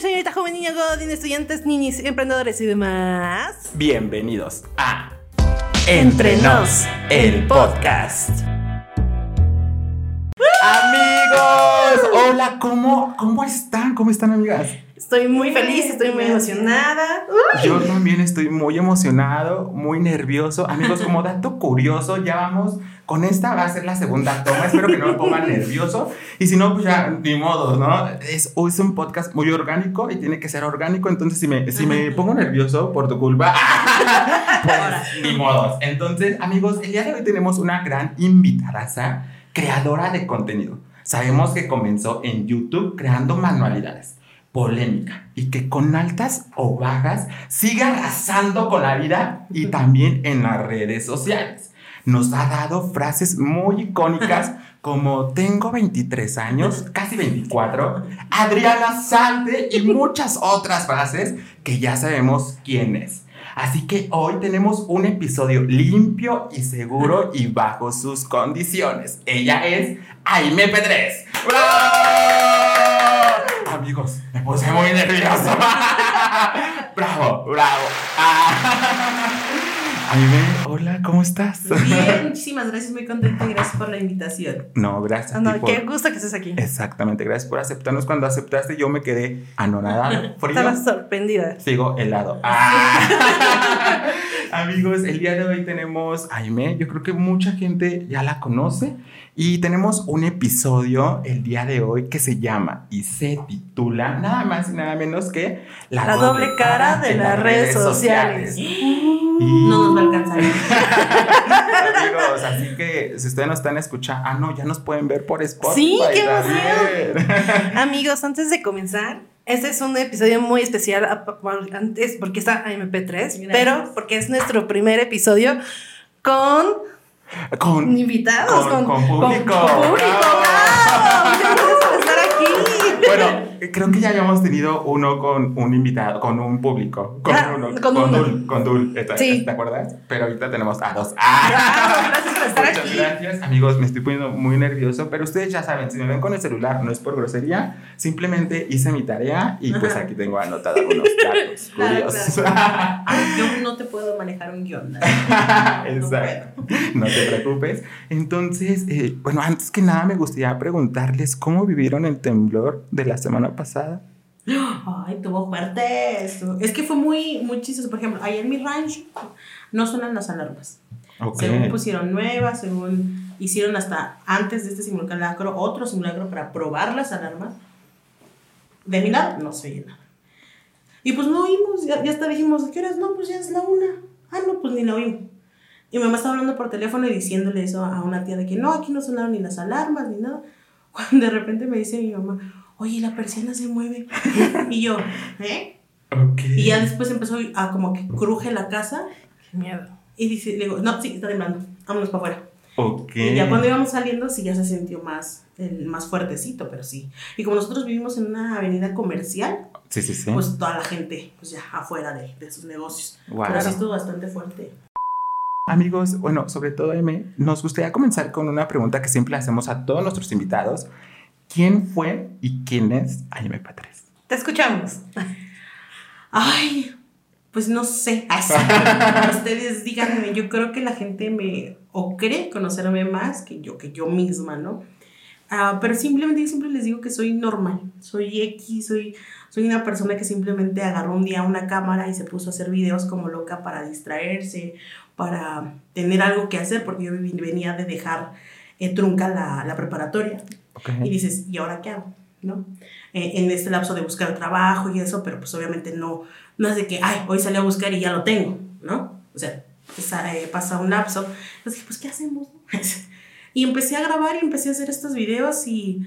señor, señorita, joven, niña, godín, estudiantes, niños, emprendedores y demás. Bienvenidos a Entre Nos, el podcast. Amigos, hola, ¿cómo, ¿cómo están? ¿Cómo están, amigas? Estoy muy feliz, estoy muy emocionada. Yo también estoy muy emocionado, muy nervioso. Amigos, como dato curioso, ya vamos con esta va a ser la segunda toma. Espero que no me pongan nervioso. Y si no, pues ya, ni modo, ¿no? Es, es un podcast muy orgánico y tiene que ser orgánico. Entonces, si me, si me pongo nervioso por tu culpa, pues ni modo. Entonces, amigos, el día de hoy tenemos una gran invitada, creadora de contenido. Sabemos que comenzó en YouTube creando manualidades polémica y que con altas o bajas sigue arrasando con la vida y también en las redes sociales. Nos ha dado frases muy icónicas como tengo 23 años, casi 24, Adriana Salte y muchas otras frases que ya sabemos quién es. Así que hoy tenemos un episodio limpio y seguro y bajo sus condiciones. Ella es Aime Pedrés. Amigos, me puse muy nervioso. bravo, bravo. Aime, hola, ¿cómo estás? Bien, muchísimas gracias, muy contenta y gracias por la invitación. No, gracias. Ah, no, qué gusto que estés aquí. Exactamente, gracias por aceptarnos. Cuando aceptaste, yo me quedé anonadada, frío. Estaba sorprendida. Sigo helado. Ah. Amigos, el día de hoy tenemos a Aime. Yo creo que mucha gente ya la conoce. Y tenemos un episodio el día de hoy que se llama y se titula nada más y nada menos que La, doble, cara, de, las redes, sociales. No nos va a alcanzar. Amigos, así que si ustedes nos están escuchando, ah, no, ya nos pueden ver por Spotify. Sí, qué emoción. Amigos, antes de comenzar, este es un episodio muy especial antes porque está MP3, pero porque es nuestro primer episodio con con invitados, con, con, público. Con, público. Muchas gracias por estar aquí. Bueno, creo que ya habíamos tenido uno con un invitado, con un público. Con Ah, uno. con Con. Dul. Con Dul. ¿Te, Sí. ¿Te acuerdas? Pero ahorita tenemos a dos. Bravo, gracias por estar Muchas aquí. gracias, amigos. Me estoy poniendo muy nervioso, pero ustedes ya saben, si me ven con el celular, no es por grosería, simplemente hice mi tarea y pues aquí tengo anotados unos datos Claro, curiosos. Yo no te puedo manejar un guion. ¿no? Exacto. No te preocupes. Entonces, eh, bueno, antes que nada me gustaría preguntarles cómo vivieron el temblor de la semana pasada. Ay, tuvo fuerte esto. Es que fue muy, muy chistoso. Por ejemplo, ahí en mi rancho no suenan las alarmas. Ok. Según pusieron nuevas, según hicieron hasta antes de este simulacro otro simulacro para probar las alarmas. De mi lado no se oye nada. Y pues no oímos, ya, ya hasta dijimos, ¿qué horas? No, pues ya es la una. Ah, no, pues ni la oímos. Y mi mamá estaba hablando por teléfono y diciéndole eso a una tía de que no, aquí no sonaron ni las alarmas ni nada. Cuando de repente me dice mi mamá, oye, la persiana se mueve. y yo, ¿eh? Ok. Y ya después empezó a como que cruje la casa Qué miedo. y dice, le digo, no, sí, está temblando, vámonos para afuera. Ok. Y ya cuando íbamos saliendo, sí ya se sintió más, el, más fuertecito, pero sí. Y como nosotros vivimos en una avenida comercial, Sí, sí, sí. pues toda la gente, pues ya afuera de, de sus negocios. Wow. Pero sí estuvo bastante fuerte. Amigos, bueno, sobre todo, M, nos gustaría comenzar con una pregunta que siempre hacemos a todos nuestros invitados. ¿Quién fue y quién es Aime Patres? Te escuchamos. Ay, pues no sé. Ustedes díganme, yo creo que la gente me, o cree conocerme más que yo, que yo misma, ¿no? Ah, pero simplemente yo siempre les digo que soy normal, soy X, soy, soy una persona que simplemente agarró un día una cámara y se puso a hacer videos como loca para distraerse, para tener algo que hacer, porque yo venía de dejar eh, trunca la, la preparatoria. Ok. Y dices, ¿y ahora qué hago? ¿No? Eh, en este lapso de buscar trabajo y eso, pero pues obviamente no, no es de que, ay, hoy salí a buscar y ya lo tengo, ¿no? O sea, pasa, eh, pasa un lapso. Entonces dije, pues, ¿qué hacemos? y empecé a grabar y empecé a hacer estos videos y...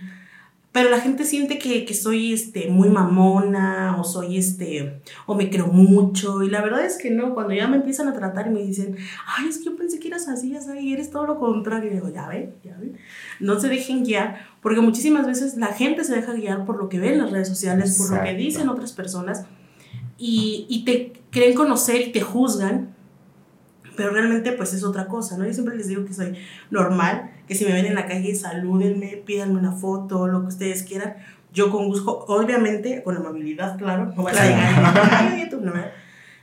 Pero la gente siente que, que soy este, muy mamona o soy este, o me creo mucho. Y la verdad es que no, cuando ya me empiezan a tratar y me dicen, ay, es que yo pensé que eras así, ya sabes, y eres todo lo contrario. Y digo, ya ven, ya ven. No se dejen guiar, porque muchísimas veces la gente se deja guiar por lo que ve en las redes sociales, por lo que Exacto. dicen otras personas, y, y te creen conocer y te juzgan, pero realmente pues es otra cosa, ¿no? Yo siempre les digo que soy normal, que si me ven en la calle, salúdenme, pídanme una foto, lo que ustedes quieran, yo con gusto, obviamente, con amabilidad, claro, no vas a llegar no,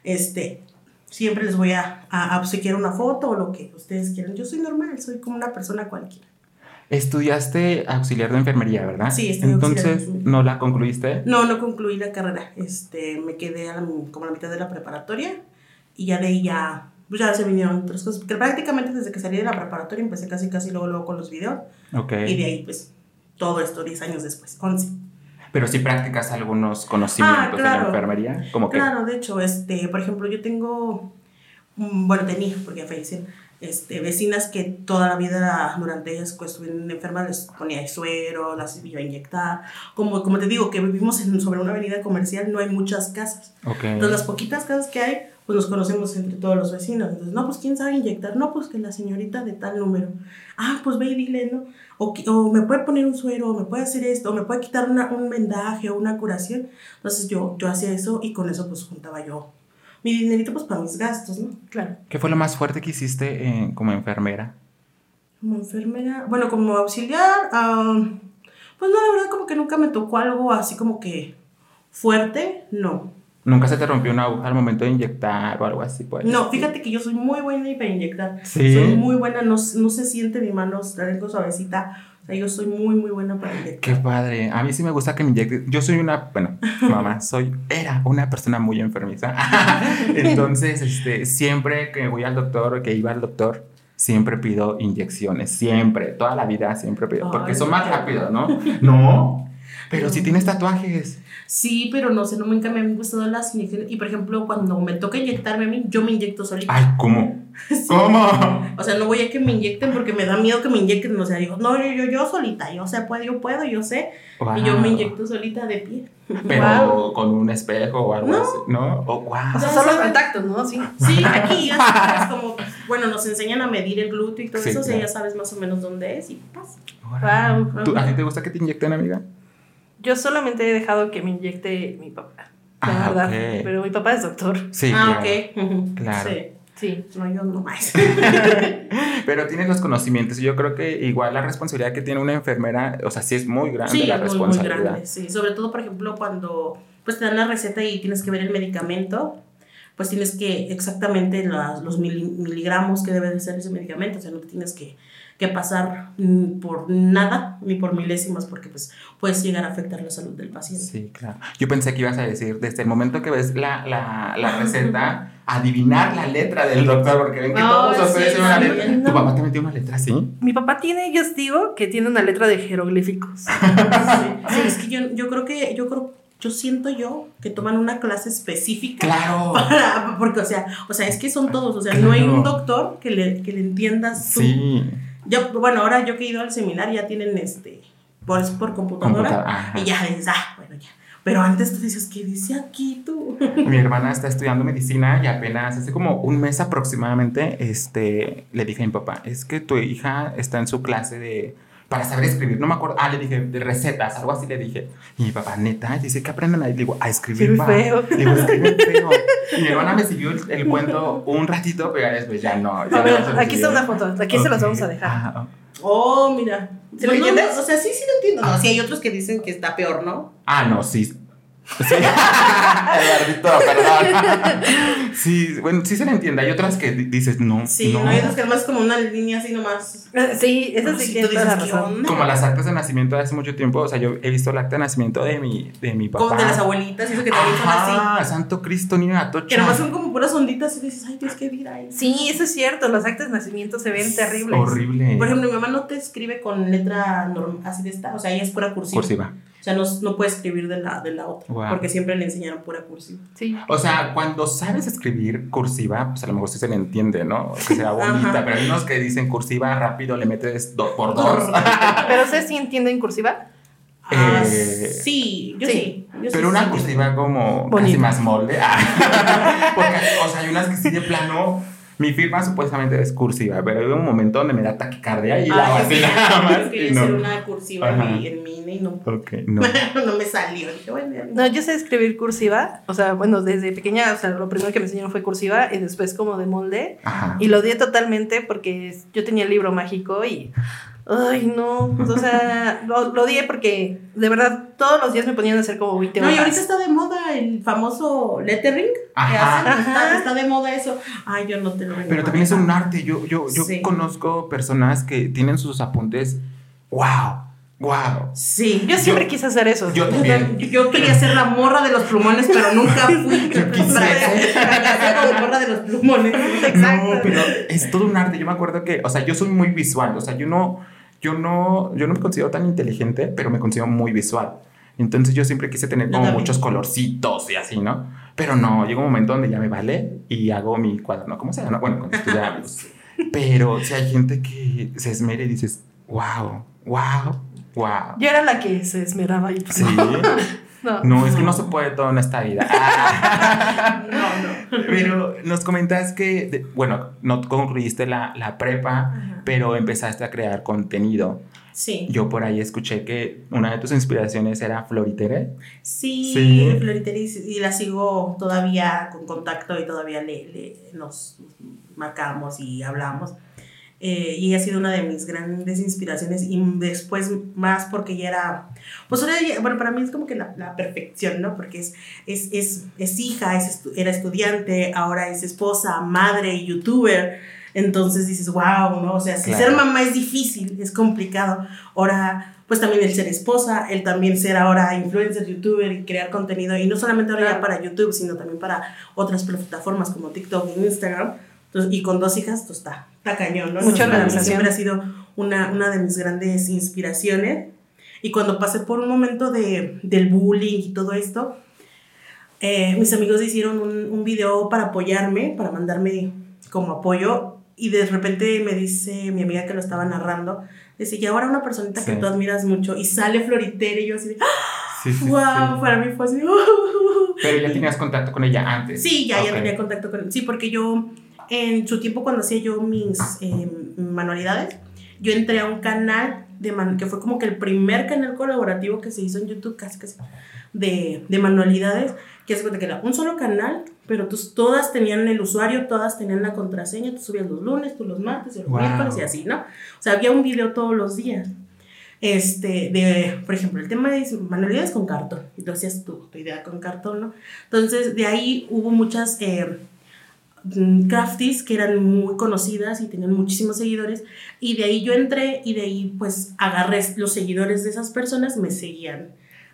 este, siempre les voy a, a obsequiar una foto o lo que ustedes quieran. Yo soy normal, soy como una persona cualquiera. Estudiaste auxiliar de enfermería, ¿verdad? Sí, estudié Entonces, ¿no la concluiste? No, no concluí la carrera. Este, me quedé a la, como a la mitad de la preparatoria y ya de ahí ya, ya se vinieron otras cosas. Porque prácticamente desde que salí de la preparatoria empecé casi, casi luego, luego con los videos. Ok. Y de ahí, pues, todo esto 10 años después, 11. Pero sí practicas algunos conocimientos Ah, claro. de la enfermería, como que... Claro, de hecho, este, por ejemplo, yo tengo, bueno, tenía, porque ya fallecieron, este, vecinas que toda la vida durante ellas pues, estuvieron enfermas, les ponía suero, las iba a inyectar. Como, como te digo, que vivimos en, sobre una avenida comercial, no hay muchas casas. Ok. Entonces, las poquitas casas que hay, pues nos conocemos entre todos los vecinos. Entonces, no, pues quién sabe inyectar. No, pues que la señorita de tal número. Ah, pues ve y dile, ¿no? O, o me puede poner un suero, o me puede hacer esto, o me puede quitar una, un vendaje o una curación. Entonces, yo, yo hacía eso y con eso, pues juntaba yo mi dinerito, pues para mis gastos, ¿no? Claro. ¿Qué fue lo más fuerte que hiciste eh, como enfermera? Como enfermera, bueno, como auxiliar, ah, pues no, la verdad, como que nunca me tocó algo así como que fuerte, no. ¿Nunca se te rompió una aguja al momento de inyectar o algo así? Pues? No, fíjate que yo soy muy buena para inyectar. Sí. Soy muy buena, no, no se siente mi mano, la tengo suavecita. O sea, yo soy muy, muy buena para inyectar. Qué padre. A mí sí me gusta que me inyecten. Yo soy una, bueno, mamá, soy, era una persona muy enfermiza. Entonces, este, siempre que voy al doctor o que iba al doctor, siempre pido inyecciones. Siempre, toda la vida siempre pido. Porque son más rápidos, ¿no? No. Pero si tienes tatuajes. Sí, pero no sé, no nunca me han gustado las inyecciones. Y por ejemplo, cuando me toca inyectarme a mí, yo me inyecto solita. Ay, ¿cómo? Sí. ¿Cómo? O sea, no voy a que me inyecten porque me da miedo que me inyecten. O sea, digo, no, yo, yo, yo solita, yo sé, puedo, yo puedo, yo sé. Y yo me Wow. inyecto solita de pie. Pero Wow. con un espejo o algo No. así, ¿no? Oh, wow. O sea, solo contactos, ¿no? Sí. Sí, aquí ya sabes como, bueno, nos enseñan a medir el glúteo y todo Sí, eso, o sea, claro. ya sabes más o menos dónde es y pasa. Wow. ¿Tú- ¿A ti te gusta que te inyecten, amiga? Yo solamente he dejado que me inyecte mi papá. La Ah, verdad. Pero mi papá es doctor. Sí, ah, claro. ok. Claro. Sí. Sí. No, yo no más. Pero tienes los conocimientos y yo creo que igual la responsabilidad que tiene una enfermera, o sea, sí es muy grande Sí, la es muy, muy responsabilidad. grande, sí. Sobre todo, por ejemplo, cuando pues te dan la receta y tienes que ver el medicamento, pues tienes que exactamente las- los mili- miligramos que debe de ser ese medicamento, o sea, no te tienes que, que pasar mm, por nada ni por milésimas porque pues puedes llegar a afectar la salud del paciente. Sí, claro. Yo pensé que ibas a decir, desde el momento que ves la, la, la receta, adivinar la letra del doctor, porque ven que No, todos los sí, una. ¿Tu papá también tiene una letra así? Mi papá tiene, yo os digo, que tiene una letra de jeroglíficos. Sí, es que yo, yo creo que, yo creo, yo siento yo que toman una clase específica Claro. para, porque, o sea, o sea, es que son todos, o sea, no hay un doctor que le, que le entiendas tú. Sí. Yo, bueno, ahora yo que he ido al seminario ya tienen este, por, por computadora, y ya dices, ah, bueno, ya. Pero antes tú dices, ¿qué dice aquí tú? Mi hermana está estudiando medicina y apenas hace como un mes aproximadamente, este, le dije a mi papá, es que tu hija está en su clase de, para saber escribir, no me acuerdo, ah, le dije, de recetas, algo así le dije. Y mi papá, neta, dice que aprenden ahí, le digo, a escribir, pa". feo. Le digo, escribe feo. Y mi hermana me siguió el, el cuento un ratito, pero ya después ya no. ya A ver, no se aquí está una foto. Aquí se los vamos a dejar. Ah, Oh, mira. ¿Sí lo no, entiendes? no, o sea, sí, sí lo entiendo. No, sí hay otros que dicen que está peor, ¿no? Ah, no, sí. Sí. Eduardito, perdón. Sí, bueno, sí se le entiende. Hay otras que di- dices, no. Sí, no. hay otros que además como una línea así nomás. Sí, Pero sí la dices, ¿qué razón. Como las actas de nacimiento de hace mucho tiempo. O sea, yo he visto el acta de nacimiento de mi, de mi papá. Como de las abuelitas y eso que también son así. Ajá, Santo Cristo, niño Que atocha. nomás son como puras onditas y dices, ay, Dios, qué vida hay. Sí, eso es cierto. Los actos de nacimiento se ven terribles. Horrible. Por ejemplo, mi mamá no te escribe con letra norm- así de esta, o sea, ella es pura cursiva. Cursiva. O sea, no, no puede escribir de la, de la otra, Wow. porque siempre le enseñaron pura cursiva. Sí. O sea, cuando sabes escribir cursiva, pues a lo mejor sí se le entiende, ¿no? Que sea bonita, Ajá. pero hay unos que dicen cursiva rápido, le metes dos por dos. Pero ustedes sí entienden cursiva. Ah, Eh, sí, yo sí. sí. yo sí, Pero una sí. cursiva como casi más molde. Ah. Porque, o sea, hay unas que sí de plano. Mi firma supuestamente es cursiva, pero hay un momento donde me da taquicardia y la Ah, yo así sí, nada yo más. quería y no. hacer una cursiva en Ajá. mi, en mi INE y no, Ok, no. no me salió. Dije, bueno, ya No, yo sé escribir cursiva. O sea, bueno, desde pequeña, o sea, lo primero que me enseñaron fue cursiva y después como de molde. Ajá. Y lo odié totalmente porque yo tenía el libro mágico y Ay, no. O sea, lo, lo odié porque de verdad todos los días me ponían a hacer como 20 No, y ahorita está de moda el famoso lettering. que Ajá. hacen, está, de moda eso. Ay, yo no te lo Pero también es un arte. Yo, yo, yo Sí. conozco personas que tienen sus apuntes. ¡Wow! ¡Wow! Sí. Yo siempre Yo- quise hacer eso. Yo también. Yo, yo quería ser la morra de los plumones, pero nunca fui. Yo quisiera. Fracasé fracasé como morra de los plumones. Exacto. No, pero es todo un arte. Yo me acuerdo que, o sea, yo soy muy visual. O sea, yo no, yo no, yo no me considero tan inteligente, pero me considero muy visual. Entonces yo siempre quise tener como muchos colorcitos y así, ¿no? Pero no, llega un momento donde ya me vale y hago mi cuaderno, como sea, ¿no? Bueno, con estudiamos. Pero si hay gente que se esmera y dices, wow, wow, wow. Yo era la que se esmeraba y pues, Sí. No. No, es que no se puede todo en esta vida. No, no. Pero nos comentas que, de- bueno, no concluiste la, la prepa, Ajá. pero empezaste a crear contenido. Sí. Yo por ahí escuché que una de tus inspiraciones era Floritere. Sí, Sí. Floriteris, y la sigo todavía con contacto y todavía le, le- nos marcamos y hablamos. Eh, y ella ha sido una de mis grandes inspiraciones y después más porque ella era, pues bueno, para mí es como que la, la perfección, ¿no? Porque es, es, es, es hija, es era estudiante, ahora es esposa, madre y youtuber. Entonces dices, wow, ¿no? O sea, si Claro. ser mamá es difícil, es complicado. Ahora, pues también el ser esposa, el también ser ahora influencer, youtuber y crear contenido. Y no solamente ahora para YouTube, sino también para otras plataformas como TikTok e Instagram. Entonces, y con dos hijas, pues está, está cañón, ¿no? Mucha organización. Siempre ha sido una, una de mis grandes inspiraciones. Y cuando pasé por un momento de, del bullying y todo esto, eh, mis amigos hicieron un, un video para apoyarme, para mandarme como apoyo. Y de repente me dice mi amiga que lo estaba narrando, dice, y ahora una personita que Sí. tú admiras mucho, y sale Floritere, y yo así, de, ¡ah! Sí, sí, wow, para mí fue así, Pero ya tenías contacto con ella antes. Sí, ya, ya Ok. tenía contacto con. Sí, porque yo, en su tiempo cuando hacía yo mis eh, manualidades, yo entré a un canal de man- que fue como que el primer canal colaborativo que se hizo en YouTube, casi casi, de, de manualidades, que hace cuenta que era un solo canal, pero tus, todas tenían el usuario, todas tenían la contraseña, tú subías los lunes, tú los martes, los Wow. miércoles y así, ¿no? O sea, había un video todos los días. Este, de, por ejemplo, el tema de manualidades con cartón, y tú hacías tu, tu idea con cartón, ¿no? Entonces, de ahí hubo muchas eh, crafties que eran muy conocidas y tenían muchísimos seguidores, y de ahí yo entré y de ahí pues agarré los seguidores de esas personas, me seguían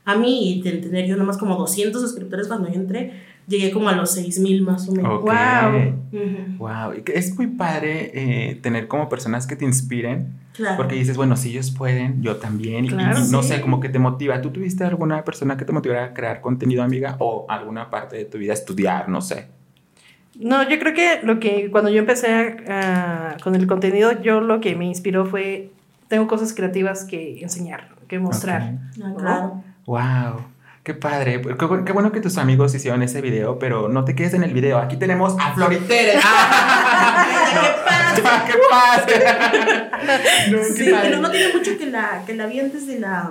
a mí y de tener yo nomás como 200 suscriptores cuando yo entré, llegué como a los 6000 más o menos. Ok. Wow. Ujú, Wow. Y que Es muy padre eh, tener como personas que te inspiren. Claro. Porque dices, bueno, si ellos pueden, yo también. Y- Claro, y, no sí. sé, como que te motiva. ¿Tú tuviste alguna persona que te motivara a crear contenido, amiga? O alguna parte de tu vida estudiar, no sé. No, yo creo que lo que cuando yo empecé a- a- con el contenido, yo lo que me inspiró fue, tengo cosas creativas que enseñar, que mostrar. Ah, claro. Wow. Qué padre. Qué, qué bueno que tus amigos hicieron ese video, pero no te quedes en el video. Aquí tenemos a Floritere. ¡Qué padre! ¡Qué padre! No, qué Sí, padre. pero no tiene mucho que la, que la vi antes de la,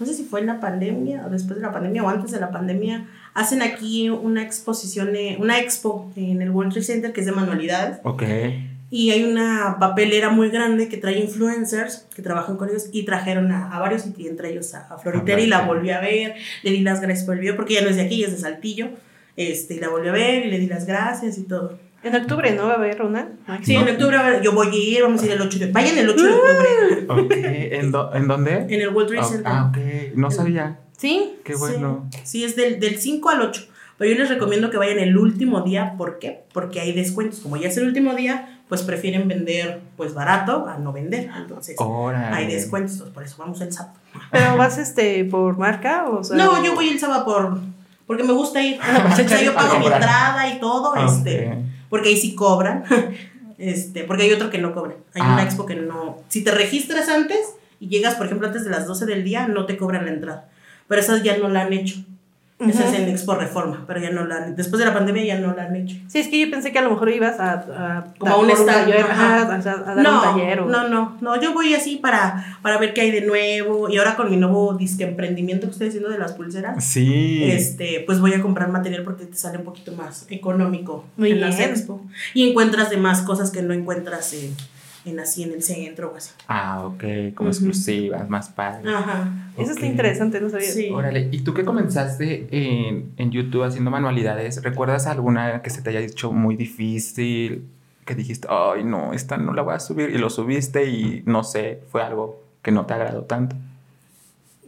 no sé si fue en la pandemia o después de la pandemia o antes de la pandemia, hacen aquí una exposición, eh, una expo en el World Trade Center que es de manualidades Ok. y hay una papelera muy grande que trae influencers que trabajan con ellos y trajeron a, a varios y entre ellos a, a Floriter y la volví a ver, le di las gracias por el video porque ella no es de aquí, es de Saltillo, este, y la volví a ver y le di las gracias y todo. En octubre, ¿no? Va a haber una. Sí, No. en octubre a ver, yo voy a ir, vamos a ir el 8 de, vayan el 8 de octubre Ok. ¿En, do- ¿en dónde? en el World Trade Ah, Center. Ah, ok. No sabía. Sí. Qué bueno. Sí, sí, es del, del 5 al 8. Pero yo les recomiendo que vayan el último día. ¿Por qué? Porque hay descuentos. Como ya es el último día, pues prefieren vender pues barato a no vender. Entonces, Órale. hay descuentos. entonces, Por eso vamos el sábado. ¿Pero vas este por marca o sea, No, yo voy el sábado por... Porque me gusta ir. O sea, yo pago mi entrada y todo. Ah, Este, ok. Porque ahí sí cobran. Este, porque hay otro que no cobra. Hay Ah. una expo que no. Si te registras antes y llegas, por ejemplo, antes de las 12 del día, no te cobran la entrada. Pero esas ya no la han hecho. Esa es en Expo Reforma, pero ya no la han. Después de la pandemia ya no la han hecho. Sí, es que yo pensé que a lo mejor ibas a, a Como a un dar por stand, taller, ajá. ajá, o sea, a dar no, un taller o no, no, no, yo voy así para, para ver qué hay de nuevo. Y ahora con mi nuevo disque emprendimiento que estoy haciendo de las pulseras, Sí. este, pues voy a comprar material porque te sale un poquito más económico Muy en las bien. expo. Y encuentras demás cosas que no encuentras en, en así en el centro o así. Ah, ok, como exclusivas, más padre. Ajá. Eso está interesante, no sabía. Sí. Órale, ¿y tú que comenzaste en, en YouTube haciendo manualidades? ¿Recuerdas alguna que se te haya dicho muy difícil? Que dijiste, ay, no, esta no la voy a subir. Y lo subiste y no sé, fue algo que no te agradó tanto.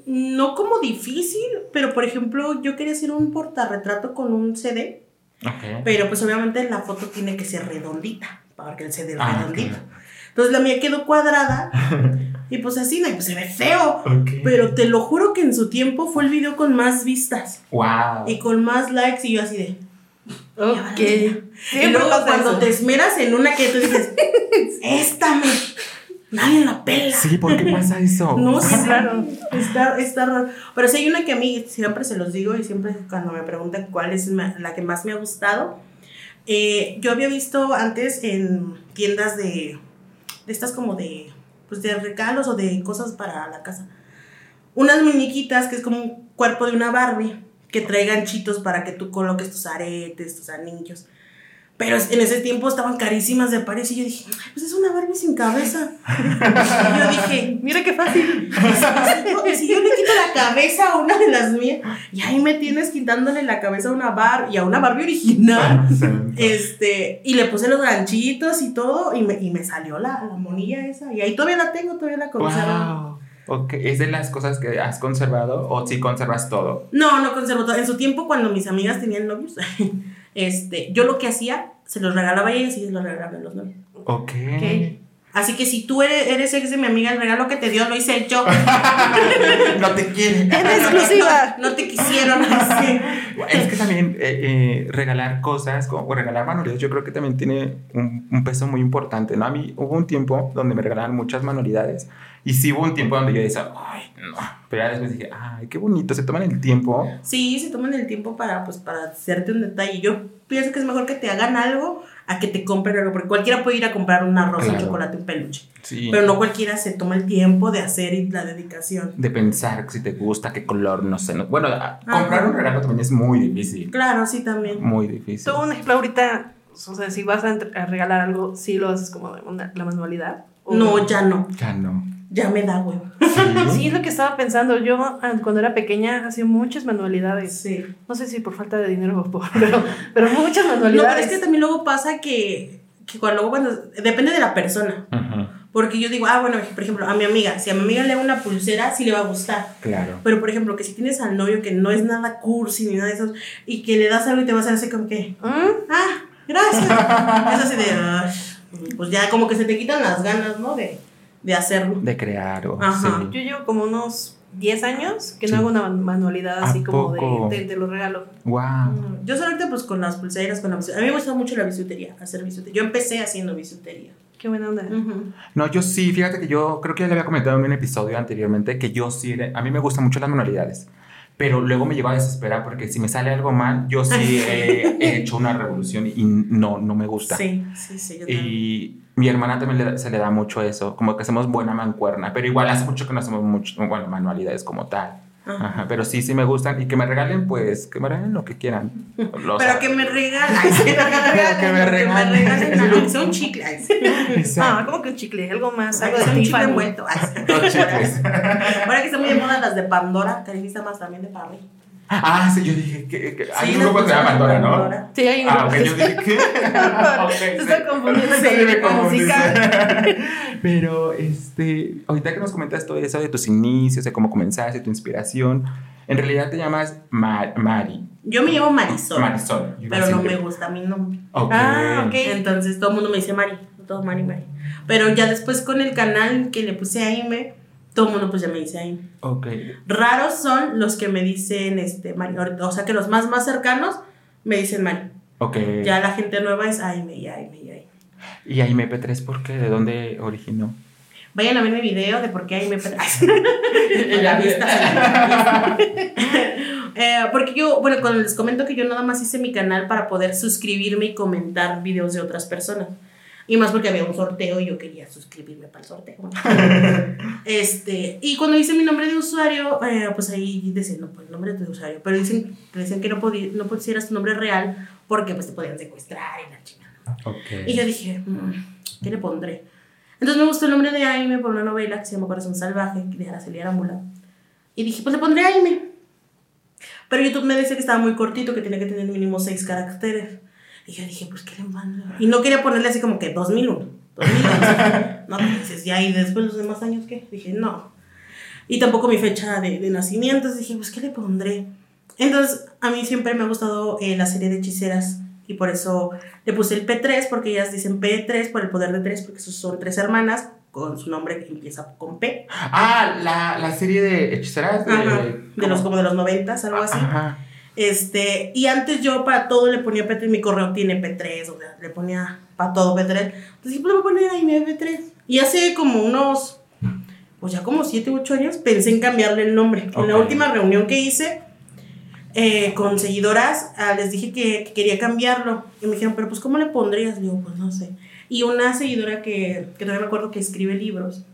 No como difícil, pero por ejemplo, yo quería hacer un portarretrato con un CD, Ok. pero pues obviamente la foto tiene que ser redondita, para que el CD es Ah, redondito. Entonces la mía quedó cuadrada y pues así, no, y pues se ve feo. Pero te lo juro que en su tiempo fue el video con más vistas Wow. y con más likes y yo así de... Ok. y luego cuando eso. te esmeras en una que tú dices, esta me... Nadie la pela. Sí, ¿por qué pasa eso? No Sí, sé, claro. está, está raro. Pero sí hay una que a mí siempre se los digo y siempre cuando me preguntan cuál es la que más me ha gustado. eh, yo había visto antes en tiendas de, de estas como de, pues de regalos o de cosas para la casa. Unas muñequitas que es como un cuerpo de una Barbie que trae ganchitos para que tú coloques tus aretes, tus anillos. Pero en ese tiempo estaban carísimas de París y yo dije, "Ay, pues es una Barbie sin cabeza. Y yo dije, Mira qué fácil. y si, yo, le quito la cabeza a una de las mías, y ahí me tienes quitándole la cabeza a una Barbie, y a una Barbie original. Este, y le puse los ganchitos y todo, y me, y me salió la, la monilla esa. Y ahí todavía la tengo, todavía la conservo. Wow. Ok, ¿es de las cosas que has conservado o si conservas todo? No, no conservo todo. En su tiempo, cuando mis amigas tenían novios, este, yo lo que hacía, se los regalaba a ellas y ellos los regalaban a los novios. Ok. Ok. Así que si tú eres, eres ex de mi amiga, el regalo que te dio lo hice yo. no te quiere. En exclusiva. No te quisieron así. Es que también eh, eh, regalar cosas como, o regalar manualidades, yo creo que también tiene un, un peso muy importante, ¿no? A mí hubo un tiempo donde me regalaban muchas manualidades y sí hubo un tiempo donde yo decía, ay, no. Pero ya después dije, ay, qué bonito, se toman el tiempo. Sí, se toman el tiempo para, pues, para hacerte un detalle. Yo pienso que es mejor que te hagan algo a que te compren algo, porque cualquiera puede ir a comprar un arroz, un chocolate, un peluche. Sí. Pero no cualquiera se toma el tiempo de hacer y la dedicación. De pensar si te gusta, qué color, no sé. no- Bueno, a- comprar un regalo también es muy difícil. Claro, sí, también. Muy difícil. Tú, un ejemplo, ahorita, o sea, si vas a, regalar algo, sí lo haces como de una- la manualidad. ¿O- No, ya no. Ya no. Ya me da huevo. Sí, es lo que estaba pensando. Yo, ah, cuando era pequeña, hacía muchas manualidades. Sí. No sé si por falta de dinero o por. Pero, pero muchas No, manualidades. pero es que también luego pasa que, que cuando, cuando depende de la persona. Ujú, Porque yo digo, ah, bueno, por ejemplo, a mi amiga, si a mi amiga le hago una pulsera, sí le va a gustar. Claro. Pero, por ejemplo, que si tienes al novio que no es nada cursi ni nada de eso, y que le das algo y te vas a hacer como que, ¿Mm? ah, gracias. es así de, "Ay", pues ya como que se te quitan las ganas, ¿no? De, de hacerlo. De crear o Ajá. sí. Yo llevo como unos 10 años que Sí. no hago una manualidad ¿A así como poco? de, de, te lo regalo. Wow. Yo solamente pues con las pulseras, con la bisutería. A mí me gusta mucho la bisutería, hacer bisutería. Yo empecé haciendo bisutería. Qué buena onda. Ujú. No, yo sí, fíjate que yo creo que ya le había comentado en un episodio anteriormente que yo sí, a mí me gustan mucho las manualidades, pero luego me llevo a desesperar porque si me sale algo mal, yo sí he, he hecho una revolución y no, no me gusta. Sí, sí, sí. Yo también. Y mi hermana también le se le da mucho eso, como que hacemos buena mancuerna, pero igual hace mucho que no hacemos mucho, bueno, manualidades como tal. Ajá. Ajá, pero sí, sí me gustan y que me regalen, pues, que me regalen lo que quieran. Lo- o sea, Pero que me sí, Pero que me regalen. regalen que sea un chicle. Ay, sí. Ah, Exacto. como que un chicle, algo más, algo de un chicle envuelto. Chicles. Ahora que están muy de moda las de Pandora, que más también de Parry. Ah, sí, yo dije que, que hay Sí, un grupo que se llama Pandora, ¿no? Pandora. Sí, hay un Ah, ok, que yo dije, ¿qué? Se está confundiendo con música. Pero, este, ahorita que nos comentas todo eso de tus inicios, de cómo comenzaste, tu inspiración, en realidad te llamas Ma- Mari, Yo me llamo Marisol, Marisol. Pero no me que- gusta mi nombre. Ok. Ah, ok. Entonces todo el mundo me dice Mari, todo Mari, Mari. Pero ya después con el canal que le puse a Aime, todo el mundo pues ya me dice Aime. Ok. Raros son los que me dicen este Mari, o sea que los más más cercanos me dicen Mari. Ok. Ya la gente nueva es Aime y Aime y Aime. ¿Y ahí MP3 por qué? ¿De dónde originó? Vayan a ver mi video de por qué Aime En la vista. en la vista. Eh, porque yo, bueno, cuando les comento que yo nada más hice mi canal para poder suscribirme y comentar videos de otras personas. Y más porque había un sorteo y yo quería suscribirme para el sorteo. este, y cuando hice mi nombre de usuario, eh, pues ahí decían, no, pues nombre de usuario. Pero dicen, decían que no, podía, no pusieras tu nombre real porque pues te podían secuestrar y la chingada. Ok. Y yo dije, "Mm, ¿qué le pondré? Entonces me gustó el nombre de Aime por una novela que se llama Corazón Salvaje, de Araceli Arámbula. Y dije, pues le pondré Aime. Pero YouTube me decía que estaba muy cortito, que tenía que tener mínimo seis caracteres. Y yo dije, pues, ¿qué le mando? Y no quería ponerle así como que 2001, 2011. no, pues dices, ya, y después los demás años, ¿qué? Dije, no. Y tampoco mi fecha de, de nacimiento. Entonces dije, pues, ¿qué le pondré? Entonces, a mí siempre me ha gustado eh, la serie de hechiceras. Y por eso le puse el P3, porque ellas dicen P3 por el poder de tres, porque son tres hermanas con su nombre que empieza con P. Ah, la, la serie de hechiceras de, Ajá, de los como de los noventas, algo así. Ajá. Este, y antes yo para todo le ponía P3, mi correo tiene P3, o sea, le ponía para todo P3. Entonces siempre me ponía ahí mi P3. Y hace como unos, pues ya como 7 u 8 años, pensé en cambiarle el nombre. En la última reunión que hice eh, con seguidoras, ah, les dije que, que quería cambiarlo. Y me dijeron, pero pues ¿cómo le pondrías? Digo, pues no sé. Y una seguidora que, que todavía me acuerdo que escribe libros,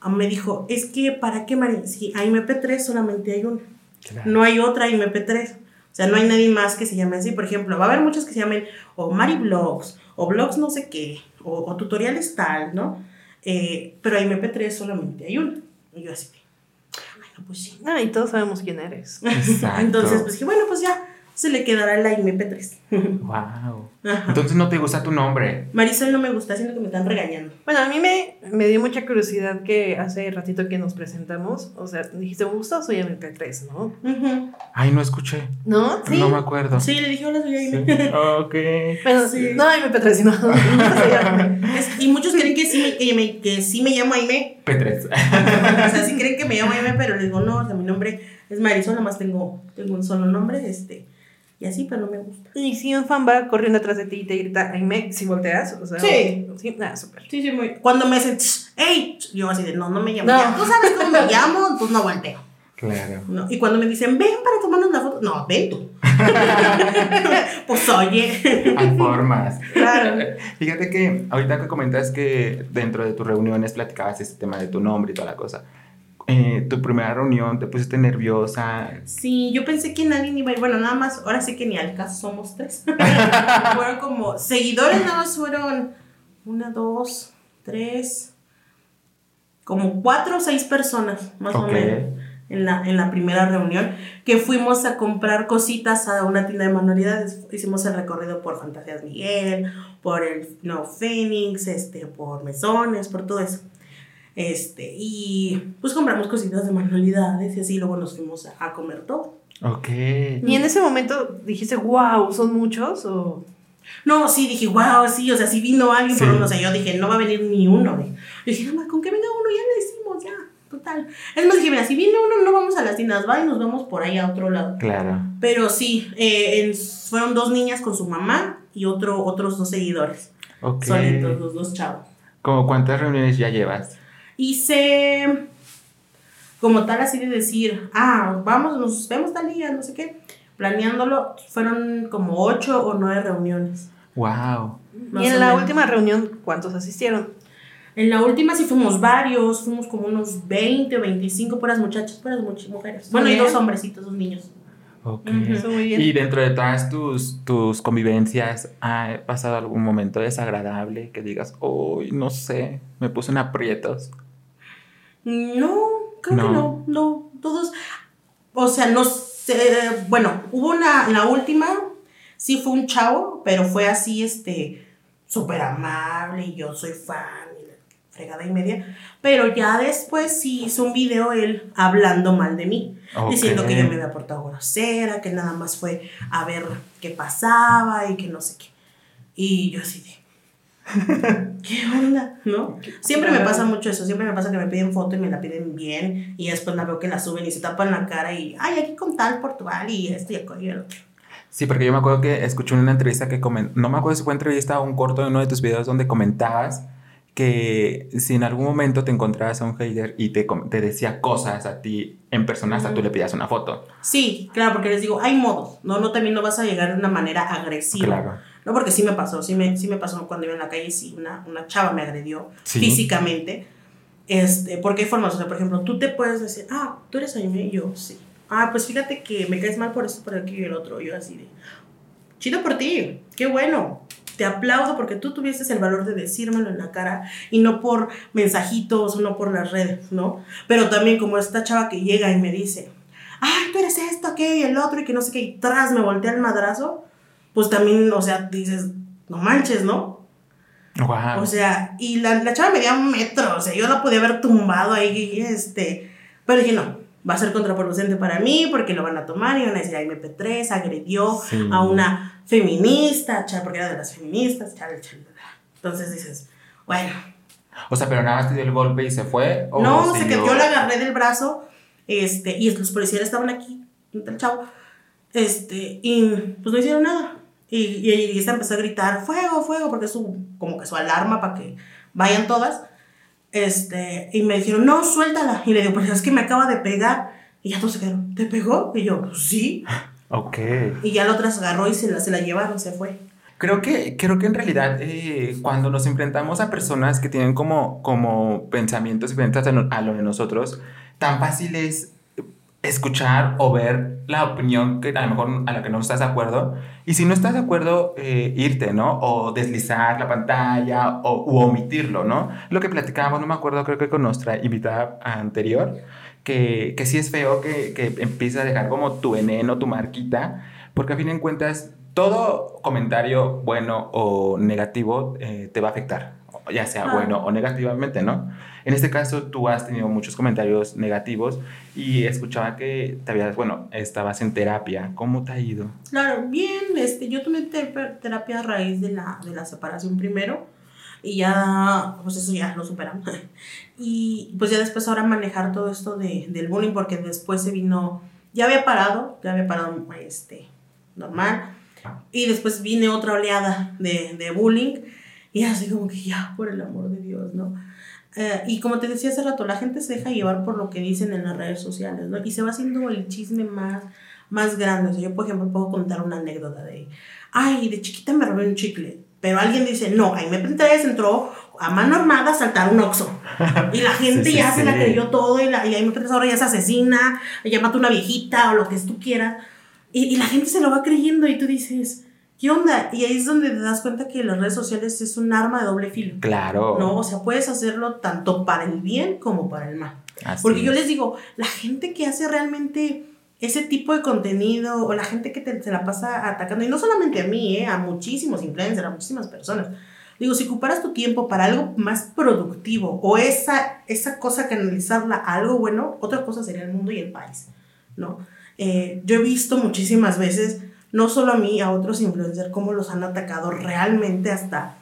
ah, me dijo, es que ¿para qué, María? Si hay MP3 solamente hay una. Claro. No hay otra MP3. O sea, no hay nadie más que se llame así. Por ejemplo, va a haber muchos que se llamen o Mari Blogs, o Blogs no sé qué, o, o tutoriales tal, ¿no? Eh, pero hay MP3 solamente hay una. Y yo así, ay, no, pues sí. No, y todos sabemos quién eres. Exacto. Entonces, pues dije, bueno, pues ya, se le quedará la MP3. Wow. Ajá. Entonces no te gusta tu nombre. Marisol no me gusta, siento que me están regañando. Bueno, a mí me, me dio mucha curiosidad que hace ratito que nos presentamos, o sea, dijiste, ¿me gusta o soy MP3, no? Ay, no escuché. ¿No? Sí. No me acuerdo. Sí, le dije, hola, soy Sí. Aime. Ok. Bueno, Sí. no MP3, sino. Aime. Y muchos creen que sí, me, que, me, que sí me llamo Aime. P3. O sea, sí creen que me llamo Aime, pero les digo, no, o sea, mi nombre es Marisol, nada más tengo, tengo un solo nombre, este, y así, pero no me gusta. Y si un fan va corriendo atrás de ti y te grita, Aime, si volteas, o sea. Sí. o- Sí, nada, súper. Sí, sí, muy. Cuando me dicen, hey, yo así de, no, no me llamo. No. Ya, Tú sabes cómo me llamo, pues no volteo. Claro. No. Y cuando me dicen, ven para tomarnos la foto, no, ven tú. pues oye. Hay formas. Claro. Fíjate que ahorita que comentas que dentro de tus reuniones platicabas este tema de tu nombre y toda la cosa. Eh, tu primera reunión te pusiste nerviosa. Sí, yo pensé que nadie iba a ir. Bueno, nada más, ahora sí que ni al caso somos tres. fueron como seguidores, nada más fueron una, dos, tres, como cuatro o seis personas, más o menos, en la, en la primera reunión, que fuimos a comprar cositas a una tienda de manualidades. Hicimos el recorrido por Fantasías Miguel, por el No Fénix, este, por Mesones, por todo eso. Este, y pues compramos cositas de manualidades y así luego nos fuimos a, a comer todo. Ok. Y en ese momento dijiste, wow, ¿son muchos? O. No, sí, dije, wow, sí, o sea, si vino alguien, Sí. pero no sé, yo dije, no va a venir ni uno. Yo dije, no, con que venga uno, ya le decimos, ya, total. Es más, dije, mira, si viene uno, no vamos a las tiendas, va y nos vamos por ahí a otro lado. Claro. Pero sí, eh, en- fueron dos niñas con su mamá y otro, otros dos seguidores, Ok. solitos, los dos chavos. ¿Cómo cuántas reuniones ya llevas? Hice como tal así de decir, ah, vamos, nos vemos tal día, no sé qué. Planeándolo, fueron como ocho o nueve reuniones. Wow. más y en la menos. última reunión, ¿cuántos asistieron? En la última sí fuimos varios, fuimos como unos 20 o 25 puras muchachas, puras much- mujeres. Bueno, y dos hombrecitos, dos niños. Ok. Ujú. Eso muy bien. Y dentro de todas tus, tus convivencias, ¿ha pasado algún momento desagradable que digas, uy, no sé, me puse en aprietos? No, creo No. que no, no, todos, o sea, no sé, bueno, hubo una, la última, sí fue un chavo, pero fue así, este, súper amable y yo soy fan y la fregada y media, pero ya después sí hizo un video él hablando mal de mí. Diciendo que yo me había portado grosera, que nada más fue a ver qué pasaba y que no sé qué. Y yo así de, ¿qué onda? ¿No? Siempre me pasa mucho eso, siempre me pasa que me piden foto y me la piden bien y después la veo que la suben y se tapan la cara y, ay, aquí con tal Portugal y esto y aquello y el otro. Sí, porque yo me acuerdo que escuché una entrevista que comen... no me acuerdo si fue entrevista o un corto de uno de tus videos donde comentabas que si en algún momento te encontrabas a un hater y te, com- te decía cosas a ti en persona, hasta tú le pedías una foto. Sí, claro, porque les digo, hay modos, ¿no? No también no vas a llegar de una manera agresiva. Claro. No, porque sí me pasó, sí me, sí me pasó cuando iba en la calle, sí, una, una chava me agredió Sí. físicamente. Este, porque hay formas, o sea, por ejemplo, tú te puedes decir, ah, tú eres Aime, y yo, sí. Ah, pues fíjate que me caes mal por esto, por aquí y el otro. Yo así de, chido por ti, qué bueno. te aplaudo porque tú tuvieses el valor de decírmelo en la cara y no por mensajitos o no por las redes, ¿no? Pero también como esta chava que llega y me dice, ay, tú eres esto, aquello y el otro y que no sé qué, y tras me voltea el madrazo, pues también, o sea, dices, no manches, ¿no? Wow. O sea, y la, la chava medía un metro, o sea, yo la podía haber tumbado ahí, este, pero dije, no, va a ser contraproducente para mí porque lo van a tomar y van a decir, ay, MP3 agredió Sí. a una feminista, chal, porque era de las feministas, chal, chal. Entonces dices, bueno, O sea, pero nada más te dio el golpe y se fue. ¿o no, se siguió? quedó, yo la agarré del brazo, este, y los policías estaban aquí, el chavo, este, y pues no hicieron nada. Y, y, y esta empezó a gritar, fuego, fuego, porque es su, como que su alarma para que vayan todas. Este, y me dijeron, no, suéltala. Y le digo, pues es que me acaba de pegar. Y ya todos se quedaron, ¿te pegó? Y yo, pues sí. Ok. Y ya la otra se agarró y se la, se la llevaron, se fue. Creo que, creo que en realidad eh, cuando nos enfrentamos a personas que tienen como, como pensamientos diferentes a lo- a lo de nosotros, tan fácil es escuchar o ver la opinión que a lo mejor a la que no estás de acuerdo. Y si no estás de acuerdo, eh, irte, ¿no? O deslizar la pantalla o u omitirlo, ¿no? Lo que platicábamos, no me acuerdo, creo que con nuestra invitada anterior, que, que sí es feo que, que empieces a dejar como tu veneno, tu marquita, porque a fin de cuentas todo comentario bueno o negativo eh, te va a afectar, ya sea Ah. bueno o negativamente, ¿no? En este caso tú has tenido muchos comentarios negativos y escuchaba que te habías, bueno, estabas en terapia. ¿Cómo te ha ido? Claro, bien, este, yo tomé te- terapia a raíz de la, de la separación primero y ya, pues eso ya lo superamos. Y pues ya después ahora manejar todo esto de, del bullying porque después se vino, ya había parado, ya había parado este, normal y después viene otra oleada de, de bullying y así como que ya, por el amor de Dios, ¿no? Eh, y como te decía hace rato, la gente se deja llevar por lo que dicen en las redes sociales, ¿no? Y se va haciendo el chisme más, más grande. O sea, yo, por ejemplo, puedo contar una anécdota de, ay, de chiquita me robé un chicle. Pero alguien dice, no, ahí me 3 entró a mano armada a saltar un oxo. Y la gente Sí, sí, ya se la sí. creyó todo y, la, y ahí me 3 ahora ya es asesina, ya mata una viejita o lo que tú quieras. Y, y la gente se lo va creyendo y tú dices, ¿qué onda? Y ahí es donde te das cuenta que las redes sociales es un arma de doble filo. Claro. ¿no? O sea, puedes hacerlo tanto para el bien como para el mal. Así Porque yo es. les digo, la gente que hace realmente ese tipo de contenido o la gente que te- se la pasa atacando, y no solamente a mí, ¿eh? a muchísimos influencers, a muchísimas personas. Digo, si ocuparas tu tiempo para algo más productivo o esa, esa cosa canalizarla a algo bueno, otra cosa sería el mundo y el país, ¿no? Eh, yo he visto muchísimas veces, no solo a mí, a otros influencers, cómo los han atacado realmente hasta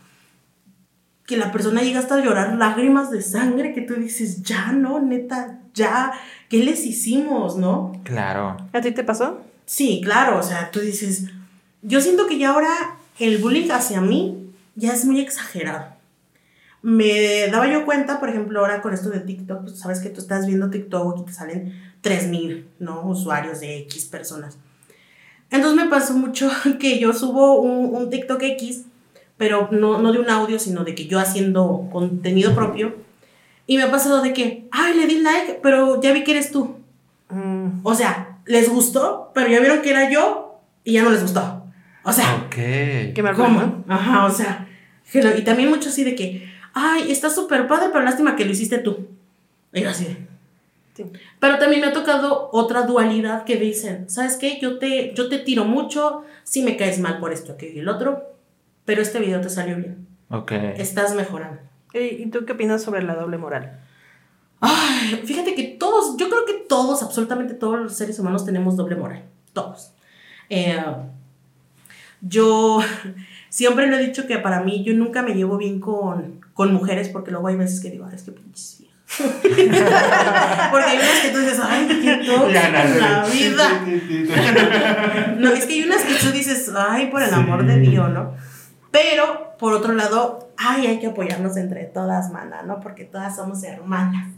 que la persona llega hasta a llorar lágrimas de sangre, que tú dices, ya no, neta, ya, ¿qué les hicimos, no? Claro. ¿A ti te pasó? Sí, claro, o sea, tú dices, yo siento que ya ahora el bullying hacia mí ya es muy exagerado. Me daba yo cuenta, por ejemplo, ahora con esto de TikTok, pues sabes que tú estás viendo TikTok y te salen 3000, ¿no? Usuarios de X personas. Entonces me pasó mucho que yo subo un, un TikTok X, pero no, no de un audio, sino de que yo haciendo contenido propio. Y me ha pasado de que, ay, le di like, pero ya vi que eres tú. Mm, O sea, les gustó, pero ya vieron que era yo y ya no les gustó. O sea, Ok. que me ¿cómo? Ajá, o sea. Y también mucho así de que, ay, está súper padre, pero lástima que lo hiciste tú. Y yo así de, Sí. Pero también me ha tocado otra dualidad que dicen, ¿sabes qué? Yo te, yo te tiro mucho, si me caes mal por esto, aquello y el otro, pero este video te salió bien. Ok. Estás mejorando. ¿Y tú qué opinas sobre la doble moral? Ay, fíjate que todos, yo creo que todos, absolutamente todos los seres humanos tenemos doble moral. Todos. Eh, yo siempre lo he dicho que para mí yo nunca me llevo bien con, con mujeres porque luego hay veces que digo, es que pinches viejas". porque hay unas que tú dices, ay, qué tóxica la vida. No, es que hay unas que tú dices, ay, por el amor de. Dios, ¿no? Pero, por otro lado, ay, hay que apoyarnos entre todas, mana, ¿no? Porque todas somos hermanas,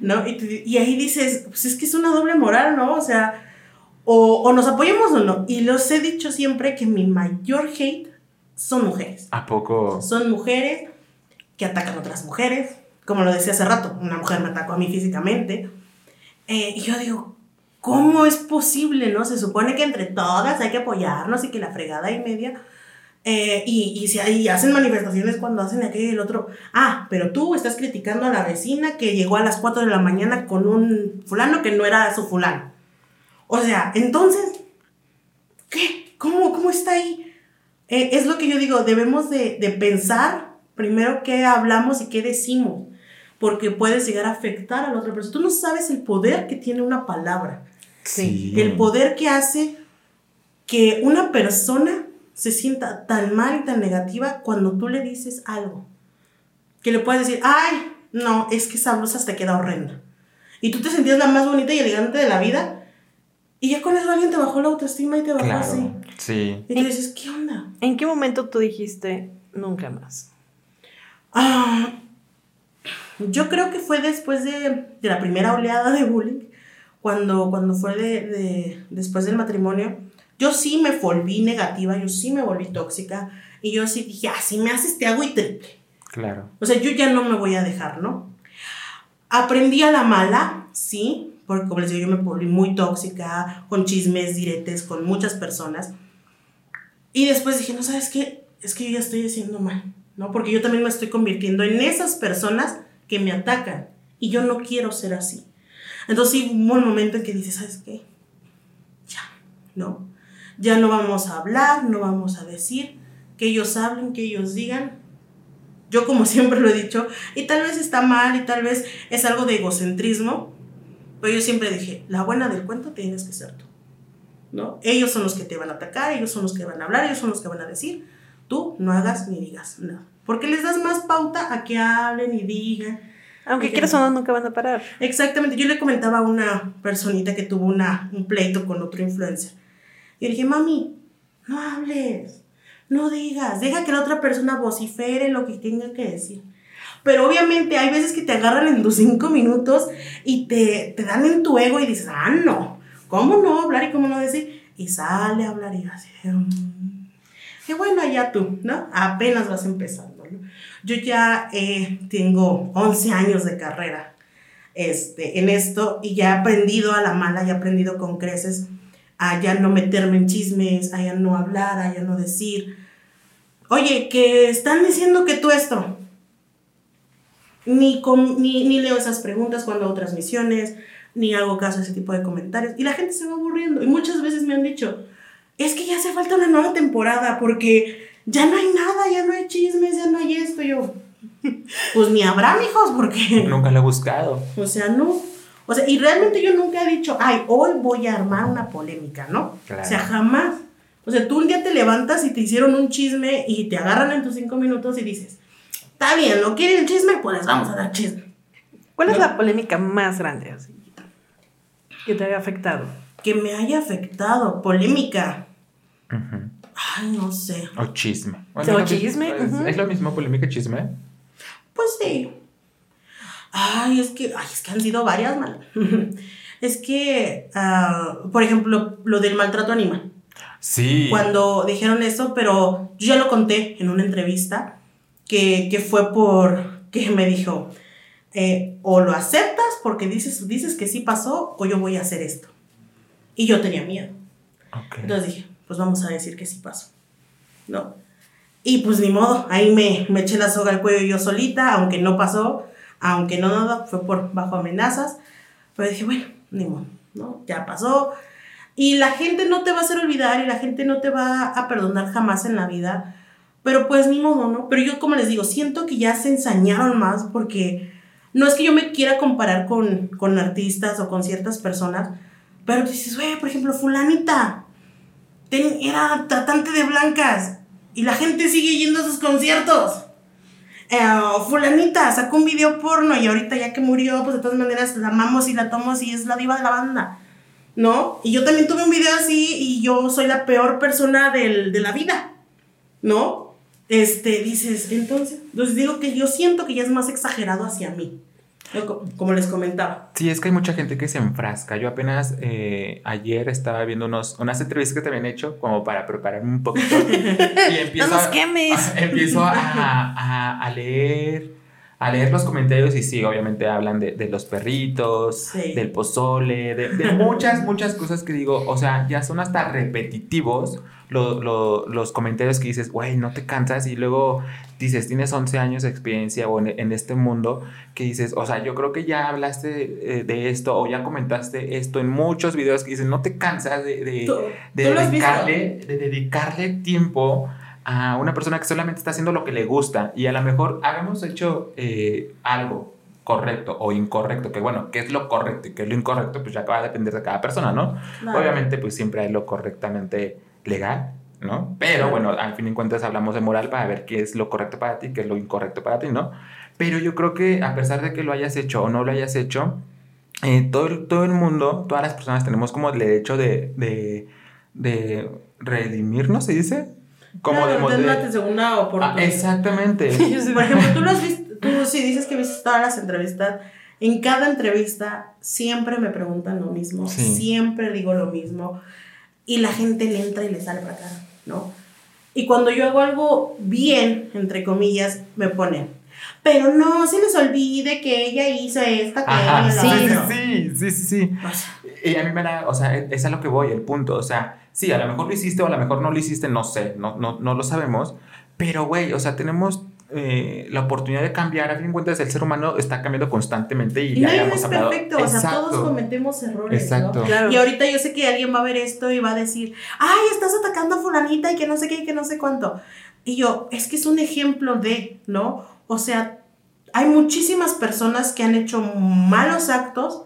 ¿no? Y, tú- y ahí dices, pues es que es una doble moral, ¿no? O sea, o, o nos apoyamos o no. Y los he dicho siempre que mi mayor hate son mujeres. ¿A poco? Son mujeres que atacan a otras mujeres. Como lo decía hace rato, una mujer me atacó a mí físicamente. Eh, y yo digo, ¿cómo es posible, no? Se supone que entre todas hay que apoyarnos y que la fregada y media. Eh, y, y, si, hacen manifestaciones cuando hacen aquello y el otro. Ah, pero tú estás criticando a la vecina que llegó a las 4 de la mañana con un fulano que no era su fulano. O sea, entonces, ¿qué? ¿Cómo, cómo está ahí? Eh, es lo que yo digo, debemos de, de pensar primero qué hablamos y qué decimos, porque puedes llegar a afectar a la otra persona. Tú no sabes el poder que tiene una palabra. Sí. El poder que hace que una persona se sienta tan mal y tan negativa cuando tú le dices algo. Que le puedes decir, ay, no, es que esa blusa te queda horrenda. Y tú te sentías la más bonita y elegante de la vida. Y ya con eso alguien te bajó la autoestima y te bajó Claro. así. Sí. Y tú dices, ¿qué onda? ¿En qué momento tú dijiste nunca más? Ah, yo creo que fue después de, de la primera oleada de bullying, cuando, cuando fue de, de- después del matrimonio. Yo sí me volví negativa, yo sí me volví tóxica y yo sí dije, ah, si me haces te hago y triple. Claro. O sea, yo ya no me voy a dejar, ¿no? Aprendí a la mala, sí, porque como les digo, yo me volví muy tóxica, con chismes, diretes, con muchas personas. Y después dije, no, ¿sabes qué? Es que yo ya estoy haciendo mal, ¿no? Porque yo también me estoy convirtiendo en esas personas que me atacan. Y yo no quiero ser así. Entonces hubo un momento en que dices, ¿sabes qué? Ya, ¿no? Ya no vamos a hablar, no vamos a decir, que ellos hablen, que ellos digan, yo como siempre lo he dicho, y tal vez está mal y tal vez es algo de egocentrismo, pero yo siempre dije, la buena del cuento tienes que ser tú, ¿no? Ellos son los que te van a atacar, ellos son los que van a hablar, ellos son los que van a decir, tú no hagas ni digas nada, porque les das más pauta a que hablen y digan. Aunque quieras o no, nunca van a parar. Exactamente, yo le comentaba a una personita que tuvo una, un pleito con otro influencer, y le dije, mami, no hables, no digas, deja que la otra persona vocifere lo que tenga que decir. Pero obviamente hay veces que te agarran en tus cinco minutos y te, te dan en tu ego y dices, ah, no, ¿cómo no hablar y cómo no decir? Y sale a hablar y así, mm, qué bueno, allá tú, ¿no? Apenas vas empezando, Yo ya eh, tengo 11 años de carrera este, en esto y ya he aprendido a la mala, ya he aprendido con creces a ya no meterme en chismes, a ya no hablar, a ya no decir, oye, que están diciendo que tú esto. Ni, com- ni, ni leo esas preguntas cuando hago transmisiones, ni hago caso a ese tipo de comentarios. Y la gente se va aburriendo. Y muchas veces me han dicho, es que ya hace falta una nueva temporada porque ya no hay nada, ya no hay chismes, ya no hay esto. Yo, pues ni habrá, mijos, porque... Nunca lo he buscado. O sea, no. O sea, y realmente yo nunca he dicho, ay, hoy voy a armar una polémica, ¿no? Claro. O sea, jamás. O sea, tú un día te levantas y te hicieron un chisme y te agarran en tus cinco minutos y dices, está bien, ¿no quieren chisme? Pues les vamos a dar chisme. ¿Cuál es la polémica más grande así, que te haya afectado? Que me haya afectado, polémica. Ujú. Ay, no sé. O chisme. O es lo chisme, mismo- es- ujú. ¿Es lo mismo polémica y chisme? Pues sí. Ay, es que, ay, es que han sido varias mal. es que, ah, por ejemplo, lo del maltrato animal. Sí. cuando dijeron eso, pero yo ya lo conté en una entrevista, que, que fue por que me dijo, eh, o lo aceptas porque dices, dices que sí pasó, o yo voy a hacer esto. Y yo tenía miedo. Ok. Entonces dije, pues vamos a decir que sí pasó, ¿no? Y pues ni modo, ahí me, me eché la soga al cuello yo solita, aunque no pasó, aunque no nada, fue por bajo amenazas, pero dije, bueno, ni modo, ¿no? Ya pasó. Y la gente no te va a hacer olvidar y la gente no te va a perdonar jamás en la vida, pero pues ni modo, ¿no? Pero yo como les digo, siento que ya se ensañaron más porque no es que yo me quiera comparar con, con artistas o con ciertas personas, pero dices, güey, por ejemplo, fulanita, ten- era tratante de blancas y la gente sigue yendo a sus conciertos. Eh, fulanita sacó un video porno y ahorita ya que murió, pues de todas maneras la amamos y la tomamos y es la diva de la banda. ¿No? Y yo también tuve un video así y yo soy la peor persona del- de la vida. ¿No? Este, dices, entonces, entonces digo que yo siento que ya es más exagerado hacia mí. Como les comentaba. Sí, es que hay mucha gente que se enfrasca. Yo apenas eh, ayer estaba viendo unos, unas entrevistas que te habían hecho como para prepararme un poquito. y empiezo, No nos a- quemes. a- empiezo a, a- a leer, a leer los comentarios y sí, obviamente hablan de, de los perritos, Sí. del pozole, de, de muchas, muchas cosas que digo, o sea, ya son hasta repetitivos lo- lo- los comentarios que dices, güey, no te cansas y luego dices, tienes 11 años de experiencia o en, en este mundo, que dices, o sea, yo creo que ya hablaste eh, de esto o ya comentaste esto en muchos videos que dices, no te cansas de, de, Tú- tú dedicarle, de dedicarle tiempo a una persona que solamente está haciendo lo que le gusta y a lo mejor habíamos hecho eh, algo correcto o incorrecto, que bueno, qué es lo correcto y qué es lo incorrecto, pues ya va a depender de cada persona, ¿no? Obviamente, pues siempre hay lo correctamente legal, ¿no? Pero bueno, al fin y cuentas hablamos de moral para ver qué es lo correcto para ti, qué es lo incorrecto para ti, ¿no? Pero yo creo que a pesar de que lo hayas hecho o no lo hayas hecho, eh, todo, el- todo el mundo, todas las personas tenemos como el derecho de, de, de redimirnos, ¿se dice? Como Claro, de, de de- una segunda Ah, oportunidad. exactamente. Por ejemplo, tú lo has visto, tú sí dices que viste todas las entrevistas. En cada entrevista siempre me preguntan lo mismo, Sí. siempre digo lo mismo y la gente le entra y le sale para acá, ¿no? Y cuando yo hago algo bien, entre comillas, me ponen, pero no se les olvide que ella hizo esta, que Ajá, ella sí, lo sí, otro". sí, sí, Y a mí me da, o sea, es a lo que voy, el punto. O sea, sí, a lo mejor lo hiciste o a lo mejor no lo hiciste, no sé, no, no, no lo sabemos. Pero, güey, o sea, tenemos eh, la oportunidad de cambiar. A fin de cuentas, el ser humano está cambiando constantemente y, y ya habíamos es hablado. perfecto, o sea, todos cometemos errores, Exacto. ¿no? Claro. Y ahorita yo sé que alguien va a ver esto y va a decir, ay, estás atacando a fulanita y que no sé qué y que no sé cuánto. Y yo, es que es un ejemplo de, ¿no? O sea, hay muchísimas personas que han hecho malos actos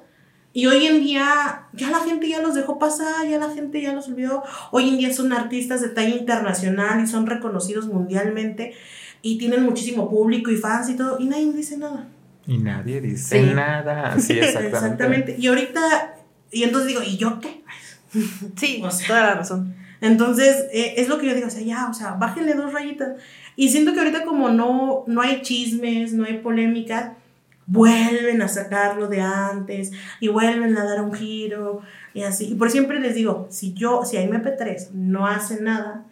y hoy en día ya la gente ya los dejó pasar, ya la gente ya los olvidó. Hoy en día son artistas de talla internacional y son reconocidos mundialmente y tienen muchísimo público y fans y todo y nadie dice nada. Y nadie dice Sí. nada. Sí, exactamente. Exactamente. Y ahorita, y entonces digo, ¿y yo qué? Sí, O sea. toda la razón. Entonces, eh, es lo que yo digo, o sea, ya, o sea, bájenle dos rayitas. Y siento que ahorita como no, no hay chismes, no hay polémica, vuelven a sacarlo de antes y vuelven a dar un giro y así. Y por siempre les digo, si yo, si MP3 no hace nada,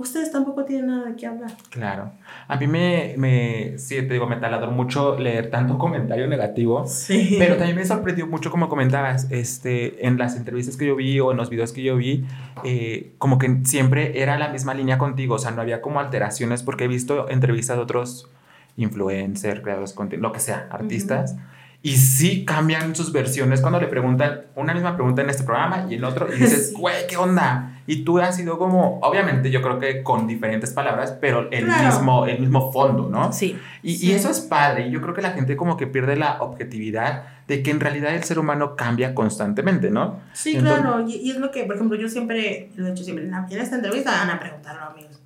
ustedes tampoco tienen nada de qué hablar. Claro. A mí me, me, sí, te digo, me taladró mucho leer tanto comentario negativo. Sí. Pero también me sorprendió mucho, como comentabas, este, en las entrevistas que yo vi o en los videos que yo vi, eh, como que siempre era la misma línea contigo, o sea, no había como alteraciones, porque he visto entrevistas de otros influencers, creadores lo que sea, artistas, y sí cambian sus versiones cuando le preguntan una misma pregunta en este programa y en otro, y dices, Sí. güey, ¿qué onda? Y tú has sido como, obviamente yo creo que con diferentes palabras, pero el, Claro. mismo, el mismo fondo, ¿no? Sí. Y, Sí. y eso es padre. Y yo creo que la gente como que pierde la objetividad de que en realidad el ser humano cambia constantemente, ¿no? Sí, Entonces- claro, y, y es lo que, por ejemplo, yo siempre, lo he hecho siempre, en esta entrevista van a preguntarlo, amigos.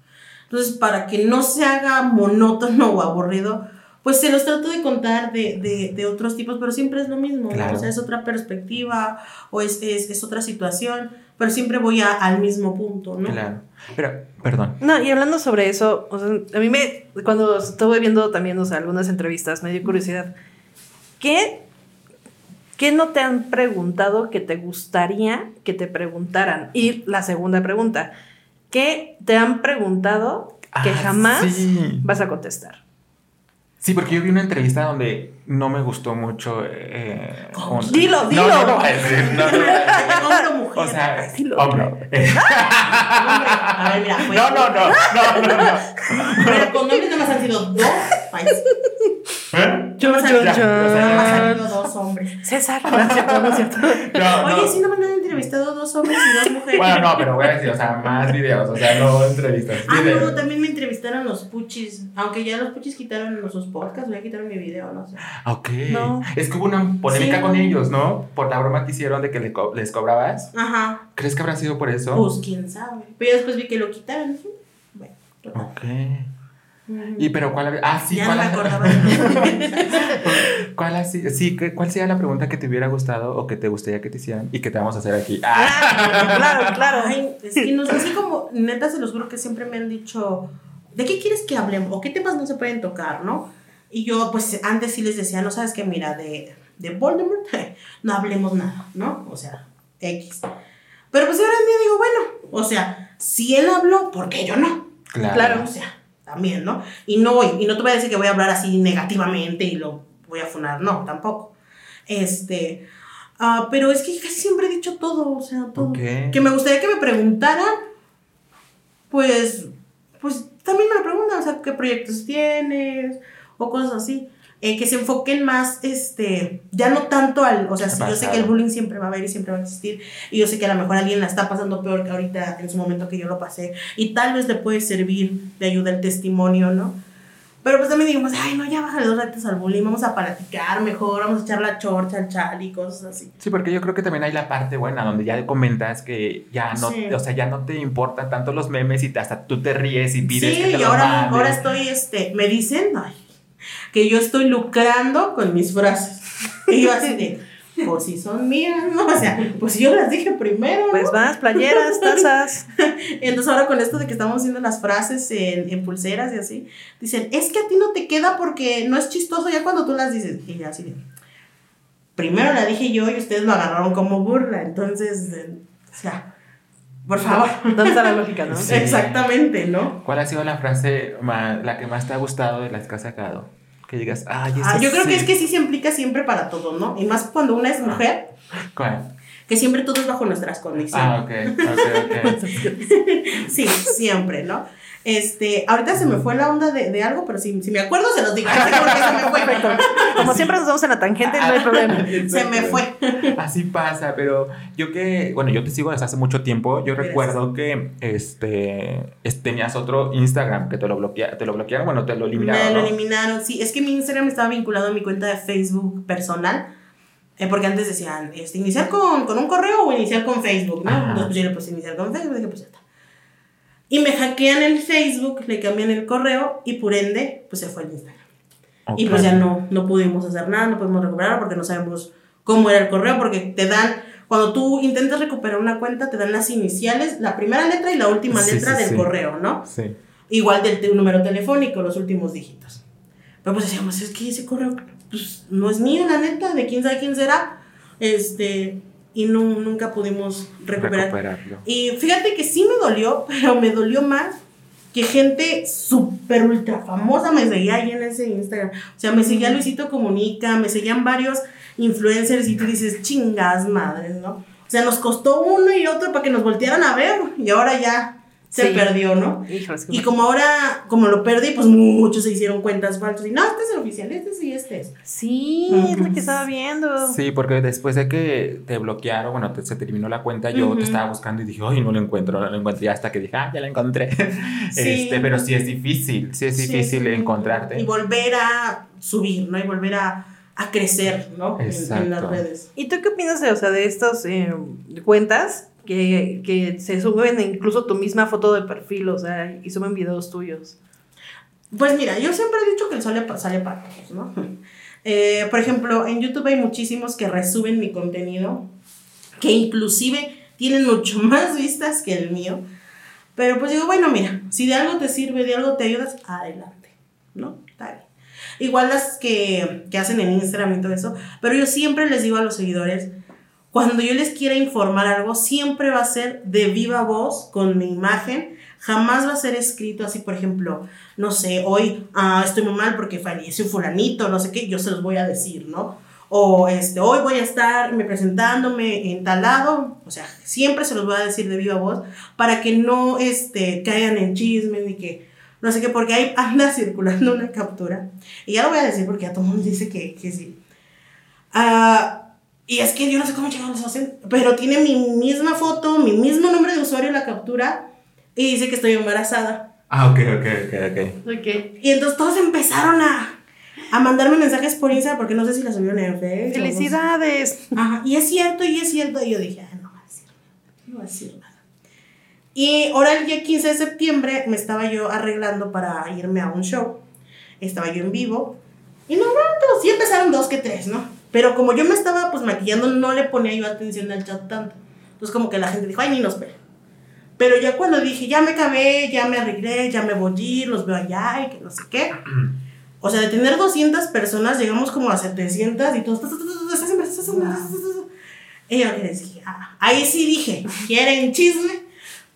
Entonces, para que no se haga monótono o aburrido, pues se los trato de contar de, de, de otros tipos, pero siempre es lo mismo, ¿no? Claro. o sea, es otra perspectiva o es, es, es otra situación, pero siempre voy a- al mismo punto, ¿no? Claro. Pero, perdón. No, y hablando sobre eso, o sea, a mí me, cuando estuve viendo también, o sea, algunas entrevistas, me dio curiosidad. ¿Qué, ¿Qué no te han preguntado que te gustaría que te preguntaran? Y la segunda pregunta, ¿qué te han preguntado que Ah, jamás sí. vas a contestar? Sí, porque yo vi una entrevista donde no me gustó mucho. eh, Dilo, No, dilo. No, no, voy a decir, no, no voy a decir. Hombre o mujer. O sea, Dilo. hombre. Hombre, a ver, mira, pues, No, no, no, no, no, no. Pero con hombres nada más han sido dos países. ¿Eh? Chon, Nada más chon, han- chon. nada más han sido dos hombres. César, no es cierto, no es cierto. No, Oye, no. sí, no me han entrevistado dos hombres y dos mujeres. Bueno, no, pero voy a decir, o sea, más videos, o sea, no entrevistas. Ah, videos. no, también me entrevistaron los puchis. Aunque ya los puchis quitaron sus podcasts, voy a quitar mi video, no sé. Ok. No. Es que hubo una polémica Sí. con ellos, ¿no? Por la broma que hicieron de que co- les cobrabas. Ajá, ¿Crees que habrá sido por eso? pues quién sabe. Pero yo después vi que lo quitaron. Bueno, total. Ok. ¿Y pero cuál Ah, sí, ya no ¿cuál, me acordaba. de ¿cuál así- sí, ¿qué- ¿cuál sería la pregunta que te hubiera gustado o que te gustaría que te hicieran y que te vamos a hacer aquí? Ah. Claro, claro. Ay, es que no sé, así como, neta, se los juro que siempre me han dicho, ¿de qué quieres que hablemos? ¿O qué temas no se pueden tocar, no? Y yo, pues, antes sí les decía, no sabes qué, mira, de, de Voldemort, no hablemos nada, ¿no? O sea, X. Pero pues ahora en día digo, bueno, o sea, si él habló, ¿por qué yo no? Claro. Claro. O sea, también, ¿no? Y no voy, y no te voy a decir que voy a hablar así negativamente y lo voy a funar, no, tampoco. Este, ah, pero es que casi siempre he dicho todo, o sea, todo. Ok. Que me gustaría que me preguntaran, pues, pues también me lo preguntan, o sea, qué proyectos tienes o cosas así. Eh, que se enfoquen más, este, ya no tanto al, o sea, sí, yo sé que el bullying siempre va a haber y siempre va a existir, y yo sé que a lo mejor alguien la está pasando peor que ahorita en su momento que yo lo pasé, y tal vez le puede servir de ayuda el testimonio, ¿no? Pero pues también digamos, ay, no, ya bájale dos ratos al bullying, vamos a platicar mejor, vamos a echar la chorcha, al chal y cosas así. Sí, porque yo creo que también hay la parte buena donde ya comentas que ya no, Sí. o sea, ya no te importan tanto los memes y hasta tú te ríes y pides Sí, que te y lo ahora estoy, este, me dicen, ay, que yo estoy lucrando con mis frases. Y yo así de, pues si son mías, ¿no? O sea, pues yo las dije primero, ¿no? Pues vas, playeras, tazas. Entonces ahora con esto de que estamos haciendo las frases en, en pulseras y así, dicen, es que a ti no te queda porque no es chistoso ya cuando tú las dices. Y ya así de, primero la dije yo y ustedes lo agarraron como burla, entonces, eh, o sea, por favor. ¿Dónde está la lógica, no? Sí. Exactamente, ¿no? ¿Cuál ha sido la frase ma- la que más te ha gustado de las que has sacado? Que digas, ay, Ah, yo creo sí". que es que sí se implica siempre para todo, ¿no? Y más cuando una es mujer, ¿Cuál? que siempre todo es bajo nuestras condiciones. Ah, ok, ok, ok. Sí, siempre, ¿no? Este, ahorita se me fue la onda de, de algo, pero si, si me acuerdo se los digo. Se me fue. Como siempre nos vamos en la tangente, no hay problema. Se me fue. Así pasa, pero yo que, bueno, yo te sigo desde hace mucho tiempo. Yo Gracias. recuerdo que este, es- tenías otro Instagram que te lo, bloquea, te lo bloquearon, bueno, te lo eliminaron. Me lo ¿no? eliminaron, sí. Es que mi Instagram estaba vinculado a mi cuenta de Facebook personal. eh, porque antes decían, este, iniciar con, con un correo o iniciar con Facebook, ¿no? Ajá. Entonces pues, yo le puse iniciar con Facebook, dije, pues ya está. Y me hackean el Facebook, le cambian el correo y por ende, pues se fue el Instagram. Y Ok. pues ya no, no pudimos hacer nada, no pudimos recuperarlo porque no sabemos cómo era el correo, porque te dan, cuando tú intentas recuperar una cuenta, te dan las iniciales, la primera letra y la última Sí, letra sí, del sí. correo, ¿no? Sí. Igual del te- número telefónico, los últimos dígitos. Pero pues decíamos, es que ese correo pues, no es mío, la neta, de quién sabe quién será. Este, y no, nunca pudimos recuperar. Recuperarlo. Y fíjate que sí me dolió, pero me dolió más que gente súper ultra famosa me seguía ahí en ese Instagram. O sea, me seguía Luisito Comunica, me seguían varios influencers y tú dices, chingas madres, ¿no? O sea, nos costó uno y otro para que nos voltearan a ver y ahora ya se Sí. perdió, ¿no? Híjole, es que- Y como ahora, como lo perdí, pues muchos se hicieron cuentas falsas. Y no, este es el oficial, este sí, este es. Sí, es lo que estaba viendo. Sí, porque después de que te bloquearon, bueno, te- se terminó la cuenta, yo te estaba buscando y dije, ay, no lo encuentro, no lo encuentro. Y hasta que dije, ah, ya la encontré. Sí. Este, pero sí es difícil, sí es difícil sí. encontrarte. Y volver a subir, ¿no? Y volver a, a crecer, ¿no? En, en las Exacto. redes. ¿Y tú qué opinas de, o sea, de estas eh, cuentas que, que se suben incluso tu misma foto de perfil, o sea, y suben videos tuyos? Pues mira, yo siempre he dicho que el sol le- sale para todos, ¿no? Eh, por ejemplo, en YouTube hay muchísimos que resuben mi contenido, que inclusive tienen mucho más vistas que el mío. Pero pues digo, bueno, mira, si de algo te sirve, de algo te ayudas, adelante, ¿no? Está bien. Igual las que, que hacen en Instagram y todo eso, pero yo siempre les digo a los seguidores, cuando yo les quiera informar algo, siempre va a ser de viva voz, con mi imagen, jamás va a ser escrito así, por ejemplo, no sé, hoy ah, estoy muy mal porque falleció fulanito, no sé qué, yo se los voy a decir, ¿no? O este, hoy voy a estar me presentándome en tal lado, o sea, siempre se los voy a decir de viva voz para que no este, caigan en chismes ni que, no sé qué, porque ahí anda circulando una captura. Y ya lo voy a decir porque ya todo mundo dice que, que sí. Ah, y es que yo no sé cómo chingados hacen, pero tiene mi misma foto, mi mismo nombre de usuario la captura y dice que estoy embarazada. Ah, ok, ok, ok, ok. Ok. Y entonces todos empezaron a, a mandarme mensajes por Instagram porque no sé si la subieron en Facebook. ¡Felicidades! Ajá, y es cierto, y es cierto. Y yo dije, ah, no va a decir, no va a decir nada. Y ahora el día 15 de septiembre me estaba yo arreglando para irme a un show. Estaba yo en vivo. Y no, no, pero sí empezaron dos que tres, ¿no? Pero como yo me estaba pues maquillando, no le ponía yo atención al chat tanto. Entonces como que la gente dijo, ay, ni nos ve. Pero ya cuando dije, ya me acabé, ya me arreglé, ya me voy a ir, los veo allá y que no sé qué. O sea, de tener 200 personas, llegamos como a 700 y todos... Y yo les dije, ah, ahí sí dije, ¿quieren chisme?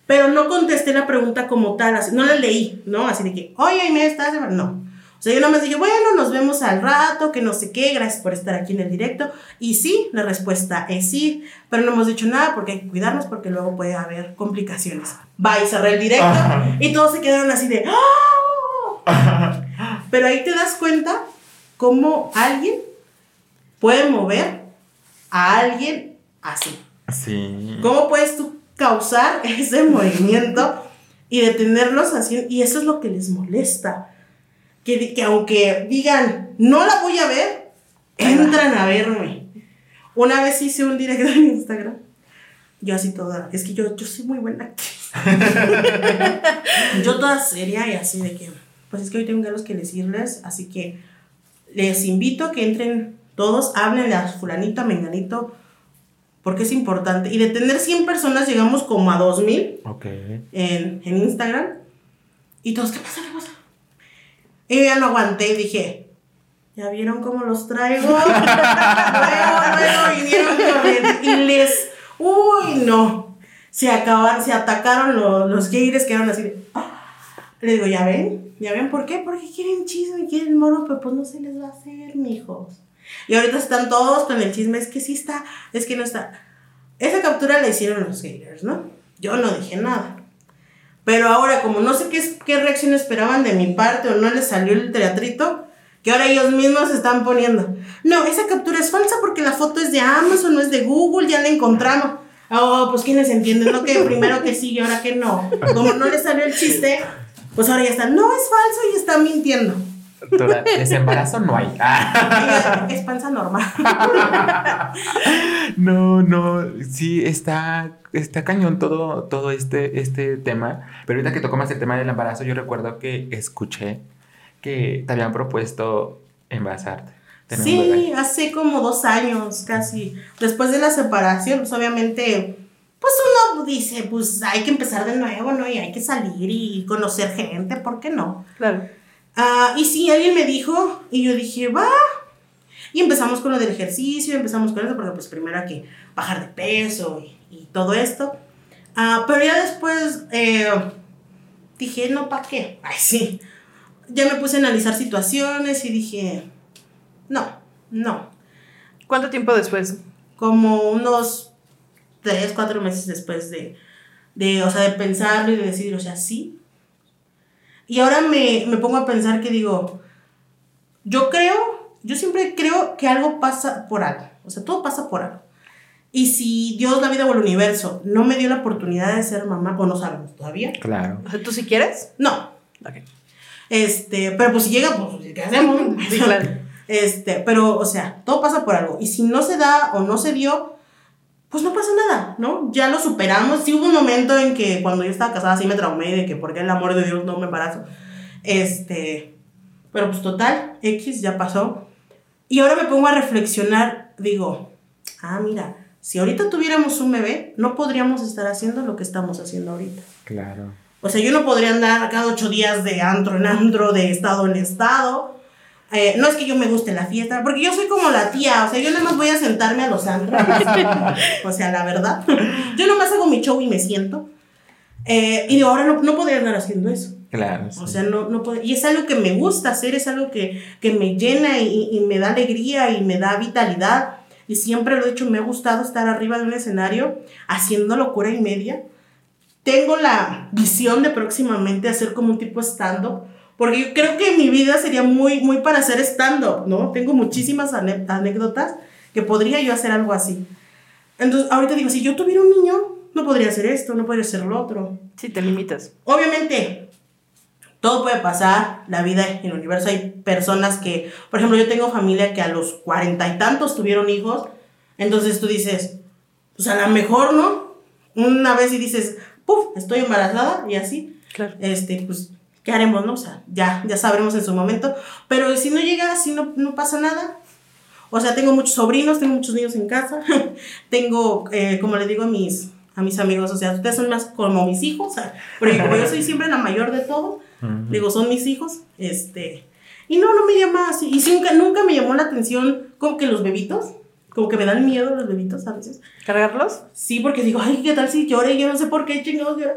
Pero no contesté la pregunta como tal, así, no la leí, ¿no? Así de que, oye, me estás, no. O sea, yo nomás dije, bueno, nos vemos al rato, que no sé qué, gracias por estar aquí en el directo. Y sí, la respuesta es sí, pero no hemos dicho nada porque hay que cuidarnos porque luego puede haber complicaciones. Va y cerré el directo y todos se quedaron así de, ¡Ah! Pero ahí te das cuenta cómo alguien puede mover a alguien así. Sí. ¿Cómo puedes tú causar ese movimiento y detenerlos así? Y eso es lo que les molesta que, que aunque digan, no la voy a ver, entran a verme. Una vez hice un directo en Instagram. Yo así toda, es que yo, yo soy muy buena actriz. yo toda seria y así de que, pues es que hoy tengo ganas que decirles, así que les invito a que entren todos, hablen a fulanito, a menganito, porque es importante. Y de tener 100 personas llegamos como a 2000 Ok. en, en Instagram. Y todos, ¿qué pasa? ¿Qué pasa? Y ya no aguanté y dije, ¿ya vieron cómo los traigo? luego, luego vinieron y les, uy, no. Se acabaron, se atacaron los, los haters, quedaron así de, ¡ah! Le digo, ¿ya ven? ¿Ya ven por qué? Porque quieren chisme, quieren moro, pero pues no se les va a hacer, mijos. Y ahorita están todos con el chisme, es que sí está, es que no está. Esa captura la hicieron los haters, ¿no? Yo no dije nada. Pero ahora, como no sé qué, qué reacción esperaban de mi parte o no les salió el teatrito, que ahora ellos mismos están poniendo. No, esa captura es falsa porque la foto es de Amazon, no es de Google, ya la encontramos. Oh, pues quienes entienden, ¿no? Que primero que sí y ahora que no. Como no les salió el chiste, pues ahora ya están, no es falso y están mintiendo. Desembarazo no hay. Ah. Es panza normal. No, no, sí, está, está cañón todo, todo este, este tema. Pero ahorita que tocó más el tema del embarazo, yo recuerdo que escuché que te habían propuesto embarazarte. Sí, hace como dos años casi. Después de la separación, pues obviamente, pues uno dice, pues hay que empezar de nuevo, ¿no? Y hay que salir y conocer gente, ¿por qué no? Claro. Ah, y sí, alguien me dijo, y yo dije, va. Y empezamos con lo del ejercicio, empezamos con eso, porque pues primero hay que bajar de peso y, y todo esto. Ah, pero ya después eh, dije, no, ¿para qué? Ay, sí. Ya me puse a analizar situaciones y dije, no, no. ¿Cuánto tiempo después? Como unos tres, cuatro meses después de, de, o sea, de pensarlo y de decir, o sea, sí. Y ahora me, me pongo a pensar que digo, yo creo, yo siempre creo que algo pasa por algo. O sea, todo pasa por algo. Y si Dios, la vida o el universo no me dio la oportunidad de ser mamá, o no sabemos todavía. Claro. O sea, ¿tú si quieres? No. Ok. Este, pero pues si llega, pues, ¿qué hacemos? Sí, claro. Este, pero, o sea, todo pasa por algo. Y si no se da o no se dio, pues no pasa nada, ¿no? Ya lo superamos. Sí hubo un momento en que cuando yo estaba casada sí me traumé de que por qué el amor de Dios no me embarazo. Este, pero pues total, X ya pasó. Y ahora me pongo a reflexionar, digo, ah, mira, si ahorita tuviéramos un bebé, no podríamos estar haciendo lo que estamos haciendo ahorita. Claro. O sea, yo no podría andar cada ocho días de antro en antro, de estado en estado. Eh, no es que yo me guste la fiesta, porque yo soy como la tía, o sea, yo nada más voy a sentarme a los antros. o sea, la verdad. Yo nomás hago mi show y me siento. Eh, y digo, ahora no, no podría andar haciendo eso. Claro. sí. O sea, no, no puedo- Y es algo que me gusta hacer, es algo que, que me llena y, y me da alegría y me da vitalidad. Y siempre lo he dicho, me ha gustado estar arriba de un escenario haciendo locura y media. Tengo la visión de próximamente hacer como un tipo stand-up, porque yo creo que mi vida sería muy, muy para hacer stand-up, ¿no? Tengo muchísimas anécdotas que podría yo hacer algo así. Entonces, ahorita digo, si yo tuviera un niño, no podría hacer esto, no podría hacer lo otro. Sí, te limitas. Obviamente, todo puede pasar, la vida en el universo. Hay personas que, por ejemplo, yo tengo familia que a los cuarenta y tantos tuvieron hijos. Entonces tú dices, pues a lo mejor, ¿no? Una vez y dices, puf, estoy embarazada y así. Claro. Este, pues, ¿qué haremos, no? O sea, ya, ya sabremos en su momento. Pero si no llega, si no, no pasa nada. O sea, tengo muchos sobrinos, tengo muchos niños en casa. tengo, eh, como le digo a mis, a mis amigos, o sea, ustedes son más como mis hijos. Porque como yo soy siempre la mayor de todo, Ujú. digo, son mis hijos. Este, y no, no me llama así. Y nunca, nunca me llamó la atención como que los bebitos. Como que me dan miedo los bebitos a veces. ¿Cargarlos? Sí, porque digo, ay, ¿qué tal si llora? Y yo no sé por qué chingados llora.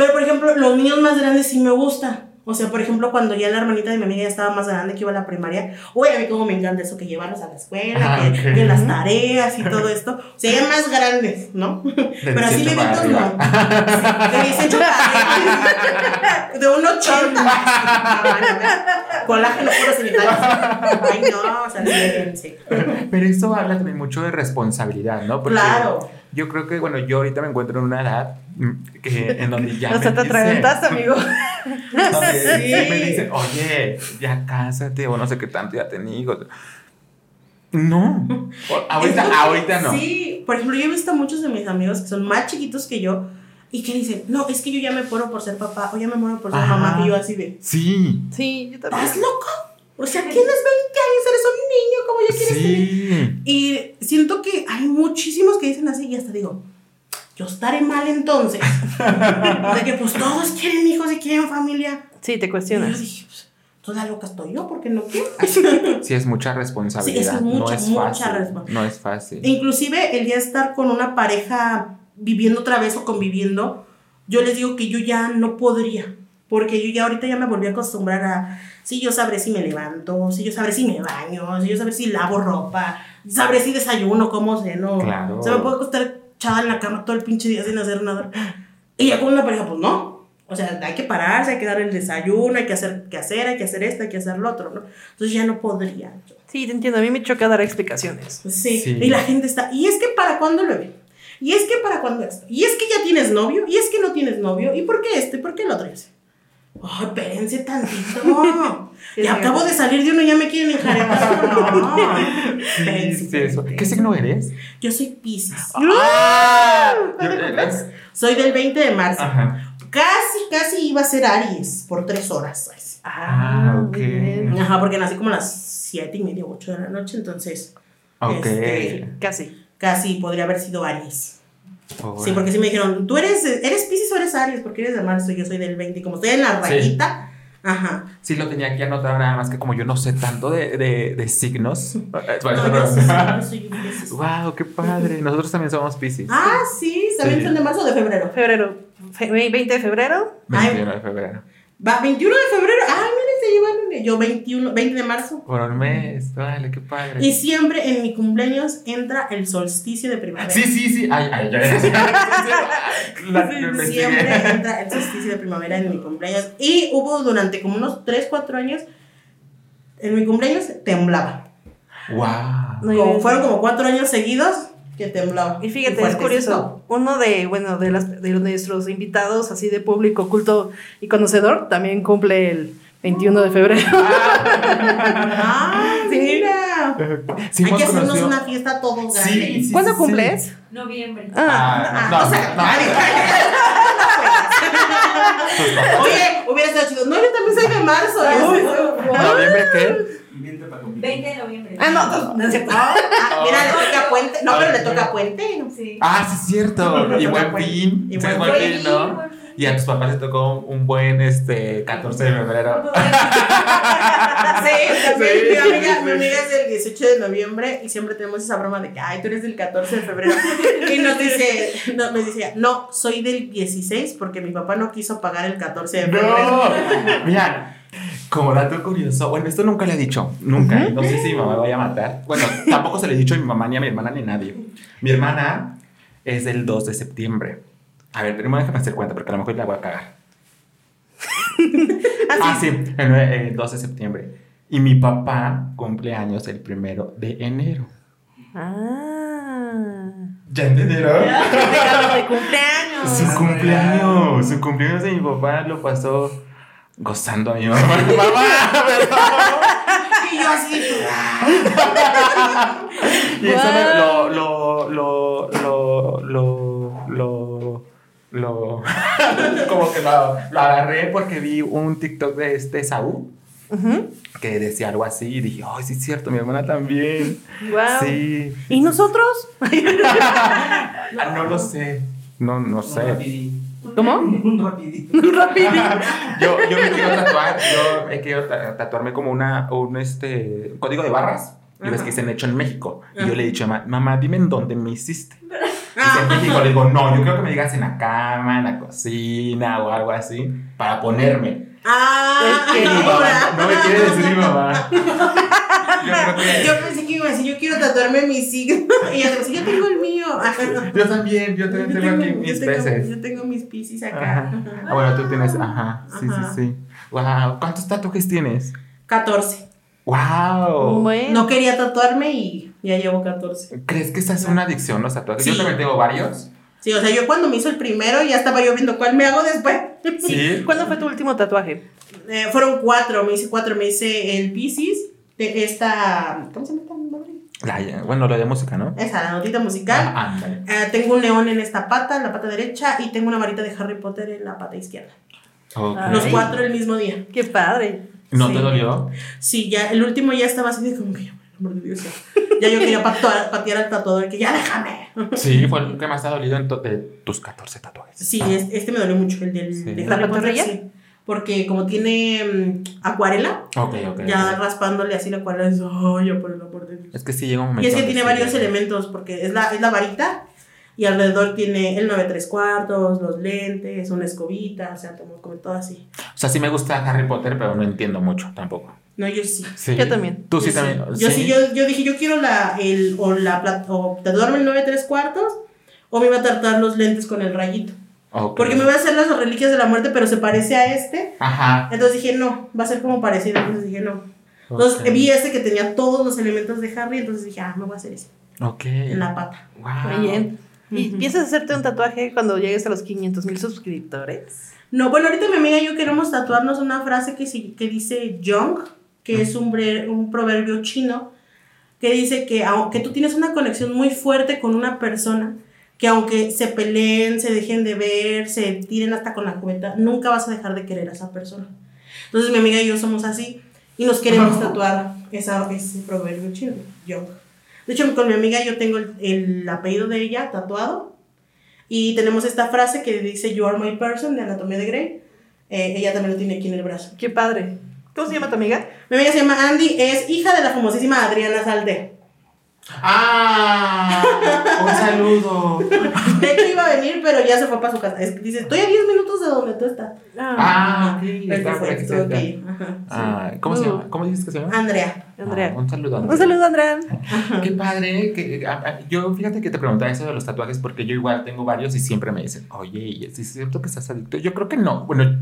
Pero, por ejemplo, los niños más grandes sí me gustan. O sea, por ejemplo, cuando ya la hermanita de mi amiga ya estaba más grande, que iba a la primaria, uy, a mí como me encanta eso, que llevarlos a la escuela, Ah, que, las tareas y todo esto. O sea, ya más grandes, ¿no? Pero así 18 para bebitos no. Sí, De 18 para arriba. De un 80. No, no, no. Colágeno puro sanitario. Ay, no, o sea, fíjense. Pero eso habla también mucho de responsabilidad, ¿no? Porque Claro. Yo creo que, bueno, yo ahorita me encuentro en una edad mm, que, en donde ya. O sea, te atragantaste, amigo. donde Sí. me dicen, oye, ya cásate o no sé qué tanto, ya ten hijos. No. Ahorita, que- ahorita no. Sí, por ejemplo, yo he visto a muchos de mis amigos que son más chiquitos que yo y que dicen, no, es que yo ya me muero por ser papá o ya me muero por ser Ajá. mamá. Y yo así de, Sí. Sí, yo también. ¿estás loco? O sea, tienes 20 años, eres un niño, ¿cómo ya quieres? Sí. Y siento que hay muchísimos que dicen así y hasta digo, yo estaré mal entonces. de que pues todos quieren hijos y quieren familia. Sí, te Y yo cuestionas. dije, pues, toda loca estoy yo porque no quiero. Sí, es mucha responsabilidad. Sí, es mucha, no es mucha responsabilidad. No es fácil. Inclusive el día de estar con una pareja viviendo otra vez o conviviendo, yo les digo que yo ya no podría, porque yo ya ahorita ya me volví a acostumbrar a, sí, yo sabré si me levanto, sí, yo sabré si me baño, sí, yo sabré si lavo ropa, sabré si desayuno, cómo ceno. Claro. O sea, me puedo acostar echada en la cama todo el pinche día sin hacer nada. Y ya con una pareja, pues no. O sea, hay que pararse, hay que dar el desayuno, hay que hacer, que hacer, hay que hacer esto, hay que hacer lo otro, ¿no? Entonces ya no podría. yo. Sí, te entiendo. A mí me choca dar explicaciones. Sí. Sí. Y la gente está, y es que para cuándo lo ve. Y es que para cuándo esto. Y es que ya tienes novio. Y es que no tienes novio. ¿Y por qué este? ¿Por qué el otro? Ay, espérense tantito. Sí, y es acabo de salir de uno y ya me quieren enjaretar. No. Sí, eso. ¿Qué signo eres? Yo soy Pisces. ¡Ah! ¿Cuándo Yo- cumples? Soy del 20 de marzo. Ajá. Casi, casi iba a ser Aries por tres horas. Ah, muy ok. Ajá, porque nací como a las siete y media, ocho de la noche. Entonces, Ok. Este, Casi. casi podría haber sido Aries. Sí, porque sí me dijeron, tú eres, eres Pisces o eres Aries, porque eres de marzo y yo soy del 20. Y como estoy en la Sí. rayita, ajá. Sí, lo tenía aquí anotado nada más que como yo no sé tanto de, de, de signos. No, no- sí, soy wow, qué padre. Nosotros también somos Pisces. Ah, sí, también Sí. son de marzo o de febrero. Febrero. Fe- 20 de febrero. 21 de febrero. Va, 21 de febrero. Ah, llevan. Yo 21, 20 de marzo. Por un mes. Vale, qué padre. Y siempre en mi cumpleaños entra el solsticio de primavera. Sí, sí, sí. Ay, ay, investigué. Siempre entra el solsticio de primavera en mi cumpleaños. Y hubo durante como unos 3, 4 años, en mi cumpleaños temblaba. Wow. Como- fueron como 4 años seguidos que temblaba. Y fíjate, es curioso. Uno de, bueno, de, las, de nuestros invitados, así de público, culto y conocedor, también cumple el 21 de febrero. Ah, Sí. mira. Sí, Hay que hacernos conocido- una fiesta todos Sí, grandes. sí, ¿Cuándo sí, cumples? Noviembre. Ah, Ah, no, Ah, no, o sea. Oye, hubiera estado chido. No, yo también soy de marzo. ¿Noviembre qué? 20 de noviembre. Ah, no, no, no es cierto. Ah, mira, le toca puente. No, pero le toca puente. Ah, sí, es cierto. Y buen fin. Y buen fin, ¿no? Y a tus papás les tocó un buen este 14 de febrero. Sí, también Sí, mi, amiga, sí, mi amiga es del 18 de noviembre y siempre tenemos esa broma de que, ay, tú eres del 14 de febrero. Y nos dice, no, nos dice, no, soy del 16 porque mi papá no quiso pagar el 14 de febrero. No, mira, como dato curioso, bueno, esto nunca le he dicho, nunca, no sé si mi mamá me vaya a matar. Bueno, tampoco se le he dicho a mi mamá, ni a mi hermana, ni a nadie. Mi hermana es del 2 de septiembre. A ver, primero déjame hacer cuenta, porque a lo mejor la voy a cagar. Ah, sí, el, el 2 de septiembre. Y mi papá cumple años el primero de enero. Ah. ¿Ya entendieron? De cumpleaños. Su cumpleaños, su cumpleaños de mi papá lo pasó gozando a mi mamá. ¡Mamá! Y yo así, Y eso lo, lo, lo, lo, lo, lo, lo, como que lo, lo agarré porque vi un TikTok de este Saúl que decía algo así y dije, ay, sí es cierto, mi hermana también. Guau. Sí. ¿Y nosotros? No lo sé. No, no sé. ¿Cómo? Un rapidito. Rápido. Yo, yo me quiero tatuar, yo me quiero tatuarme como una, un este, un código de barras. Y ves que se han hecho en México. Y yo le he dicho a mamá, mamá, dime en dónde me hiciste. Ah. científico. Le digo, no, yo creo que me digas en la cama, en la cocina o algo así, para ponerme. Ah, Es que- Y mi mamá, no me quiere decir mi mamá. Yo creo que. Yo pensé que iba a decir, yo quiero tatuarme mi signo. Y ella dice, yo tengo el mío. Yo también, yo también Yo tengo aquí tengo, mis yo tengo- peces. yo tengo mis piscis acá. Ajá. Ah, bueno, tú tienes, ajá, sí, Ajá. sí, sí. Wow, ¿cuántos tatuajes tienes? 14. Wow. Bueno. No quería tatuarme y ya llevo 14. ¿Crees que esa es una adicción los tatuajes? Yo también tengo varios. Sí, o sea, yo cuando me hizo el primero ya estaba yo viendo cuál me hago después. Sí. ¿Cuándo fue tu último tatuaje? Eh, fueron cuatro, me hice cuatro, me hice el Pisces, de esta, ¿cómo se llama esta madre? La- bueno, lo de música, ¿no? Esa, la notita musical. Ah. Eh, tengo un león en esta pata, en la pata derecha, y tengo una varita de Harry Potter en la pata izquierda. Los cuatro el mismo día. Qué padre. ¿No Sí. te dolió? Sí, ya, el último ya estaba así de como que, por amor de Dios, ya, yo quería patear, patear al tatuador, que ya déjame. Sí, fue el que más te ha dolido de tus 14 tatuajes. Sí, es- este me dolió mucho, el del Sí. de sí. Porque como tiene mm, acuarela, ya raspándole así la acuarela, es, ay, ya por el amor de Dios. Es que sí llega un momento. Y es que tiene varios elementos, porque es la, es la varita y alrededor tiene el 9 3 cuartos, los lentes, una escobita, o sea, como, como todo así. O sea, sí me gusta Harry Potter, pero no entiendo mucho tampoco. No, yo sí. Sí. Yo también. Tú sí Yo también. Yo sí, yo, yo dije, yo quiero la, el, o la, plat- o tatuarme el 9 3 cuartos, o me iba a tatuar los lentes con el rayito. Porque me voy a hacer las reliquias de la muerte, pero se parece a este. Ajá. Entonces dije, no, va a ser como parecido. Entonces dije, no. Entonces vi este que tenía todos los elementos de Harry, entonces dije, ah, me voy a hacer ese. Ok. En la pata. Wow. Muy bien. ¿Y piensas hacerte un tatuaje cuando llegues a los 500 mil suscriptores? No, bueno, ahorita mi amiga y yo queremos tatuarnos una frase que, sí- que dice Jung, que es un, bre- un proverbio chino, que dice que aunque tú tienes una conexión muy fuerte con una persona, que aunque se peleen, se dejen de ver, se tiren hasta con la cubeta, nunca vas a dejar de querer a esa persona. Entonces mi amiga y yo somos así y nos queremos tatuar esa, ese proverbio chino, Jung. De hecho, con mi amiga yo tengo el, el apellido de ella tatuado y tenemos esta frase que dice You are my person de Anatomía de Grey. Eh, ella también lo tiene aquí en el brazo. Qué padre. ¿Cómo se llama tu amiga? Mi amiga se llama Andy, es hija de la famosísima Adriana Salte. ¡Ah! Un saludo. De hecho iba a venir, pero ya se fue para su casa. Es dice, estoy a 10 minutos de donde tú estás. Ah, Está por aquí cerca. Ajá, sí. Ah, ¿Cómo se llama? ¿Cómo dices que se llama? Andrea. Andrea. Ah, un saludo, Andrea. Un saludo, Andrea. Qué padre. Que, a- a- yo, fíjate que te preguntaba eso de los tatuajes porque yo igual tengo varios y siempre me dicen, oye, ¿y es cierto que estás adicto? Yo creo que no. Bueno,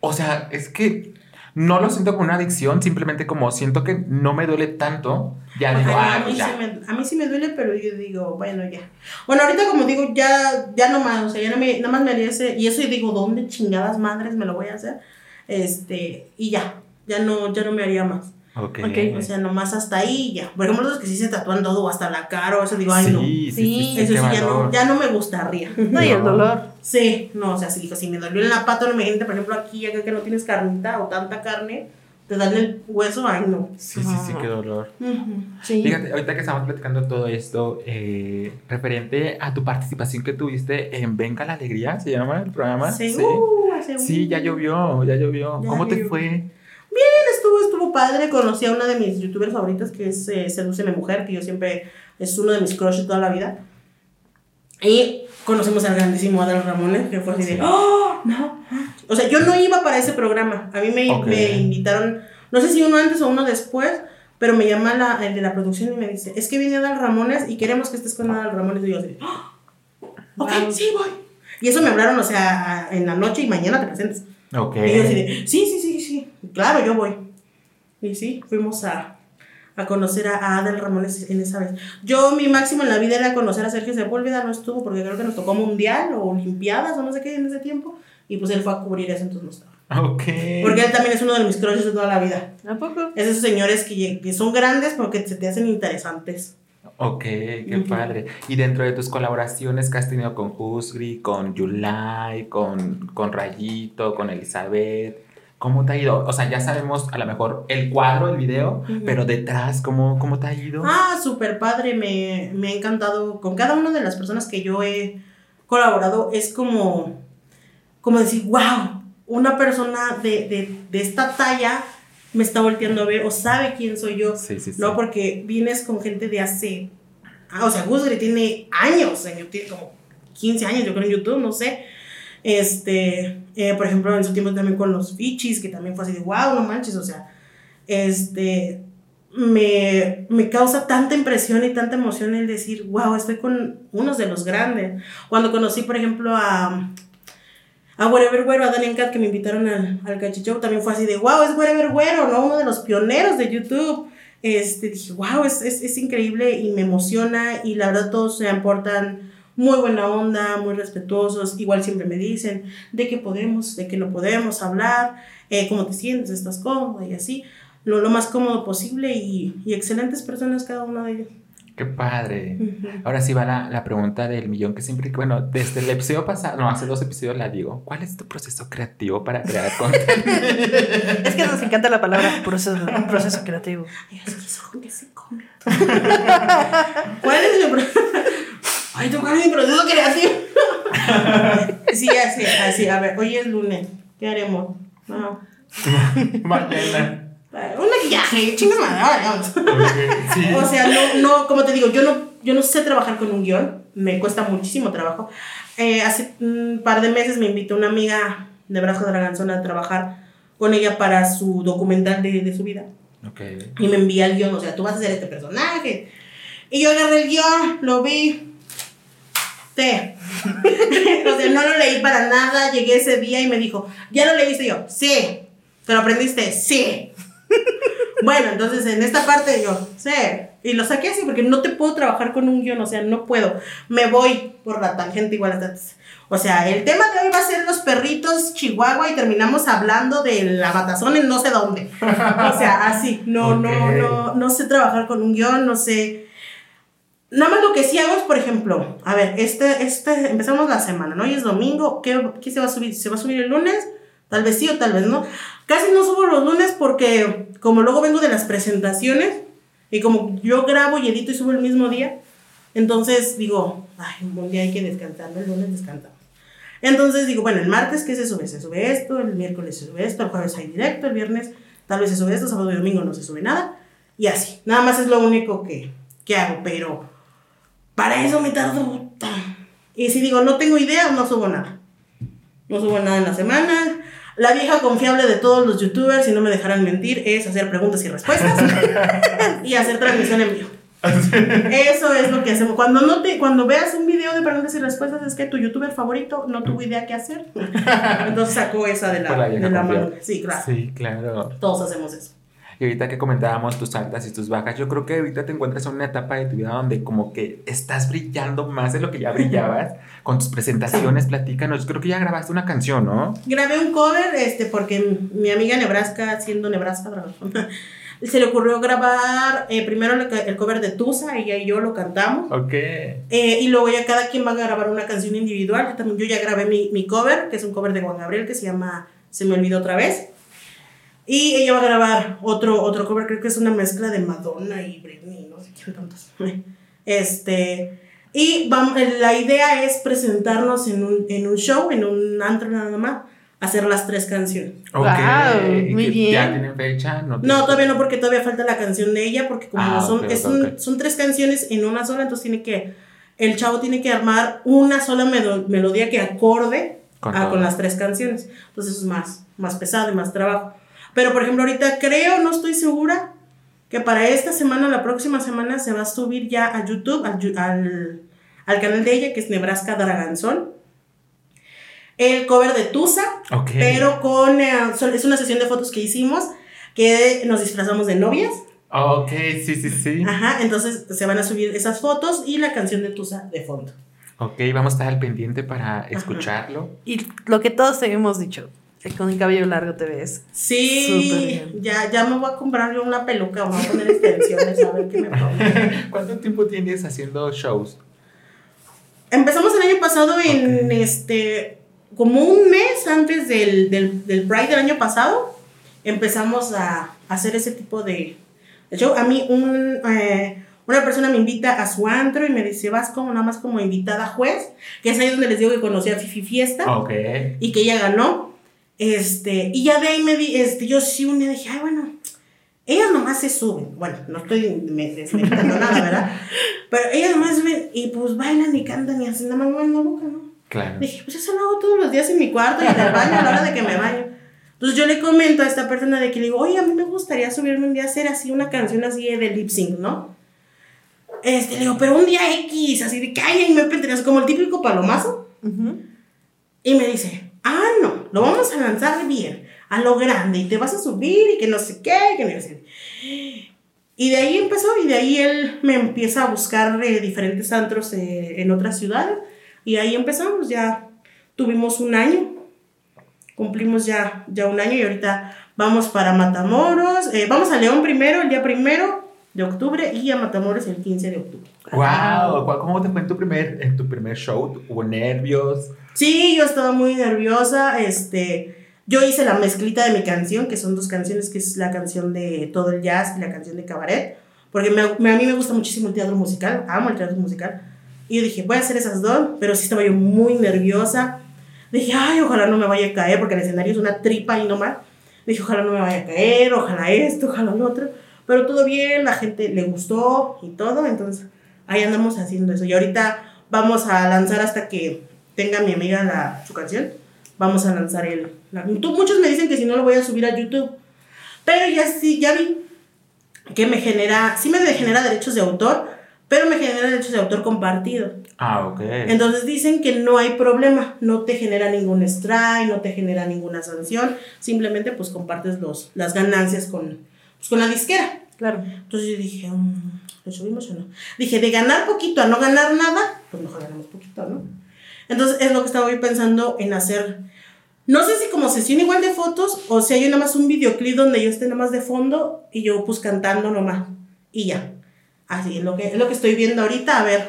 o sea, es que no lo siento como una adicción, simplemente como siento que no me duele tanto. Ya digo, ah, a, mí pues sí ya. me, a mí sí me duele, pero yo digo, bueno, ya. Bueno, ahorita como digo, ya, ya no más, o sea, ya no me, nada más me haría ese, y eso y digo, ¿dónde chingadas madres me lo voy a hacer? Este, y ya, ya no, ya no me haría más. Ok. Ok, O sea, nomás hasta ahí ya. Por ejemplo, los que sí se tatúan todo, hasta la cara, o eso digo, ay, no. sí, sí, sí, Sí, sí, Eso sí, ya no, ya no me gustaría. No, y el dolor. Sí, no, o sea, si dijo, si me dolió en la pata, no me imagínate, por ejemplo, aquí, acá que no tienes carnita o tanta carne, te dan el hueso, ay, no. Sí, sí, sí, qué dolor. Ujú. Sí. Fíjate, ahorita que estamos platicando todo esto, eh, referente a tu participación que tuviste en Venga la Alegría, ¿se llama el programa? Sí, Sí. uh, hace Sí, un- ya llovió, ya llovió. Ya ¿Cómo te llovió. Fue? Estuvo, estuvo padre, conocí a una de mis youtubers favoritas que es eh, Sedúceme Mujer, que yo siempre es uno de mis crushes toda la vida. Y conocimos al grandísimo Adal Ramones, que fue así de. ¡Oh! No. O sea, yo no iba para ese programa. A mí me, Ok. me invitaron, no sé si uno antes o uno después, pero me llama la, el de la producción y me dice, es que viene Adal Ramones y queremos que estés con Adal Ramones. Y yo así, ¡Oh! Ok, Wow. sí, voy. Y eso me hablaron, o sea, en la noche y mañana te presentes. Ok. Y yo así de, sí, sí, claro, yo voy. Y sí, fuimos a, a conocer a, Adel Ramones en esa vez. Yo, mi máximo en la vida era conocer a Sergio Sepúlveda, no estuvo porque creo que nos tocó Mundial o Olimpiadas o no sé qué en ese tiempo. Y pues él fue a cubrir eso, entonces no estaba. Ok. Porque él también es uno de mis crushes de toda la vida. ¿A poco? Es esos señores que, que son grandes porque se te hacen interesantes. Ok, qué Ujú. padre. Y dentro de tus colaboraciones que has tenido con Husgri, con Yulai, con, con Rayito, con Elizabeth, ¿cómo te ha ido? O sea, ya sabemos a lo mejor el cuadro, el video, pero detrás, ¿cómo, cómo te ha ido? Ah, súper padre, me, me ha encantado. Con cada una de las personas que yo he colaborado es como, como decir, wow, una persona de, de, de esta talla me está volteando a ver o sabe quién soy yo. sí, sí, sí. No, porque vienes con gente de hace Ah, o sea, Gusgri tiene años, en YouTube, como 15 años, yo creo, en YouTube, no sé. Este, eh, por ejemplo, en su tiempo también con los Fichis, que también fue así de, wow, no manches, o sea, este, me, me causa tanta impresión y tanta emoción el decir, wow, estoy con unos de los grandes. Cuando conocí, por ejemplo, a, a Wherever Güero, a Daniel Cat, que me invitaron al, al también fue así de, wow, es Wherever Güero, ¿no? Uno de los pioneros de YouTube. Este, dije, wow, es, es, es increíble y me emociona y la verdad todos se aportan muy buena onda, muy respetuosos, igual siempre me dicen de que podemos, de que no podemos hablar, eh, cómo te sientes, estás cómoda y así, lo, lo más cómodo posible y, y excelentes personas cada uno de ellos. Qué padre. Ahora sí va la, la pregunta del millón que siempre, bueno, desde el episodio pasado, no, hace dos episodios la digo. ¿Cuál es tu proceso creativo para crear contenido? Es que nos encanta la palabra proceso, proceso creativo. Ay, es que eso que se come. ¿Cuál es mi proceso? Ay, tú, ¿cuál es mi proceso creativo? sí, así, así. A ver, hoy es lunes. ¿Qué haremos? No. Mañana. Un maquillaje, chingas madre. O sea, no, no, como te digo, yo no, yo no sé trabajar con un guion, me cuesta muchísimo trabajo. Eh, hace un par de meses me invitó una amiga de Brazo Draganzón a trabajar con ella para su documental de, de su vida. Ok. Y me envía el guion, o sea, tú vas a ser este personaje. Y yo agarré el guion, lo vi. O sea, no lo leí para nada. Llegué ese día y me dijo, ¿ya lo leíste? Y yo, sí. ¿Te lo aprendiste? Sí. bueno, entonces en esta parte yo, sí. Y lo saqué así porque no te puedo trabajar con un guion, o sea, no puedo. Me voy por la tangente igual hasta antes. O sea, el tema de hoy va a ser los perritos Chihuahua y terminamos hablando de la matazón en no sé dónde. O sea, así. No, no, no, no sé trabajar con un guion, no sé. Nada más lo que sí hago es, por ejemplo, a ver, este, este, empezamos la semana, ¿no? Hoy es domingo, ¿qué, qué se va a subir? ¿Se va a subir el lunes? Tal vez sí o tal vez no. Casi no subo los lunes porque como luego vengo de las presentaciones y como yo grabo y edito y subo el mismo día, entonces digo, ay, un día hay que descansar, el lunes descansamos. Entonces digo, bueno, el martes, ¿qué se sube? Se sube esto, el miércoles se sube esto, el jueves hay directo, el viernes tal vez se sube esto, sábado y domingo no se sube nada. Y así, nada más es lo único que, que hago, pero para eso me tardo. Y si digo, no tengo idea, no subo nada. No subo nada en la semana. La vieja confiable de todos los youtubers, si no me dejaran mentir, es hacer preguntas y respuestas y hacer transmisión en vivo. Eso es lo que hacemos. Cuando no te, cuando veas un video de preguntas y respuestas, es que tu youtuber favorito no tuvo idea qué hacer. Entonces sacó esa de la, la de la manga. Sí, claro. Sí, claro. Todos hacemos eso. Y ahorita que comentábamos tus altas y tus bajas, yo creo que ahorita te encuentras en una etapa de tu vida donde como que estás brillando más de lo que ya brillabas con tus presentaciones, platícanos. Creo que ya grabaste una canción, ¿no? Grabé un cover, este, porque mi amiga Nebraska, siendo Nebraska, se le ocurrió grabar eh, primero el, el cover de Tusa, ella y yo lo cantamos. Ok. Eh, y luego ya cada quien va a grabar una canción individual. Yo también yo ya grabé mi, mi cover, que es un cover de Juan Gabriel que se llama Se me olvidó otra vez. Y ella va a grabar otro, otro cover, creo que es una mezcla de Madonna y Britney, no sé quién tantos. Este, y vamos, la idea es presentarnos en un, en un show, en un antro nada más, hacer las tres canciones. Ok. ¿Y muy bien. ¿Ya tienen fecha? No, No, todavía no, porque todavía falta la canción de ella, porque como Ah, son, ok, es ok, un- son tres canciones en una sola, entonces tiene que, el chavo tiene que armar una sola melodía que acorde Con a- con las tres canciones. Entonces es más, más pesado y más trabajo. Pero por ejemplo, ahorita creo, no estoy segura, que para esta semana, la próxima semana, se va a subir ya a YouTube, al, al, al canal de ella, que es Nebraska Draganzón. El cover de Tusa, Ok. pero con, eh, es una sesión de fotos que hicimos que nos disfrazamos de novias. Ok, sí, sí, sí. Ajá, entonces se van a subir esas fotos y la canción de Tusa de fondo. Ok, vamos a estar al pendiente para escucharlo. Y lo que todos te hemos dicho, con el cabello largo te ves. Sí, ya, ya me voy a comprar yo una peluca, voy a poner extensiones a ver qué me pongo. ¿Cuánto tiempo tienes haciendo shows? Empezamos el año pasado en Ok. este, como un mes antes del, del, del Pride del año pasado, empezamos a hacer ese tipo de, de show. A mí un, eh, una persona me invita a su antro y me dice, vas como nada más como invitada juez, que es ahí donde les digo que conocí a Fifi Fiesta Ok. y que ella ganó. Este, y ya de ahí me di, este, yo sí un día dije, ay, bueno, ellas nomás se suben. Bueno, no estoy me- desmeritando nada, ¿verdad? Pero ellas nomás suben y pues bailan y cantan y hacen nada más mueven la boca, ¿no? Claro. Dije, pues eso lo hago todos los días en mi cuarto y en el baño a la hora de que me baño. Entonces yo le comento a esta persona de que le digo, oye, a mí me gustaría subirme un día a hacer así una canción así de lip sync, ¿no? Este, le digo, pero un día X, así de que ay, me pendejas, como el típico palomazo. Ujú. Y me dice, ah, no, lo vamos a lanzar bien, a lo grande, y te vas a subir y que no sé qué, que no sé. Y de ahí empezó, y de ahí él me empieza a buscar eh, diferentes antros eh, en otras ciudades, y ahí empezamos, ya tuvimos un año, cumplimos ya, ya un año, y ahorita vamos para Matamoros, eh, vamos a León primero, el día primero de octubre, y a Matamoros el 15 de octubre. Wow, ¿cómo te fue en tu primer, en tu primer show? ¿Hubo nervios? Sí, yo estaba muy nerviosa. Este, yo hice la mezclita de mi canción, que son dos canciones, que es la canción de todo el jazz y la canción de cabaret, porque me- a mí me gusta muchísimo el teatro musical, amo el teatro musical. Y yo dije, voy a hacer esas dos, pero sí estaba yo muy nerviosa. Dije, ay, ojalá no me vaya a caer, porque el escenario es una tripa y no más. Dije, ojalá no me vaya a caer, ojalá esto, ojalá lo otro. Pero todo bien, la gente le gustó y todo, entonces ahí andamos haciendo eso. Y ahorita vamos a lanzar hasta que tenga mi amiga la, su canción. Vamos a lanzar el. la- tú- muchos me dicen que si no lo voy a subir a YouTube. Pero ya sí, ya vi que me genera. Sí me genera derechos de autor, pero me genera derechos de autor compartido. Ah, ok. Entonces dicen que no hay problema, no te genera ningún strike, no te genera ninguna sanción, simplemente pues compartes los, las ganancias con, pues, con la disquera. Claro. Entonces yo dije, mm, ¿le subimos o no? Dije, de ganar poquito a no ganar nada, pues mejor ganamos poquito, ¿no? Entonces es lo que estaba yo pensando en hacer. No sé si como sesión igual de fotos o si hay nada más un videoclip donde yo esté nada más de fondo y yo pues cantando nomás. Y ya. Así es lo que, es lo que estoy viendo ahorita. A ver,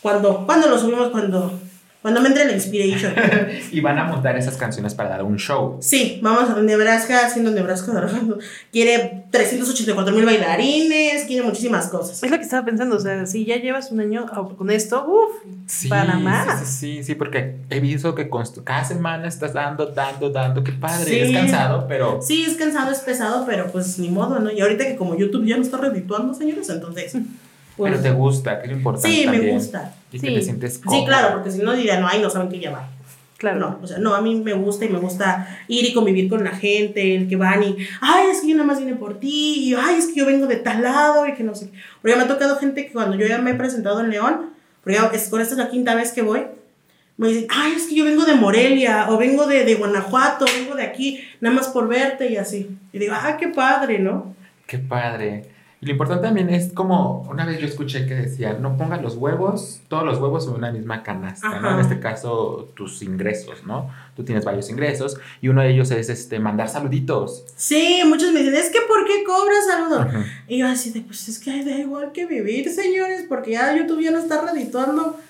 cuando, cuando lo subimos, cuando, cuando me entre la inspiration. y van a montar esas canciones para dar un show. Sí, vamos a Nebraska, haciendo Nebraska. Quiere 384 mil bailarines, quiere muchísimas cosas. Es lo que estaba pensando, o sea, si ya llevas un año con esto, uff, Sí, para más. Sí, sí, sí, sí, porque he visto que cada semana estás dando, dando, dando. Qué padre. Sí. Es cansado, pero. Sí, es cansado, es pesado, pero pues ni modo, ¿no? Y ahorita que como YouTube ya no está redituando, señores, entonces. Pues, Pero te gusta, que es lo importante. sí, me también. gusta. Y que Sí. te sientes cómodo. Sí, claro, porque si no dirían, no, ay, no saben qué llevar. Claro. No, o sea, no, a mí me gusta y me gusta ir y convivir con la gente, el que van y, ay, es que yo nada más vine por ti, y ay, es que yo vengo de tal lado, y que no sé. Porque me ha tocado gente que cuando yo ya me he presentado en León, porque ya es, con esta es la quinta vez que voy, me dicen, ay, es que yo vengo de Morelia, o vengo de, de Guanajuato, vengo de aquí, nada más por verte y así. Y digo, ah, qué padre, ¿no? Qué padre. Y lo importante también es como una vez yo escuché que decía, no pongas los huevos, todos los huevos en una misma canasta. En este caso, tus ingresos, ¿no? Tú tienes varios ingresos y uno de ellos es este mandar saluditos. Sí, muchos me dicen, es que ¿por qué cobras saludos? Ajá. Y yo así de, pues es que da igual que vivir, señores, porque ya YouTube ya no está redituando.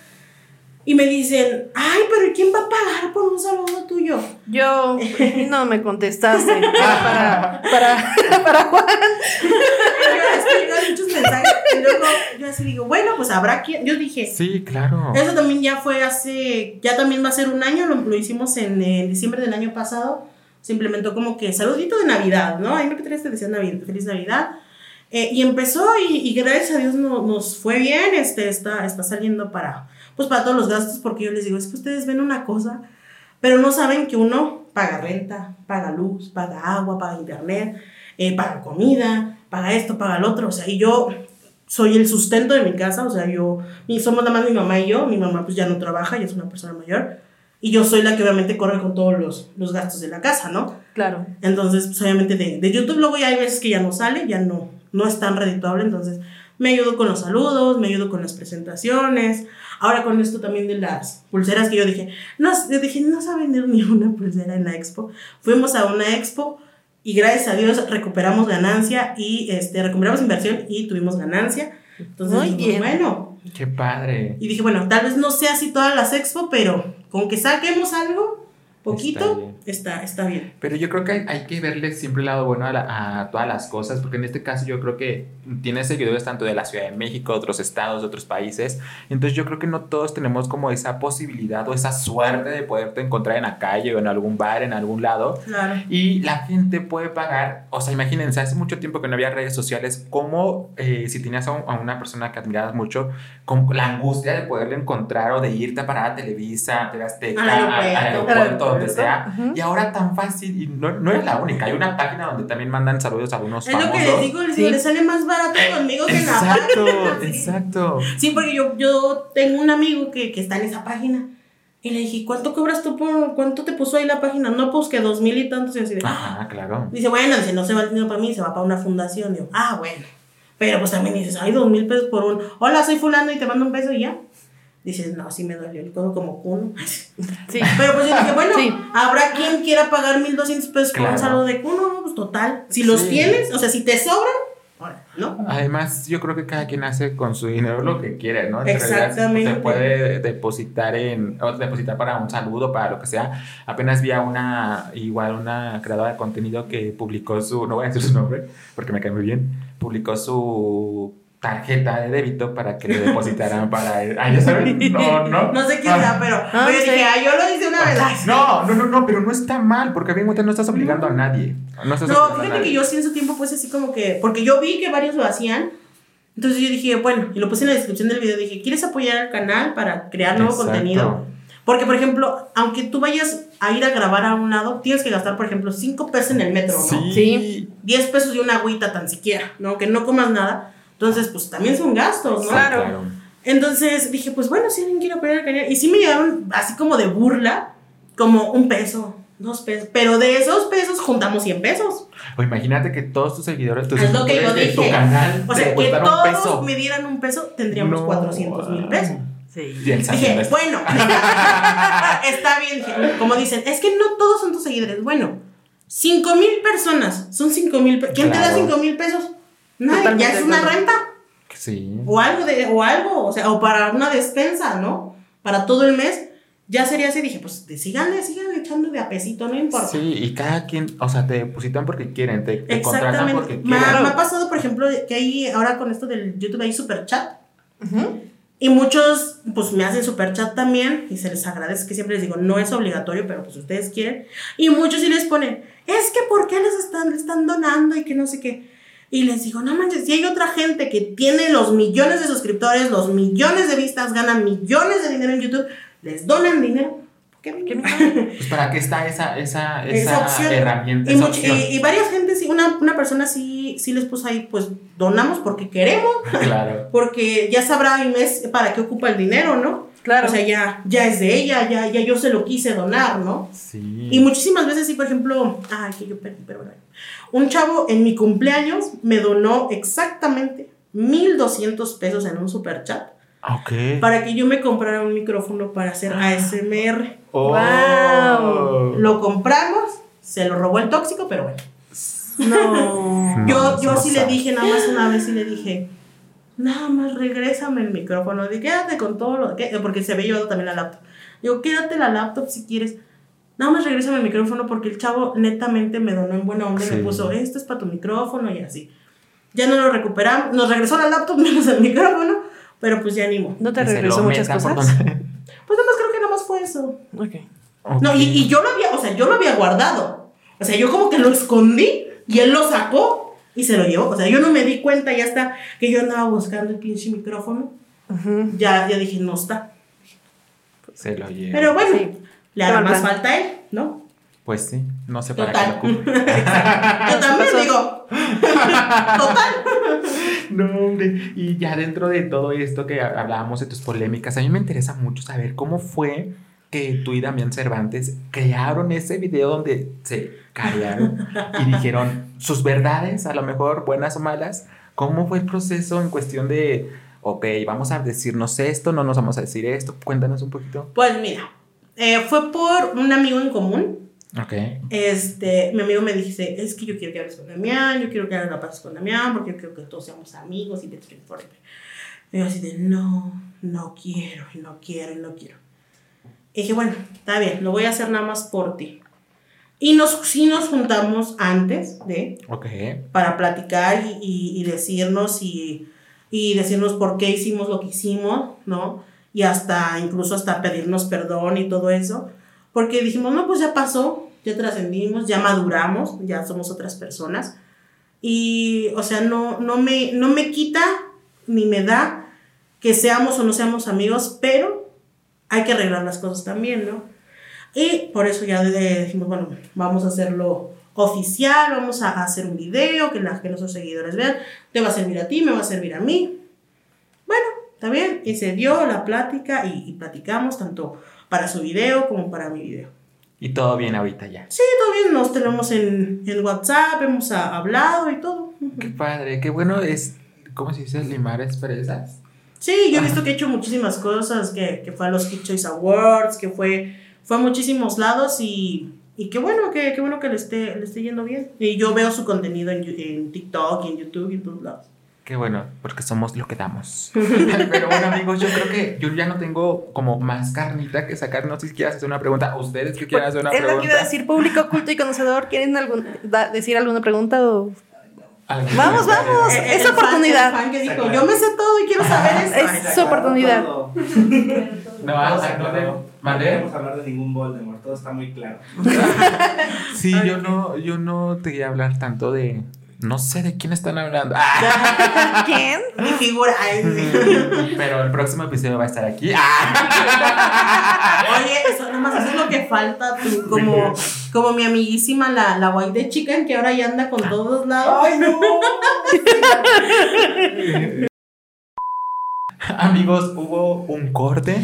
Y me dicen, ay, pero ¿quién va a pagar por un saludo tuyo? Yo no me contestaste para, para, para Juan. Yo, es que llegan muchos mensajes. Y luego yo así digo, bueno, pues habrá quien. Yo dije, Sí, claro. eso también ya fue hace, ya también va a ser un año, lo, lo hicimos en eh, diciembre del año pasado. Se implementó como que saludito de Navidad, ¿no? Ahí me que te decía Navidad, feliz Navidad. Eh, y empezó y, y gracias a Dios no- nos fue bien, este, está, está saliendo para, pues para todos los gastos, porque yo les digo, es que ustedes ven una cosa, pero no saben que uno paga renta, paga luz, paga agua, paga internet, eh, paga comida, paga esto, paga lo otro, o sea, y yo soy el sustento de mi casa, o sea, yo, somos nada más mi mamá y yo, mi mamá pues ya no trabaja, ya es una persona mayor, y yo soy la que obviamente corre con todos los, los gastos de la casa, ¿no? Claro. Entonces, pues obviamente de, de YouTube luego ya hay veces que ya no sale, ya no, no es tan redituable, entonces me ayudo con los saludos, me ayudo con las presentaciones. Ahora con esto también de las pulseras que yo dije, no, yo dije, no se va a vender ni una pulsera en la expo. Fuimos a una expo y gracias a Dios recuperamos ganancia y este, recuperamos inversión y tuvimos ganancia. Entonces, Muy bien. bueno, Qué padre. y dije, bueno, tal vez no sea así todas las expo, pero con que saquemos algo, poquito, bien. está, está bien. Pero yo creo que hay, hay que verle siempre el lado bueno a, la- a todas las cosas, porque en este caso yo creo que tiene seguidores tanto de la Ciudad de México, otros estados, otros países. Entonces yo creo que no todos tenemos como esa posibilidad o esa suerte de poderte encontrar en la calle o en algún bar, en algún lado. Claro. Y la gente puede pagar, o sea, imagínense, hace mucho tiempo que no había redes sociales, como si tenías a, un- a una persona que admirabas mucho, con la angustia de poderle encontrar o de irte a parar a Televisa, a Azteca, al aeropuerto. Donde. Y ahora tan fácil, y no, no es la única, hay una página donde también mandan saludos a algunos Es lo famosos. que les digo, les digo, Sí. les sale más barato conmigo que en la Exacto, página. Sí. exacto. Sí, porque yo, yo tengo un amigo que, que está en esa página. Y le dije, ¿cuánto cobras tú por, cuánto te puso ahí la página? No, pues que dos mil y tantos. Y así de, Ajá, claro. Dice, bueno, dice, no se va el dinero para mí, se va para una fundación. Digo, ah, bueno. Pero pues también dices, ay, dos mil pesos por un, hola, soy fulano y te mando un peso y ya. Dices, no, sí me dolió el codo como cuno. Sí. Pero pues yo dije, bueno, Sí. habrá quien quiera pagar mil doscientos pesos por un Claro. saludo de cuno, no, pues total. Si los Sí. tienes, o sea, si te sobran, ahora, ¿no? Además, yo creo que cada quien hace con su dinero lo que quiere, ¿no? En realidad, Exactamente. Se puede depositar en, o depositar para un saludo, para lo que sea. Apenas vi a una, igual una creadora de contenido que publicó su, no voy a decir su nombre, porque me cae muy bien, publicó su tarjeta de débito para que le depositaran para él. Ah, ya saben, no, no. No sé quién sea, pero, Ah, pero yo sí. dije, ah, yo lo hice una vez. No, no, no, no, pero no está mal, porque a fin de cuentas no estás obligando a nadie. No, estás No, a fíjate nadie. que yo sí en su tiempo pues así como que, porque yo vi que varios lo hacían, entonces yo dije, bueno, y lo puse en la descripción del video, dije, ¿quieres apoyar al canal para crear nuevo Exacto. contenido? Porque, por ejemplo, aunque tú vayas a ir a grabar a un lado, tienes que gastar, por ejemplo, 5 pesos en el metro, ¿no? Sí. 10 pesos de una agüita tan siquiera, ¿no? Que no comas nada. Entonces, pues también son gastos, ¿no? Claro. Entonces dije, pues bueno, si alguien quiere apoyar al canal. Y sí me llegaron así como de burla, como un peso, dos pesos. Pero de esos pesos juntamos 100 pesos. O imagínate que todos tus seguidores, tus Es lo que yo tu canal, O sea, que todos peso. me dieran un peso, tendríamos No. 400 mil pesos. Sí. Y el Dije, bueno, está bien. Como dicen, es que no todos son tus seguidores. Bueno, 5 mil personas son 5 mil pesos. ¿Quién te da Claro. 5 mil pesos? Totalmente ya es una renta. Sí. O algo, de, o algo, o sea, o para una despensa, ¿no? Para todo el mes. Ya sería así, dije, pues de- síganle, síganle echando de a pesito, no importa. Sí, y cada quien, o sea, te depositan porque quieren, te, te contratan porque Exactamente. Me, ha- quieren. me ha pasado, por ejemplo, que hay ahora con esto del YouTube hay super chat. Ujú. Y muchos, pues me hacen super chat también. Y se les agradece que siempre les digo, no es obligatorio, pero pues ustedes quieren. Y muchos sí les ponen, es que ¿por qué les están, les están donando? Y que no sé qué. Y les digo, no manches, si hay otra gente que tiene los millones de suscriptores, los millones de vistas, ganan millones de dinero en YouTube, les donan dinero. ¿Por qué ¿Qué no? Pues para qué está esa, esa, esa, Esa opción. herramienta, Y, esa much- opción. y, y varias gente, sí, una, una persona sí, sí les puso ahí, pues donamos porque queremos, Claro. porque ya sabrá Inés para qué ocupa el dinero, ¿no? Claro. O sea, ya, ya es de ella, ya, ya yo se lo quise donar, ¿no? Sí. Y muchísimas veces sí, por ejemplo, ay, que yo perdí, pero bueno. Un chavo en mi cumpleaños me donó exactamente 1200 pesos en un super chat Ok. para que yo me comprara un micrófono para hacer ASMR. Oh. Wow. Lo compramos, se lo robó el tóxico, pero bueno. No. Yo, No, yo no sí le dije, nada más una vez, sí le dije, nada más regrésame el micrófono, de quédate con todo lo que, porque se había llevado también la laptop. Digo, quédate la laptop si quieres. Nada más regrésame el micrófono porque el chavo netamente me donó en buena onda y Sí. me puso, esto es para tu micrófono y así. Ya no lo recuperamos, nos regresó la laptop menos el micrófono, pero pues ya animo. ¿No te regresó muchas cosas? Pues nada más creo que nada más fue eso. Ok. No, Ok. y, y yo lo había, o sea, yo lo había guardado. O sea, yo como que lo escondí y él lo sacó y se lo llevó. O sea, yo no me di cuenta ya hasta que yo andaba buscando el pinche micrófono. Ya, ya dije, no está. Se lo lleva. Pero bueno, Sí. le hará más falta a él, ¿no? Pues sí, no sé para Total. qué lo ocupe. Yo también digo. Total. No, hombre. Y ya dentro de todo esto que hablábamos de tus polémicas, a mí me interesa mucho saber cómo fue que tú y Damián Cervantes crearon ese video donde se callaron y dijeron sus verdades, a lo mejor buenas o malas. ¿Cómo fue el proceso en cuestión de, ok, vamos a decirnos esto, no nos vamos a decir esto? Cuéntanos un poquito. Pues mira, eh, fue por un amigo en común. Ok. Este, mi amigo me dice, es que yo quiero que hables con Damián, yo quiero que hagas la paz con Damián, porque yo quiero que todos seamos amigos y te forever. Y yo así de, no, no quiero, no quiero, no quiero. Y dije, bueno, está bien, lo voy a hacer nada más por ti. Y nos, sí nos juntamos antes de, para platicar y, y- y decirnos y, y decirnos por qué hicimos lo que hicimos, ¿no? Y hasta, incluso hasta pedirnos perdón y todo eso. Porque dijimos, no, pues ya pasó, ya trascendimos, ya maduramos, ya somos otras personas. Y, o sea, no, no, me, no me quita ni me da que seamos o no seamos amigos, pero hay que arreglar las cosas también, ¿no? Y por eso ya dijimos, bueno, vamos a hacerlo oficial, vamos a hacer un video que, la, que nuestros seguidores vean, te va a servir a ti, me va a servir a mí. Bueno, está bien, y se dio la plática y, y platicamos tanto para su video como para mi video. Y todo bien ahorita ya. Sí, todo bien, nos tenemos en, en WhatsApp, hemos ah, hablado y todo. Qué padre, qué bueno es, ¿cómo se dice? Limar asperezas. Sí, yo he visto que he hecho muchísimas cosas, que, que fue a los Kid Choice Awards, que fue, fue a muchísimos lados y, y qué bueno, que, qué bueno que le esté, le esté yendo bien. Y yo veo su contenido en, en TikTok y en YouTube y en todos lados. Qué bueno, porque somos lo que damos. Pero bueno, amigos, yo creo que yo ya no tengo como más carnita que sacar. No sé si quieras hacer una pregunta. ¿Ustedes que quieran hacer una es lo que pregunta? iba a decir, público culto y conocedor. ¿Quieren algún, da- decir alguna pregunta? O... ¿Algún Vamos, vamos. Eh, es el fan- oportunidad. el fan que dijo, yo me sé todo y quiero saber esto. Es su oportunidad. No, No, no, no, no, podemos hablar de ningún Voldemort, todo está muy claro. Sí, yo no, yo no te quería hablar tanto de. No sé de quién están hablando. Ah. ¿Quién? Mi figura. ay, sí. Pero el próximo episodio va a estar aquí. Ah. Oye, eso nada más eso es lo que falta, tú, como, como mi amiguísima, la, la White de Chicken, que ahora ya anda con todos lados. ¡Ay, no! Amigos, hubo un corte.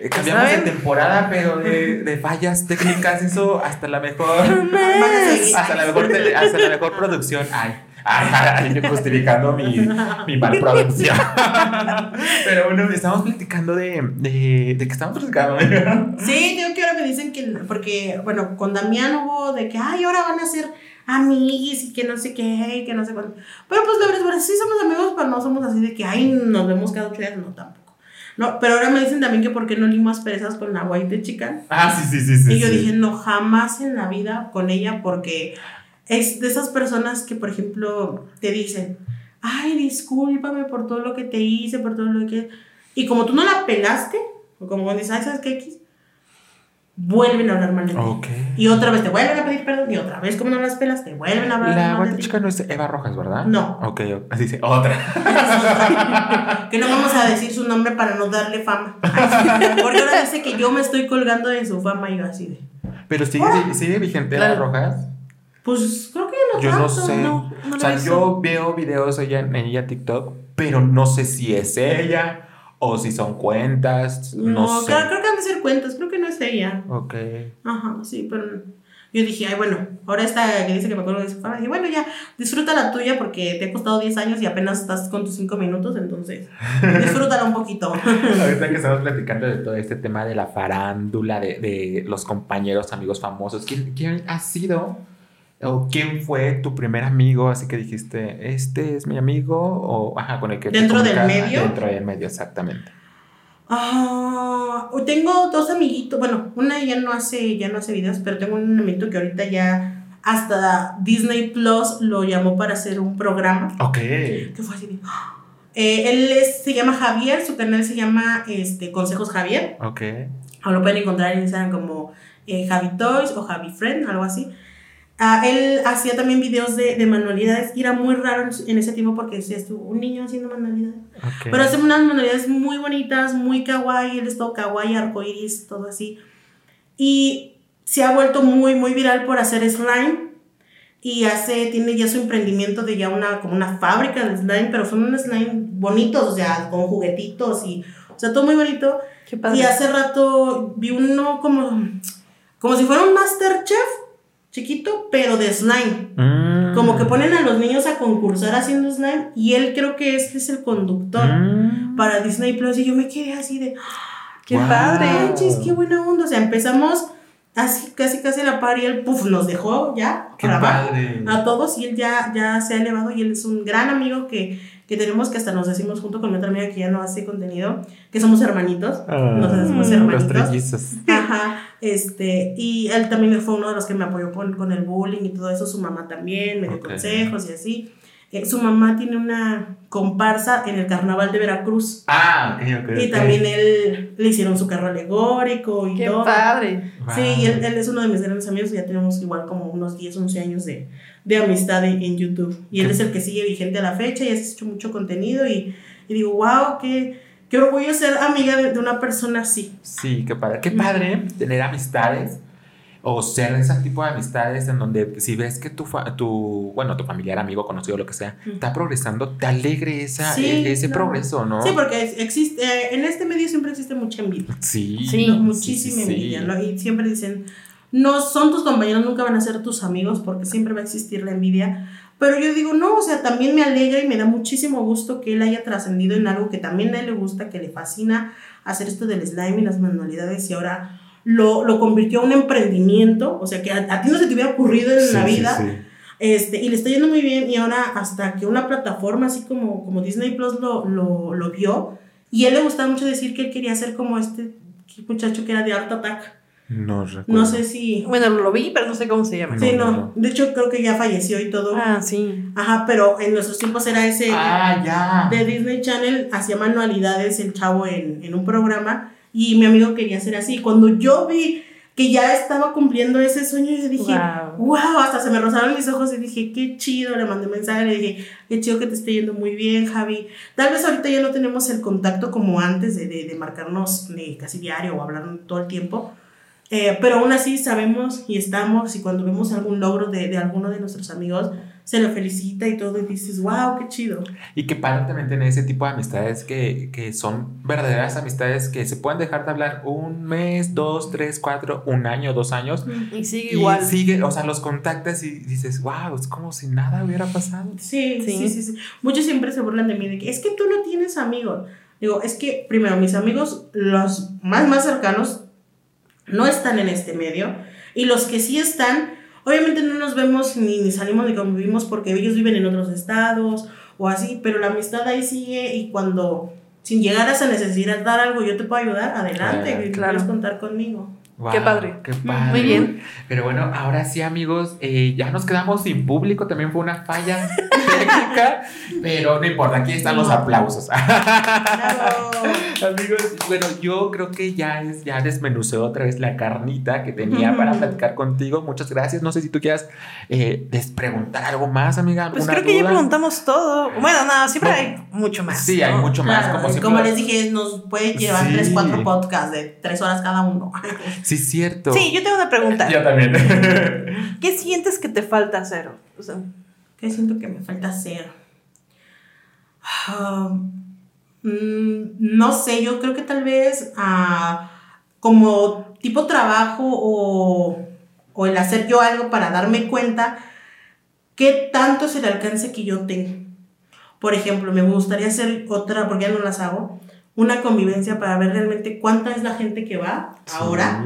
Eh, cambiamos de ¿Saben? temporada, pero de, de fallas técnicas, eso hasta la mejor. Hasta la mejor, tele- hasta la mejor producción. Ay, ay, ay, justificando mi, mi mal producción. Pero bueno, estamos platicando de. ¿De, de qué estamos platicando? Sí, digo que ahora me dicen que, porque, bueno, con Damián hubo de que, ay, ahora van a ser amiguis y que no sé qué, y que no sé cuánto. Pero pues la verdad, sí somos amigos, pero no somos así de que, ay, nos vemos cada ocho días, no, tampoco. No, pero ahora me dicen también que por qué no limo asperezas con la White de Chicken. Ah, sí, sí, sí. sí Y yo sí. dije, no, jamás en la vida con ella, porque es de esas personas que, por ejemplo, te dicen, ay, discúlpame por todo lo que te hice, por todo lo que... Y como tú no la pelaste, o como dices, ay, ¿sabes qué? Vuelven a hablar mal de ti. Ok. Y otra vez te vuelven a pedir perdón, y otra vez como no las pelas, te vuelven a hablar La mal de ti. chica no es Eva Rojas, ¿verdad? No. Ok, así dice, otra. que no vamos a decir su nombre para no darle fama. Porque ahora dice que yo me estoy colgando de su fama y yo así de... Pero sigue, sigue vigente Eva Claro. Rojas. Pues creo que no Yo no sé. no, no o sea, yo veo videos de ella en ella TikTok, pero no sé si es ella o si son cuentas. No, No, sé. creo, creo que han de ser cuentas, creo que no es ella. Ok. Ajá, sí, pero yo dije, ay, bueno, ahora esta que dice que me acuerdo de su fama, dije, bueno, ya, disfruta la tuya porque te ha costado 10 años y apenas estás con tus 5 minutos, entonces, disfrútala un poquito. Ahorita que estamos platicando de todo este tema de la farándula, de, de los compañeros, amigos famosos, ¿quién, quién ha sido o quién fue tu primer amigo? Así que dijiste, este es mi amigo, o ajá, con el que te ¿Dentro del medio? Dentro del medio, exactamente. Ah, tengo dos amiguitos, bueno, una ya no hace, ya no hace videos, pero tengo un amiguito que ahorita ya hasta Disney Plus lo llamó para hacer un programa. Ok. que fue así de, ¡ah! Eh, él es- se llama Javier, su canal se llama este, Consejos Javier. Ok. O lo pueden encontrar en Instagram como eh, Javi Toys o Javi Friend, algo así. Ah, él hacía también videos de, de manualidades y era muy raro en, ese tiempo porque decías tú, un niño haciendo manualidades. Pero hace unas manualidades muy bonitas, muy kawaii, él es todo kawaii, arcoiris, todo así. Y se ha vuelto muy, muy viral por hacer slime. Y hace, tiene ya su emprendimiento de ya una, como una fábrica de slime, pero son unos slime bonitos, o sea, con juguetitos y, o sea, todo muy bonito. Qué padre. Y hace rato vi uno como, como si fuera un Masterchef chiquito, pero de slime. Mm. Como que ponen a los niños a concursar haciendo slime y él creo que este es el conductor Mm. para Disney Plus y yo me quedé así de, Qué Wow. padre. manches, qué buena onda. O sea, empezamos así casi casi a la par y él puf, nos dejó ya Qué grabar padre. a todos y él ya, ya se ha elevado y él es un gran amigo que, que tenemos que hasta nos decimos junto con mi otra amiga que ya no hace contenido, que somos hermanitos, nos decimos hermanitos. Ajá, este, y él también fue uno de los que me apoyó con, con el bullying y todo eso, su mamá también, me dio Ok. consejos y así. Eh, su mamá tiene una comparsa en el carnaval de Veracruz. Ah, ok, ok. Y también él le hicieron su carro alegórico y Qué todo. padre. Wow. Sí, y él, él es uno de mis grandes amigos, ya tenemos igual como unos 10, 11 años de, de amistad en, en YouTube. Y él es el que sigue vigente a la fecha y has hecho mucho contenido y, y digo, wow, qué, qué orgullo ser amiga de, de una persona así. Sí, qué padre. Qué padre tener amistades o ser ese tipo de amistades en donde si ves que tu, fa- tu bueno, tu familiar, amigo, conocido, lo que sea, está progresando, te alegre esa, Sí, e- ese claro. progreso, ¿no? Sí, porque es- existe, eh, en este medio siempre existe mucha envidia. Sí, Sí, ¿no? muchísima sí, sí. envidia, ¿no? Y siempre dicen, no son tus compañeros, nunca van a ser tus amigos porque siempre va a existir la envidia. Pero yo digo, no, o sea, también me alegra y me da muchísimo gusto que él haya trascendido en algo que también a él le gusta, que le fascina hacer esto del slime y las manualidades y ahora lo, lo convirtió en un emprendimiento, o sea, que a, a ti no se te hubiera ocurrido en Sí, la sí, vida. sí. Este, y le está yendo muy bien y ahora hasta que una plataforma así como, como Disney Plus lo, lo, lo vio y a él le gustaba mucho decir que él quería ser como este muchacho que era de Art Attack. No recuerdo. No sé si... Bueno, lo vi, pero no sé cómo se llama. Sí, no. De hecho, creo que ya falleció y todo. Ah, sí. Ajá, pero en nuestros tiempos era ese Ah, ya. de Disney Channel, hacía manualidades el chavo en, en un programa y mi amigo quería ser así. Cuando yo vi que ya estaba cumpliendo ese sueño, yo dije, Wow. wow, hasta se me rozaron mis ojos y dije, qué chido, le mandé mensaje, le dije, qué chido que te esté yendo muy bien, Javi. Tal vez ahorita ya no tenemos el contacto como antes de, de, de marcarnos eh, casi diario o hablar todo el tiempo, eh, pero aún así sabemos y estamos y cuando vemos algún logro de, de alguno de nuestros amigos, se lo felicita y todo y dices, wow, qué chido. Y que padre también tener ese tipo de amistades que, que son verdaderas amistades que se pueden dejar de hablar un mes, dos, tres, cuatro, un año, dos años. Y sigue Y igual. sigue, o sea, los contactas y dices, wow, es como si nada hubiera pasado. Sí, Sí. sí, sí, sí. Muchos siempre se burlan de mí de que es que tú no tienes amigos. Digo, es que primero mis amigos, los más más cercanos, no están en este medio y los que sí están, obviamente no nos vemos ni, ni salimos ni convivimos porque ellos viven en otros estados o así, pero la amistad ahí sigue y cuando sin llegar a esa necesidad de dar algo yo te puedo ayudar, adelante, que Claro. puedes contar conmigo. Qué padre. Qué padre. Muy bien. Pero bueno, ahora sí, amigos, eh, ya nos quedamos sin público. También fue una falla técnica. Pero no importa, aquí están los aplausos. Claro. Amigos, bueno, yo creo que ya es, ya desmenucé otra vez la carnita que tenía para platicar contigo. Muchas gracias. No sé si tú quieras eh, despreguntar algo más, amiga. Pues ¿Alguna creo que ya preguntamos todo. Bueno, no, siempre No. hay mucho más. Sí, hay mucho más. Claro, como les dije, nos puede llevar Sí. 3, 4 podcasts de 3 horas cada uno. Sí, cierto. Sí, yo tengo una pregunta. Yo también. ¿Qué sientes que te falta hacer? O sea, ¿Qué siento que me falta hacer? Ah, mm, no sé, yo creo que tal vez ah, como tipo trabajo o, o el hacer yo algo para darme cuenta qué tanto es el alcance que yo tengo. Por ejemplo, me gustaría hacer otra, porque ya no las hago, una convivencia para ver realmente cuánta es la gente que va ahora.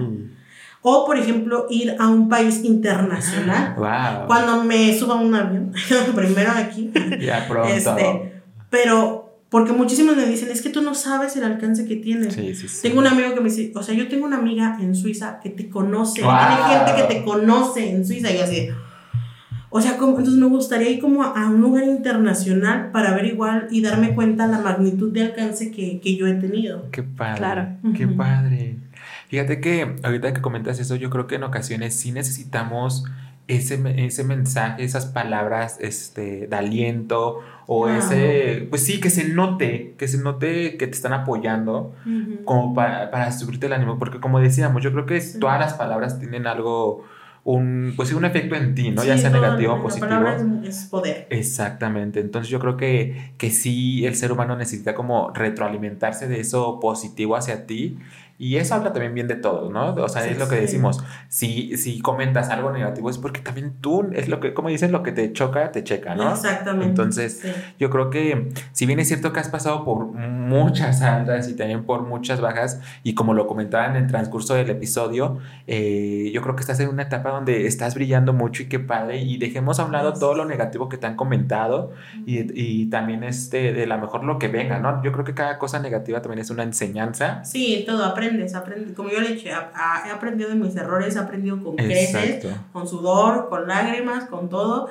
O, por ejemplo, ir a un país internacional. Wow. Cuando me suba un avión, primero aquí. Ya pronto. Este, pero, porque muchísimos me dicen, es que tú no sabes el alcance que tienes. Sí, sí, sí. Tengo un amigo que me dice, o sea, yo tengo una amiga en Suiza que te conoce, Wow. tiene gente que te conoce en Suiza y así. O sea, como, entonces me gustaría ir como a un lugar internacional para ver igual y darme cuenta la magnitud de alcance que, que yo he tenido. Qué padre. Claro. Qué padre. Fíjate que ahorita que comentas eso, yo creo que en ocasiones sí necesitamos ese, ese mensaje, esas palabras este, de aliento o Ah. ese, pues sí, que se note, que se note que te están apoyando como para, para subirte el ánimo, porque como decíamos, yo creo que todas las palabras tienen algo, un, pues sí, un efecto en ti, ¿no? ya sea negativo o la positivo. palabra es, es poder. Exactamente, entonces yo creo que, que sí el ser humano necesita como retroalimentarse de eso positivo hacia ti Y eso habla también bien de todos, ¿no? O sea, Sí, es lo que decimos. Si, si comentas algo negativo es porque también tú, es lo que, como dices, lo que te choca, te checa, ¿no? Exactamente. Entonces, Sí. Yo creo que si bien es cierto que has pasado por muchas altas y también por muchas bajas, y como lo comentaba en el transcurso del episodio, eh, yo creo que estás en una etapa donde estás brillando mucho y qué padre, y dejemos a un lado todo lo negativo que te han comentado y, y también este, de la mejor lo que venga, ¿no? Yo creo que cada cosa negativa también es una enseñanza. Sí, todo aprendes, aprendes. Como yo le he dicho, a- a- he aprendido de mis errores, he aprendido con creces, con sudor, con lágrimas, con todo.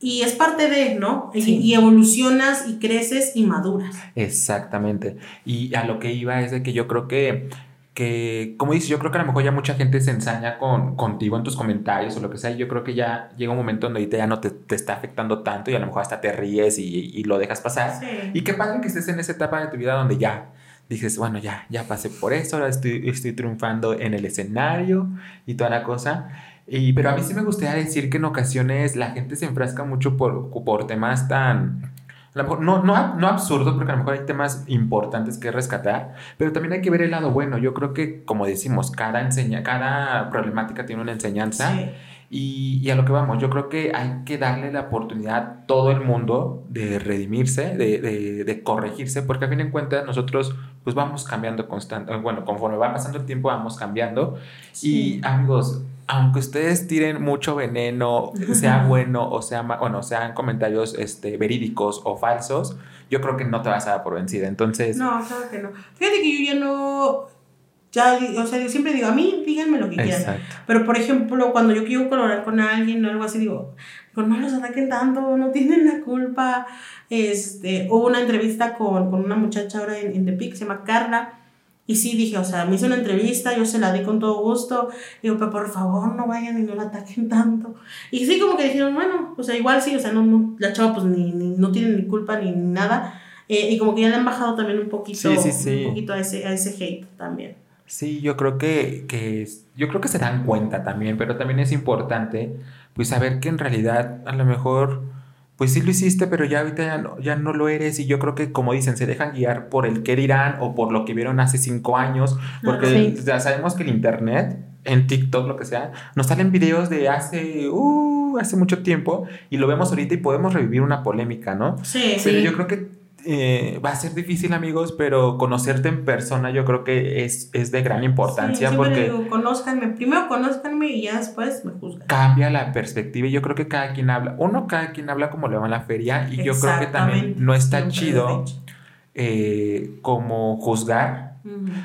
Y es parte de, ¿no? Y, Sí. y evolucionas y creces y maduras. Exactamente. Y a lo que iba es de que yo creo que, que, como dices, yo creo que a lo mejor ya mucha gente se ensaña con, contigo en tus comentarios o lo que sea. Y yo creo que ya llega un momento donde ahorita ya no te, te está afectando tanto y a lo mejor hasta te ríes y, y lo dejas pasar. Sí. Y qué padre que estés en esa etapa de tu vida donde ya dices, bueno, ya, ya pasé por eso, ahora estoy, estoy triunfando en el escenario y toda la cosa. Y, pero a mí sí me gustaría decir que en ocasiones la gente se enfrasca mucho por, por temas tan... A lo mejor, no, no, no absurdos, porque a lo mejor hay temas importantes que rescatar, pero también hay que ver el lado bueno. Yo creo que, como decimos, cada, enseña, cada problemática tiene una enseñanza. Sí. Y, y a lo que vamos, yo creo que hay que darle la oportunidad a todo el mundo de redimirse, de, de, de corregirse, porque a fin de cuentas nosotros pues vamos cambiando constante, bueno, conforme va pasando el tiempo vamos cambiando. Sí. Y amigos, aunque ustedes tiren mucho veneno, sea bueno o sea, bueno, sean comentarios este, verídicos o falsos, yo creo que no te vas a dar por vencida. Entonces, No, claro que no. Fíjate que yo ya no. Ya, o sea, yo siempre digo, a mí díganme lo que quieran. exacto. Pero, por ejemplo, cuando yo quiero colaborar con alguien o algo así, digo, digo, no los ataquen tanto, no tienen la culpa. Este, hubo una entrevista con, con una muchacha ahora en, en The Peak, se llama Carla, y sí dije, o sea, me hizo una entrevista, yo se la di con todo gusto, digo, pero por favor no vayan y no la ataquen tanto. Y sí, como que dijeron, bueno, o sea, igual sí, o sea, no, no, la chava pues ni, ni- no tiene ni culpa ni nada. Eh, y como que ya le han bajado también un poquito, Sí, sí, sí. un poquito a ese, a ese hate también. Sí, yo creo que, que yo creo que se dan cuenta también, pero también es importante pues saber que en realidad a lo mejor pues sí lo hiciste, pero ya ahorita ya no, ya no lo eres y yo creo que como dicen, se dejan guiar por el qué dirán o por lo que vieron hace cinco años, porque Sí. ya sabemos que el internet, en TikTok, lo que sea, nos salen videos de hace, uh, hace mucho tiempo y lo vemos ahorita y podemos revivir una polémica, ¿no? Sí, Pero Sí. yo creo que eh, va a ser difícil, amigos, pero conocerte en persona yo creo que es, es de gran importancia Sí, porque digo, conózcanme, primero conózcanme y ya después me juzgan. cambia la perspectiva y yo creo que cada quien habla, uno cada quien habla como le va en la feria y yo creo que también no está siempre chido eh, como juzgar.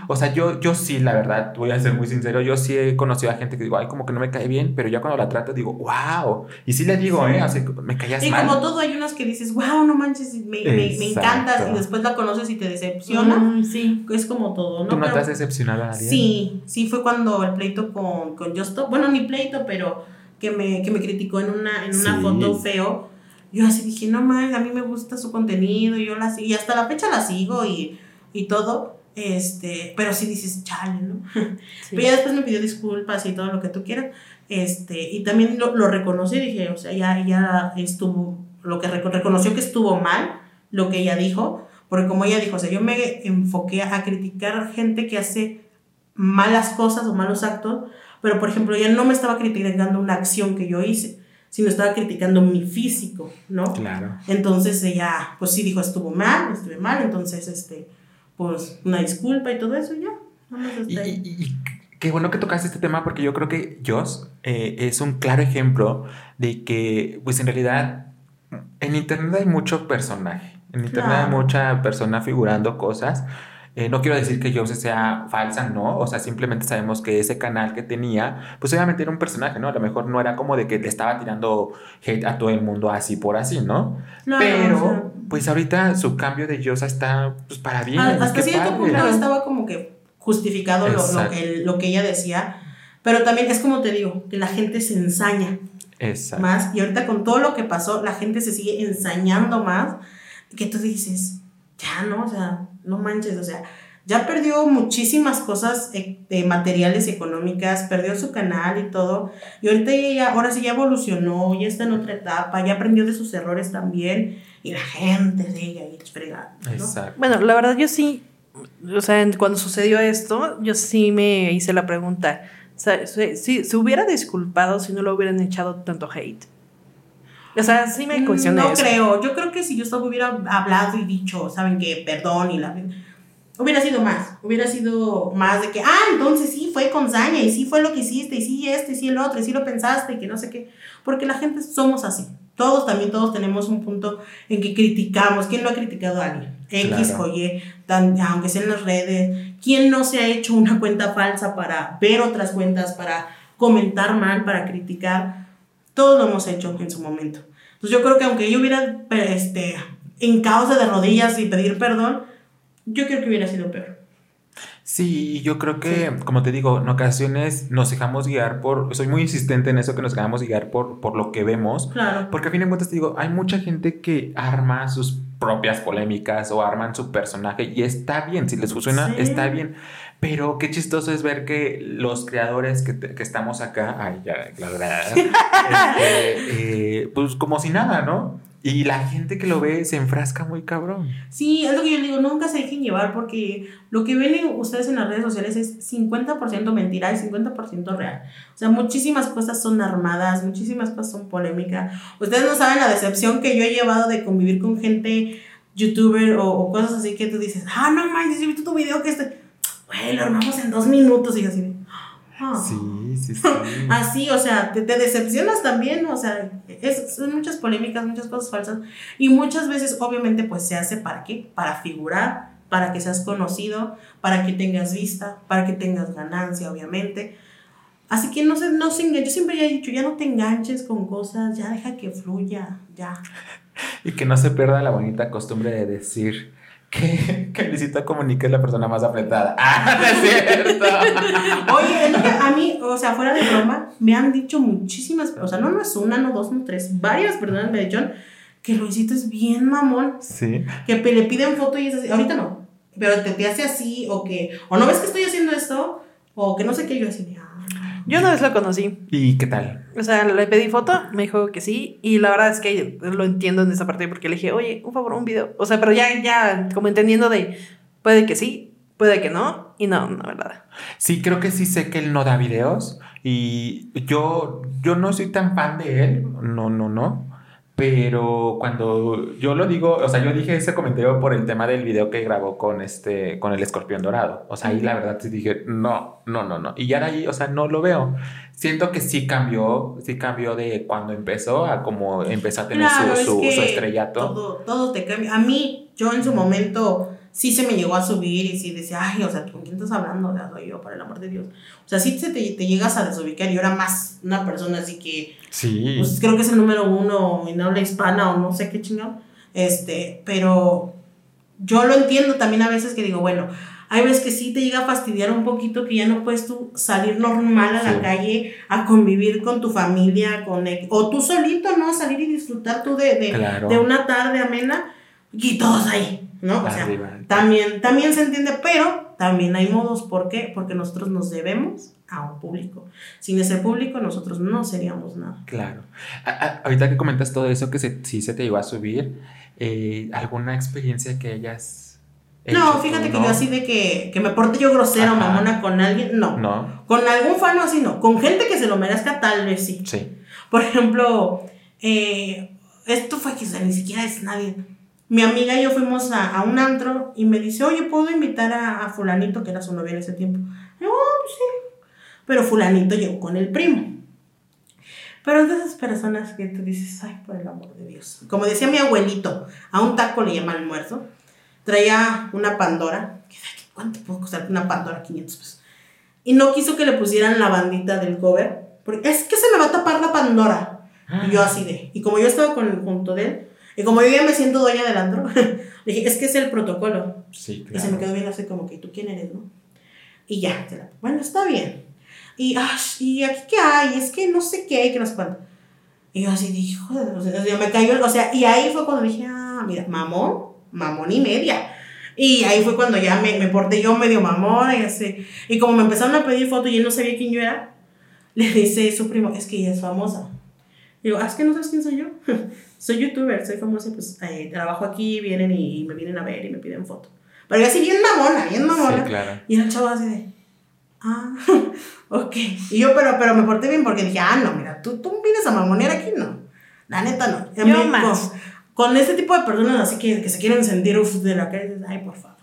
O sea, yo, yo sí, la verdad, voy a ser muy sincero, yo sí he conocido a gente que digo, ay, como que no me cae bien, pero ya cuando la trato digo, wow. Y sí le digo, ¿eh? O sea, me caías Y mal. como todo, hay unos que dices, wow, no manches, me, me, me encantas, y después la conoces y te decepciona. Mm, sí. Es como todo, ¿no? ¿Tú no te Pero- has decepcionado a nadie? Sí, sí fue cuando el pleito con, con Justo, bueno, ni pleito, pero que me, que me criticó en una, en una Sí. foto feo. Yo así dije, no mames, a mí me gusta su contenido, yo la sigo, y hasta la fecha la sigo y, y todo. Este, pero sí dices, chale, ¿no? Sí. Pero ya después me pidió disculpas y todo lo que tú quieras. Este, y también lo, lo reconocí, dije, o sea, ya, ya estuvo, lo que reco- reconoció que estuvo mal, lo que ella dijo, porque como ella dijo, o sea, yo me enfoqué a criticar gente que hace malas cosas o malos actos, pero por ejemplo, ella no me estaba criticando una acción que yo hice, sino estaba criticando mi físico, ¿no? Claro. Entonces ella, pues sí dijo, estuvo mal, estuve mal, entonces, este, pues una disculpa y todo eso, y ya. Y, hasta ahí. y- y qué bueno que tocaste este tema porque yo creo que Joss eh, es un claro ejemplo de que, pues en realidad, en Internet hay mucho personaje. En Internet hay Claro. mucha persona figurando cosas. Eh, no quiero decir que Joss sea falsa, no. O sea, simplemente sabemos que ese canal que tenía, pues obviamente era un personaje, ¿no? A lo mejor no era como de que le estaba tirando hate a todo el mundo así por así, ¿no? No, Pero, pues ahorita su cambio de Yosa está pues, para bien. a- hasta cierto padre. punto estaba como que justificado lo, lo que, lo que ella decía, pero también es como te digo, que la gente se ensaña Exacto. más y ahorita con todo lo que pasó, la gente se sigue ensañando más, que tú dices, ya no, o sea, no manches, o sea, ya perdió muchísimas cosas eh, de materiales económicas, perdió su canal y todo, y ahorita ella ahora sí ya evolucionó, ya está en otra etapa, ya aprendió de sus errores también, y la gente sigue ahí fregando, ¿no? Exacto. Bueno, la verdad yo sí o sea, cuando sucedió esto, yo sí me hice la pregunta, o sea, si, si- se hubiera disculpado si no lo hubieran echado tanto hate. O sea, sí me cuestioné No eso. creo. Yo creo que si yo solo hubiera hablado y dicho, ¿saben qué? Perdón y la. Hubiera sido más. Hubiera sido más de que, ah, entonces sí fue con saña y sí fue lo que hiciste y sí este y sí el otro y sí lo pensaste y que no sé qué. Porque la gente somos así. Todos también, todos tenemos un punto en que criticamos. ¿Quién no ha criticado a alguien? X Claro. o Y, tan- aunque sea en las redes. ¿Quién no se ha hecho una cuenta falsa para ver otras cuentas, para comentar mal, para criticar? Todos lo hemos hecho en su momento. Entonces yo creo que aunque yo hubiera este, en causa de rodillas y pedir perdón, yo creo que hubiera sido peor. Sí, yo creo que, como te digo, en ocasiones nos dejamos guiar por, soy muy insistente en eso, que nos dejamos guiar por, por lo que vemos, Claro. porque a fin de cuentas te digo, hay mucha gente que arma sus propias polémicas o arman su personaje y está bien, si les funciona, Sí. está bien, pero qué chistoso es ver que los creadores que, te- que estamos acá, ay, ya, la verdad, este, eh, pues como si nada, ¿no? Y la gente que lo ve se enfrasca muy cabrón. Sí, es lo que yo digo, nunca se dejen llevar porque lo que ven en- ustedes en las redes sociales es 50% mentira y 50% real. O sea, muchísimas cosas son armadas, muchísimas cosas son polémicas. Ustedes no saben la decepción que yo he llevado de convivir con gente youtuber o, cosas así que tú dices, ah, no manches, yo vi tu video que este, güey, lo armamos en dos minutos y así, ah. Sí, sí, sí. Así, o sea, te, te decepcionas también, o sea, es, son muchas polémicas, muchas cosas falsas y muchas veces obviamente pues se hace para qué, para figurar, para que seas conocido, para que tengas vista, para que tengas ganancia, obviamente. Así que no se, no se engan- yo siempre he dicho, ya no te enganches con cosas, ya deja que fluya, ya. Y que no se pierda la bonita costumbre de decir que, que Luisito Comunica es la persona más apretada. ¡Ah, no es cierto! Oye, es lo que a mí, o sea, fuera de broma, me han dicho muchísimas, o sea, no, no es una, no dos, no tres, varias personas me han dicho que Luisito es bien mamón, Sí. que le piden foto y es así, ahorita no, pero te, te hace así, o que, o no ves que estoy haciendo esto, o que no sé qué, yo así, ah, Yo una vez lo conocí. ¿Y qué tal? O sea, le pedí foto, me dijo que sí, y la verdad es que lo entiendo en esa parte porque le dije, oye, un favor, un video. O sea, pero ya, ya, como entendiendo de, puede que sí, puede que no, y no, no, verdad. Sí, creo que sí sé que él no da videos y yo, yo no soy tan fan de él, no, no, no. Pero cuando yo lo digo, o sea, yo dije ese comentario por el tema del video que grabó con este, con el escorpión dorado. O sea, ahí la verdad sí dije, no, no, no, no. Y ya de ahí, o sea, no lo veo. Siento que sí cambió, sí cambió de cuando empezó a como empezó a tener Claro, su, es su, que su estrellato. Todo, todo te cambia. A mí, yo en su momento sí se me llegó a subir y sí decía, ay, o sea, ¿con quién estás hablando? O sea, soy yo, por el amor de Dios. O sea, sí te, te llegas a desubicar. Yo era más una persona así que, Sí. pues creo que es el número uno en habla hispana o no sé qué chingado. Este, pero yo lo entiendo también a veces que digo, bueno, hay veces que sí te llega a fastidiar un poquito que ya no puedes tú salir normal a Sí. la calle a convivir con tu familia, con el- o tú solito, ¿no? Salir y disfrutar tú de, de, Claro. de una tarde amena y todos ahí, ¿no? O sea, también, también se entiende, pero también hay modos. ¿Por qué? Porque nosotros nos debemos a un público. Sin ese público nosotros no seríamos nada. Claro. A- a- ahorita que comentas todo eso, que se, sí se te iba a subir, eh, ¿alguna experiencia que hayas No, fíjate que no? yo así de que, que me porte yo grosera o Ajá. mamona con alguien, no. No, Con algún fan o así, no. Con gente que se lo merezca, tal vez sí. sí. Por ejemplo, eh, esto fue que o sea, ni siquiera es nadie. Mi amiga y yo fuimos a, a un antro y me dice, oye, ¿puedo invitar a, a fulanito, que era su novia en ese tiempo? Y yo, "Ah, pues sí. Pero fulanito llegó con el primo. Pero es de esas personas que tú dices, ay, por el amor de Dios. Como decía mi abuelito, a un taco le llama almuerzo. Traía una Pandora. ¿Cuánto puede costar una Pandora? 500 pesos. Y no quiso que le pusieran la bandita del cover. Porque es que se me va a tapar la Pandora. Y yo así de. Y como yo estaba con, junto de él, y como yo ya me siento dueña del antro, le dije, es que es el protocolo. Sí, Y se me claro. quedó viendo así como que, ¿tú quién eres, no? Y ya, bueno, está bien. Y, ah, ¿y aquí qué hay? Es que no sé qué hay, que no sé cuánto. Y yo así dije, joder, o sea, me cayó, o sea, y ahí fue cuando dije, ah, mira, mamón, mamón y media. Y ahí fue cuando ya me, me porté yo medio mamón y así. Y como me empezaron a pedir fotos y él no sabía quién yo era, le dice su primo, es que ella es famosa. Digo, ah, es que no sabes quién soy yo. soy youtuber, soy famosa, pues eh, trabajo aquí, vienen y, y me vienen a ver y me piden foto. Pero yo así bien mamona, bien mamona. Sí, claro. Y el chavo así de, ah, ok. Y yo, pero, pero me porté bien porque dije, ah, no, mira, tú, tú vienes a mamonear aquí, no. La neta, no. Yo Me- más. Con, con este tipo de personas así que, que se quieren sentir uf, de la calle, ay, por favor.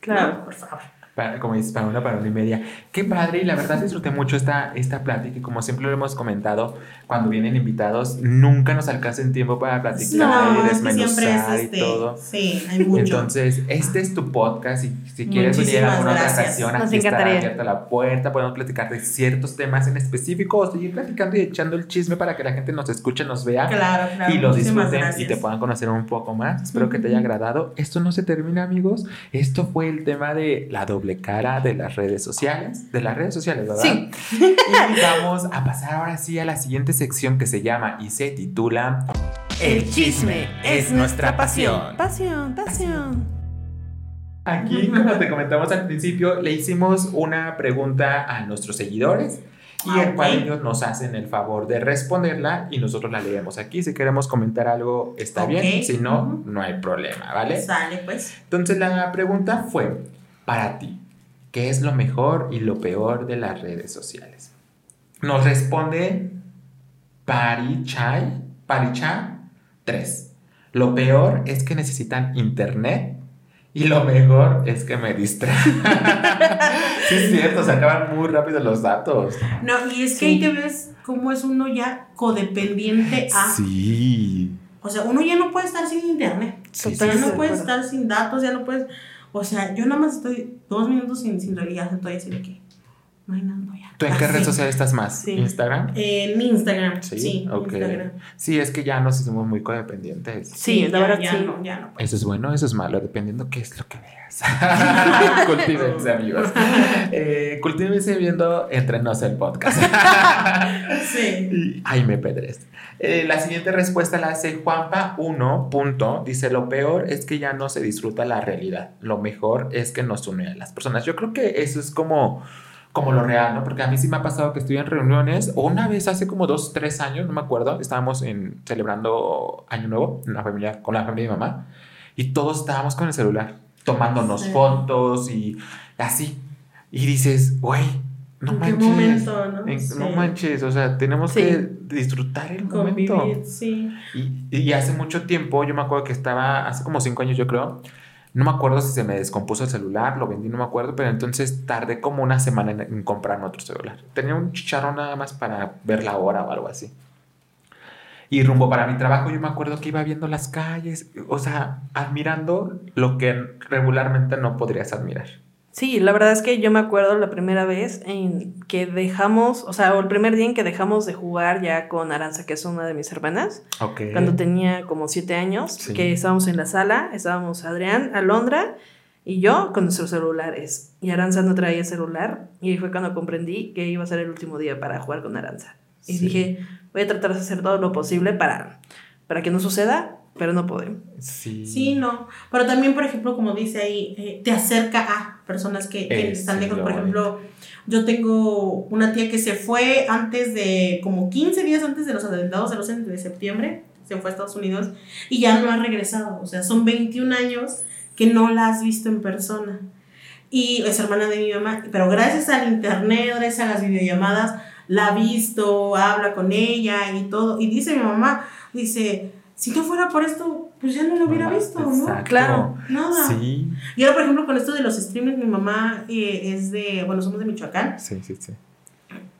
Claro. No, por favor. Para- como dices, para una, para una y media. Qué padre, y la verdad disfruté mucho esta, esta plática. Y como siempre lo hemos comentado, cuando vienen invitados, nunca nos alcanza el tiempo para platicar No, y es desmenuzar este. y todo. Sí, hay mucho. Entonces, este es tu podcast. Y si quieres venir a Muchísimas alguna otra gracias. ocasión, Nos aquí está encantaría. abierta la puerta. Podemos platicar de ciertos temas en específico o seguir platicando y echando el chisme para que la gente nos escuche, nos vea claro, claro. y lo muchísimas disfruten y gracias. te puedan conocer un poco más. Espero que te haya agradado. Esto no se termina, amigos. Esto fue el tema de la doble cara de las redes sociales. De las redes sociales, ¿verdad? Sí. Y vamos a pasar ahora sí a la siguiente sección que se llama y se titula El chisme es nuestra pasión. Pasión, pasión. Aquí, como te comentamos al principio, le hicimos una pregunta a nuestros seguidores y el cual ellos nos hacen el favor de responderla y nosotros la leemos aquí. Si queremos comentar algo, está Ok. bien. Si no, no hay problema, ¿vale? Sale, pues. Entonces la pregunta fue, para ti, ¿qué es lo mejor y lo peor de las redes sociales? Nos responde Parichai, Paricha 3. Lo peor es que necesitan internet y lo mejor es que me distraen. sí, es cierto, se acaban muy rápido los datos. No, y es que Sí. ahí te ves cómo es uno ya codependiente a. Sí. O sea, uno ya no puede estar sin internet. Sí, O sea, ya sí, no sí. puedes estar sin datos, ya no puedes. O sea, yo nada más estoy dos minutos sin, sin ya estoy así de que. No hay nada, no, ya. ¿Tú en qué Así. red social estás más? Sí. ¿Instagram? En Instagram. Sí, Sí, ok. Instagram. Sí, es que ya nos hicimos muy codependientes. Sí, la ya, verdad ya sí. no, ya no. Eso es bueno, eso es malo, dependiendo qué es lo que Cultívense, amigos. Eh, cultívense viendo Entre Nos el podcast. Sí. Ay, me pedres. Eh, la siguiente respuesta la hace Juanpa 1. Punto. Dice: Lo peor es que ya no se disfruta la realidad. Lo mejor es que nos une a las personas. Yo creo que eso es como. Como lo real, ¿no? Porque a mí sí me ha pasado que estoy en reuniones, o una vez hace como dos, tres años, no me acuerdo, estábamos en, celebrando Año Nuevo en la familia, con la familia de mi mamá, y todos estábamos con el celular, tomándonos Sí. fotos y así. Y dices, güey, no ¿En qué manches. momento, no? en- Sí. No manches, o sea, tenemos Sí. que disfrutar el momento. Sí. Y, y hace mucho tiempo, yo me acuerdo que estaba, hace como cinco años yo creo, no me acuerdo si se me descompuso el celular, lo vendí, no me acuerdo, pero entonces tardé como una semana en, en comprarme otro celular. Tenía un chicharrón nada más para ver la hora o algo así. Y rumbo para mi trabajo, yo me acuerdo que iba viendo las calles, o sea, admirando lo que regularmente no podrías admirar. Sí, la verdad es que yo me acuerdo la primera vez en que dejamos, o sea, el primer día en que dejamos de jugar ya con Aranza, que es una de mis hermanas, Ok. cuando tenía como siete años, Sí. que estábamos en la sala, estábamos Adrián, Alondra y yo con nuestros celulares. Y Aranza no traía celular y ahí fue cuando comprendí que iba a ser el último día para jugar con Aranza. Y Sí. dije, voy a tratar de hacer todo lo posible para, para que no suceda, pero no podemos. Sí. Sí, no. Pero también, por ejemplo, como dice ahí, eh, te acerca a personas que, que Eso están es lejos. Por ejemplo, yo tengo una tía que se fue antes de, como 15 días antes de los atentados del 11 de septiembre, se fue a Estados Unidos y ya no ha regresado. O sea, son 21 años que no la has visto en persona. Y es hermana de mi mamá, pero gracias al internet, gracias a las videollamadas, la ha visto, habla con ella y todo. Y dice mi mamá, dice, si no fuera por esto, pues ya no lo hubiera visto, ¿no? Claro. Nada. Sí. Y ahora, por ejemplo, con esto de los streamers, mi mamá eh, es de, bueno, somos de Michoacán, Sí, sí, sí.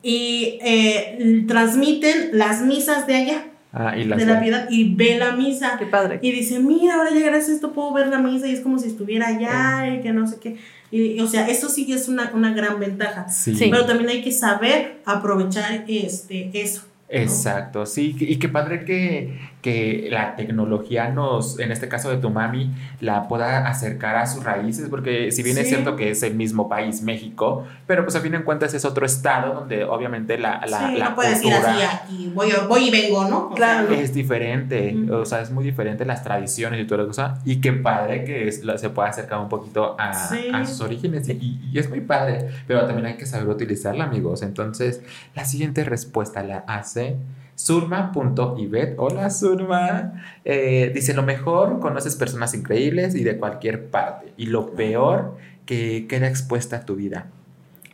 y eh, transmiten las misas de allá, Ah, y las de la piedad, y ve la misa. Qué padre. Y dice, mira, ahora ya gracias a esto puedo ver la misa y es como si estuviera allá y que no sé qué. Y, y, o sea, eso sí es una, una gran ventaja. Sí. Sí. Pero también hay que saber aprovechar este, eso. Exacto, sí, y qué padre que, que la tecnología nos, en este caso de tu mami, la pueda acercar a sus raíces, porque si bien es Sí. cierto que es el mismo país, México, pero pues a fin de cuentas es otro estado donde obviamente la, la, sí, la no puedes ir así aquí, voy, voy y vengo, ¿no? O Claro. sea, es diferente, Ujú. o sea, es muy diferente las tradiciones y toda la cosa, y qué padre que es- la- se pueda acercar un poquito a, Sí. a sus orígenes, y, y es muy padre, pero también hay que saber utilizarla, amigos. Entonces, la siguiente respuesta la hace Surma.ibet. Hola Surma. Eh, dice lo mejor, conoces personas increíbles y de cualquier parte. Y lo peor, que queda expuesta a tu vida.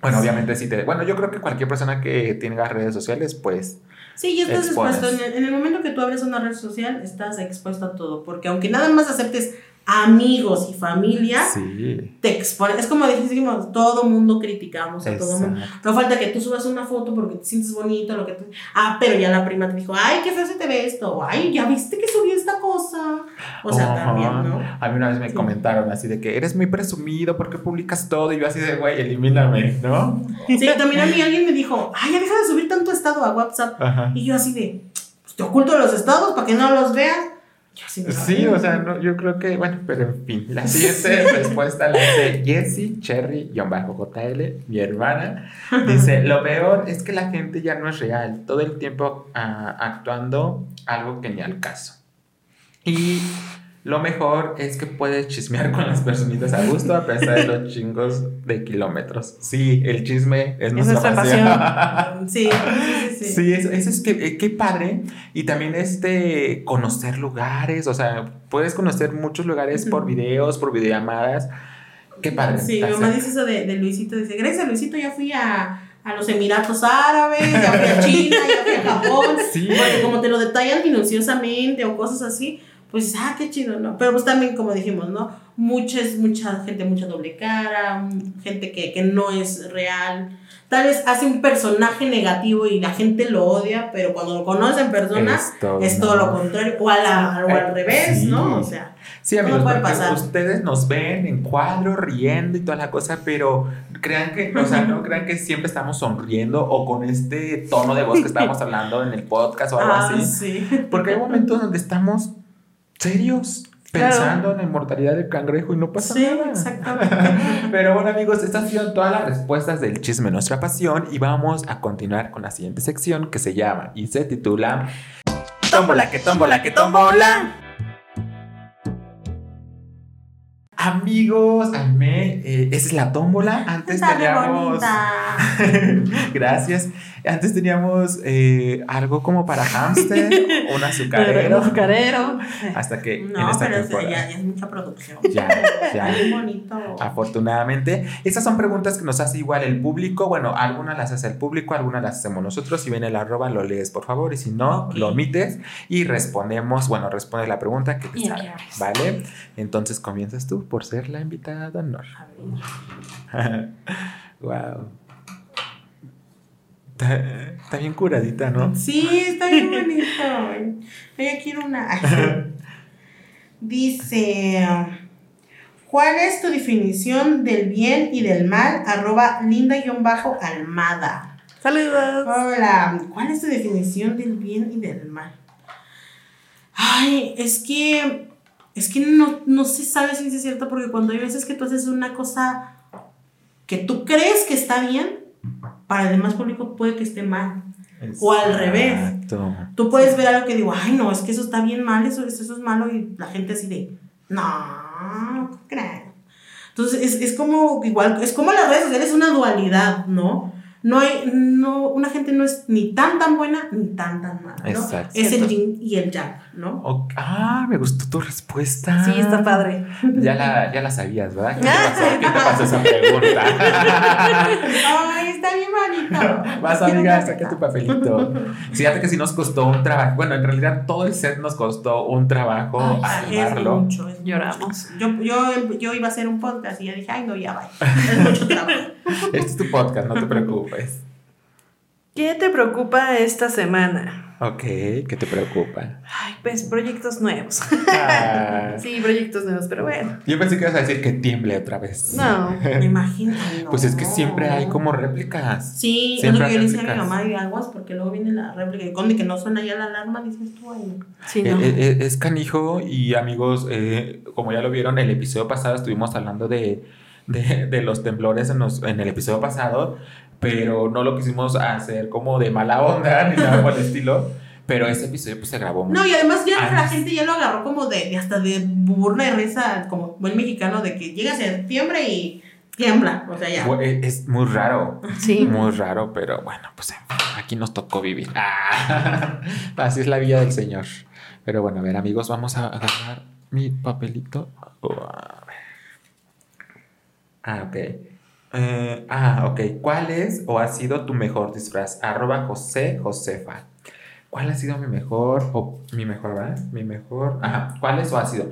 Bueno, obviamente sí te... Bueno, yo creo que cualquier persona que tenga redes sociales, pues... Sí, ya estás Expones. expuesto. En el, en el momento que tú abres una red social, estás expuesto a todo. Porque aunque nada más aceptes amigos y familia, Sí. te expones. Es como dijimos, todo mundo criticamos a todo mundo. No falta que tú subas una foto porque te sientes bonito, lo que tú... Ah, pero ya la prima te dijo, ay, qué feo se te ve esto. O, ay, ya viste que subió esta cosa. O sea, también, ¿no? A mí una vez me Sí. comentaron así de que eres muy presumido, ¿por qué publicas todo? Y yo así de, güey, elimíname, ¿no? Sí, también a mí alguien me dijo, ay, ya deja de subir tanto estado a WhatsApp. Ajá. Y yo así de, pues te oculto los estados para que no los veas. Yo Sí, o sea, no, yo creo que, bueno, pero en fin, la siguiente respuesta la hace Jessie Cherry-JL, mi hermana. Dice, lo peor es que la gente ya no es real, todo el tiempo ah, actuando algo que ni al caso. Y lo mejor es que puedes chismear con las personitas a gusto a pesar de los chingos de kilómetros. Sí, el chisme es nuestra, nuestra pasión. Sí, sí, sí. sí. Sí, eso, eso es que eh, qué padre. Y también este conocer lugares, o sea, puedes conocer muchos lugares por videos, por videollamadas. Qué padre. Sí, mi mamá dice eso de, de Luisito. Dice, gracias a Luisito ya fui a, a los Emiratos Árabes, ya fui a China, ya fui a Japón. Sí. Porque como te lo detallan minuciosamente o cosas así, pues, ah, qué chido, ¿no? Pero pues también, como dijimos, ¿no? Muchas, mucha gente, mucha doble cara, gente que, que no es real. Tal vez hace un personaje negativo y la gente lo odia, pero cuando lo conoce en persona Es todo, lo contrario. O, a la- o al Eh, revés, sí. ¿no? O sea, Sí, amigos, puede pasar. ustedes nos ven en cuadro, riendo y toda la cosa, pero crean que, o sea, no crean que siempre estamos sonriendo o con este tono de voz que estábamos hablando en el podcast o algo ah, así. sí. Porque hay momentos donde estamos serios, Claro. pensando en la inmortalidad del cangrejo y no pasa Sí, nada. exactamente. Pero bueno amigos, estas han sido todas las respuestas del chisme Nuestra Pasión y vamos a continuar con la siguiente sección que se llama y se titula Tómbola que tómbola que tómbola. Amigos, amé, eh, esa es la tómbola. Antes Está teníamos... Gracias. Antes teníamos eh, algo como para hamster, un azucarero. Azucarero. Hasta que en No, esta pero es, temporada. ya, ya es mucha producción. Ya, ya. Bien bonito. Afortunadamente, estas son preguntas que nos hace igual el público. Bueno, algunas las hace el público, algunas las hacemos nosotros. Si viene el arroba, lo lees, por favor. Y si no, lo omites y respondemos. Bueno, responde la pregunta que te Y sale. ¿Vale? Entonces comienzas tú por ser la invitada de honor. A ver. wow. Está, está bien curadita, ¿no? Sí, está bien bonito. Yo quiero una. Dice, ¿cuál es tu definición del bien y del mal? Arroba linda-almada. Saludos. Hola, ¿cuál es tu definición del bien y del mal? Ay, es que, es que no, no se sabe si es cierto porque cuando hay veces que tú haces una cosa que tú crees que está bien, para el demás público puede que esté mal. O al revés. Tú puedes ver algo que digo, ay, no, es que eso está bien mal, eso, eso, eso es malo, y la gente así de, no, ¿cómo crees? Entonces, es, es como, igual, es como las redes sociales, es una dualidad, ¿no? No hay, no, una gente no es ni tan tan buena ni tan tan mala, ¿no? Exacto. Es el yin y el yang, ¿no? Ah, me gustó tu respuesta. Sí, está padre. Ya la, ya la sabías, ¿verdad? ¿Qué te pasó, ¿Qué te pasó esa pregunta? Ay, está bien bonito. Vas, Quiero amiga, saca tu papelito. Fíjate que sí nos costó un trabajo. Bueno, en realidad todo el set nos costó un trabajo Ay, es mucho, es Lloramos. Yo, yo, yo iba a hacer un podcast y ya dije, ay, no, ya va. Es mucho trabajo. Este es tu podcast, no te preocupes. ¿Qué te preocupa esta semana? Ok, ¿qué te preocupa? Ay, pues proyectos nuevos. Ah, Sí, proyectos nuevos, pero bueno. yo pensé que ibas a decir que tiemble otra vez. No. Me imagino. no. Pues es que siempre hay como réplicas. Sí, es lo que yo le decía a mi mamá y aguas porque luego viene la réplica y con que no suena ya la alarma, dices tú, ay, no. Sí, Eh, no. eh, eh, es canijo y amigos, eh, como ya lo vieron, el episodio pasado estuvimos hablando de, de, de los temblores en, los- en el episodio pasado, pero no lo quisimos hacer como de mala onda ni nada por el estilo. Pero ese episodio pues se grabó No, y además ya la gente ya lo agarró como de, de hasta de burla y risa, como buen mexicano, de que llega septiembre y tiembla, o sea, ya. Eh, Es muy raro, Sí. muy raro, pero bueno, pues en fin, aquí nos tocó vivir. Ah, así es la vida del Señor. Pero bueno, a ver, amigos, vamos a agarrar mi papelito. Oh, a ver. Ah, ok. Eh, ah, ok. ¿Cuál es o ha sido tu mejor disfraz? Arroba José Josefa. ¿Cuál ha sido mi mejor o mi mejor, verdad? Mi mejor. Ajá. ¿Cuál es o ha sido?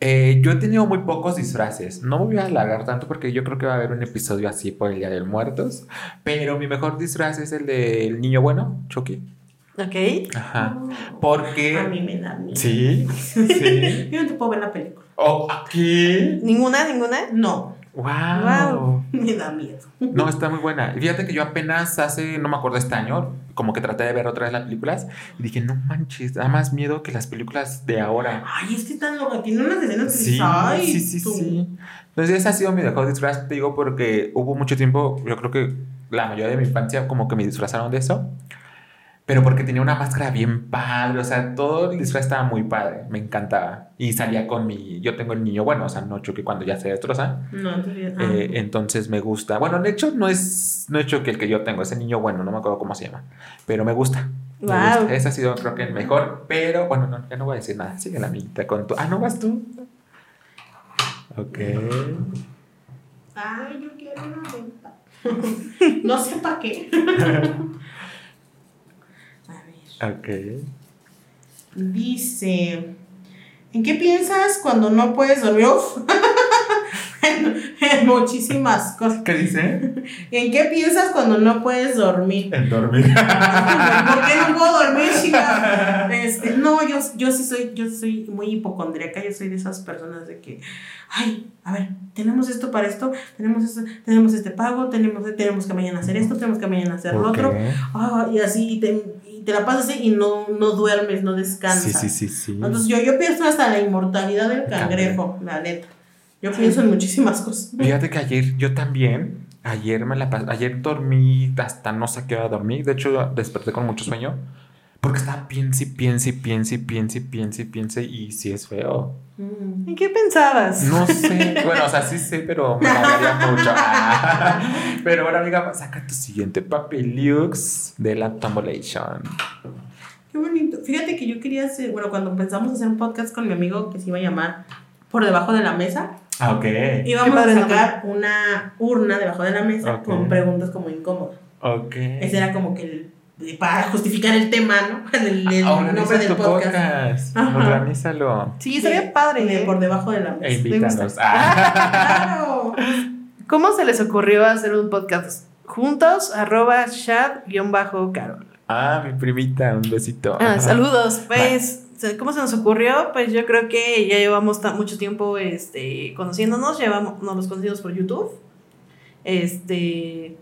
Eh, yo he tenido muy pocos disfraces. No me voy a alargar tanto porque yo creo que va a haber un episodio así por el Día de Muertos. Pero mi mejor disfraz es el del niño bueno, Chucky. Ok. Ajá. A Porque. mí me da miedo. Sí, sí. Yo no te puedo ver la película. Oh, ¿qué? ¿Ninguna? ¿Ninguna? No, Wow. Wow. me da miedo. No, está muy buena. Fíjate que yo apenas hace, no me acuerdo este año, como que traté de ver otra vez las películas y dije, no manches, da más miedo que las películas de ahora. Ay, es que tan loca. Tiene unas escenas que Sí, ay, sí, sí, tú. sí. Entonces ese ha sido mi mejor disfraz, te digo, porque hubo mucho tiempo, yo creo que la mayoría de mi infancia como que me disfrazaron de eso, pero porque tenía una máscara bien padre, o sea, todo el disfraz estaba muy padre, me encantaba. Y salía con mi, yo tengo el niño bueno, o sea, no choque cuando ya se destroza. No, entonces. ah. Eh, entonces me gusta. Bueno, de hecho no es, no es Chucky el que yo tengo, ese niño bueno, no me acuerdo cómo se llama, pero me gusta. Me Wow. gusta. Ese ha sido creo que el mejor, pero bueno, no, ya no voy a decir nada. Sigue la amiguita con tu... Ah, ¿no vas tú? Ok. Ay, yo quiero una venta. no sé para qué. Ok. Dice. ¿En qué piensas cuando no puedes dormir? Uf. en, en muchísimas cosas. ¿Qué dice? ¿En qué piensas cuando no puedes dormir? En dormir. ¿Por qué no puedo dormir, chica? Este, no, yo, yo sí soy, yo soy muy hipocondríaca, yo soy de esas personas de que, ay, a ver, tenemos esto para esto, tenemos esto, tenemos este pago, tenemos, tenemos que mañana hacer esto, tenemos que mañana hacer lo otro. Ah, y así, y te, te la pasas así y no, no duermes, no descansas. Sí, sí, sí, sí. Entonces yo, yo pienso hasta la inmortalidad del cangrejo, la neta. Yo pienso en muchísimas cosas. Fíjate que ayer yo también, ayer me la pas- ayer dormí hasta no sé qué hora dormí, de hecho desperté con mucho sueño, porque estaba piense, y piense, y piense, y piense, y piense, y piense, y sí es feo. Mm. ¿En qué pensabas? No sé, bueno, o sea, sí sé, pero me daría mucho. Pero ahora, amiga, saca tu siguiente papeliux de la Tombolation. Qué bonito. Fíjate que yo quería hacer, bueno, cuando pensamos hacer un podcast con mi amigo que se iba a llamar Por debajo de la mesa, Ah, ok. íbamos a sacar una urna debajo de la mesa con preguntas como incómodas. Ok. Ese era como que el- para justificar el tema, ¿no? El, el Ah, Organiza nombre del tu podcast. Organízalo. Sí, estaría padre. De ¿eh? por debajo de la mesa. E invítanos. Ah. Claro. ¿Cómo se les ocurrió hacer un podcast juntos? Arroba Shad-Carol. Ah, mi primita, un besito. Ah, saludos. Pues, ¿cómo se nos ocurrió? Pues yo creo que ya llevamos mucho tiempo este, conociéndonos, llevamos, nos los conocimos por YouTube. Este.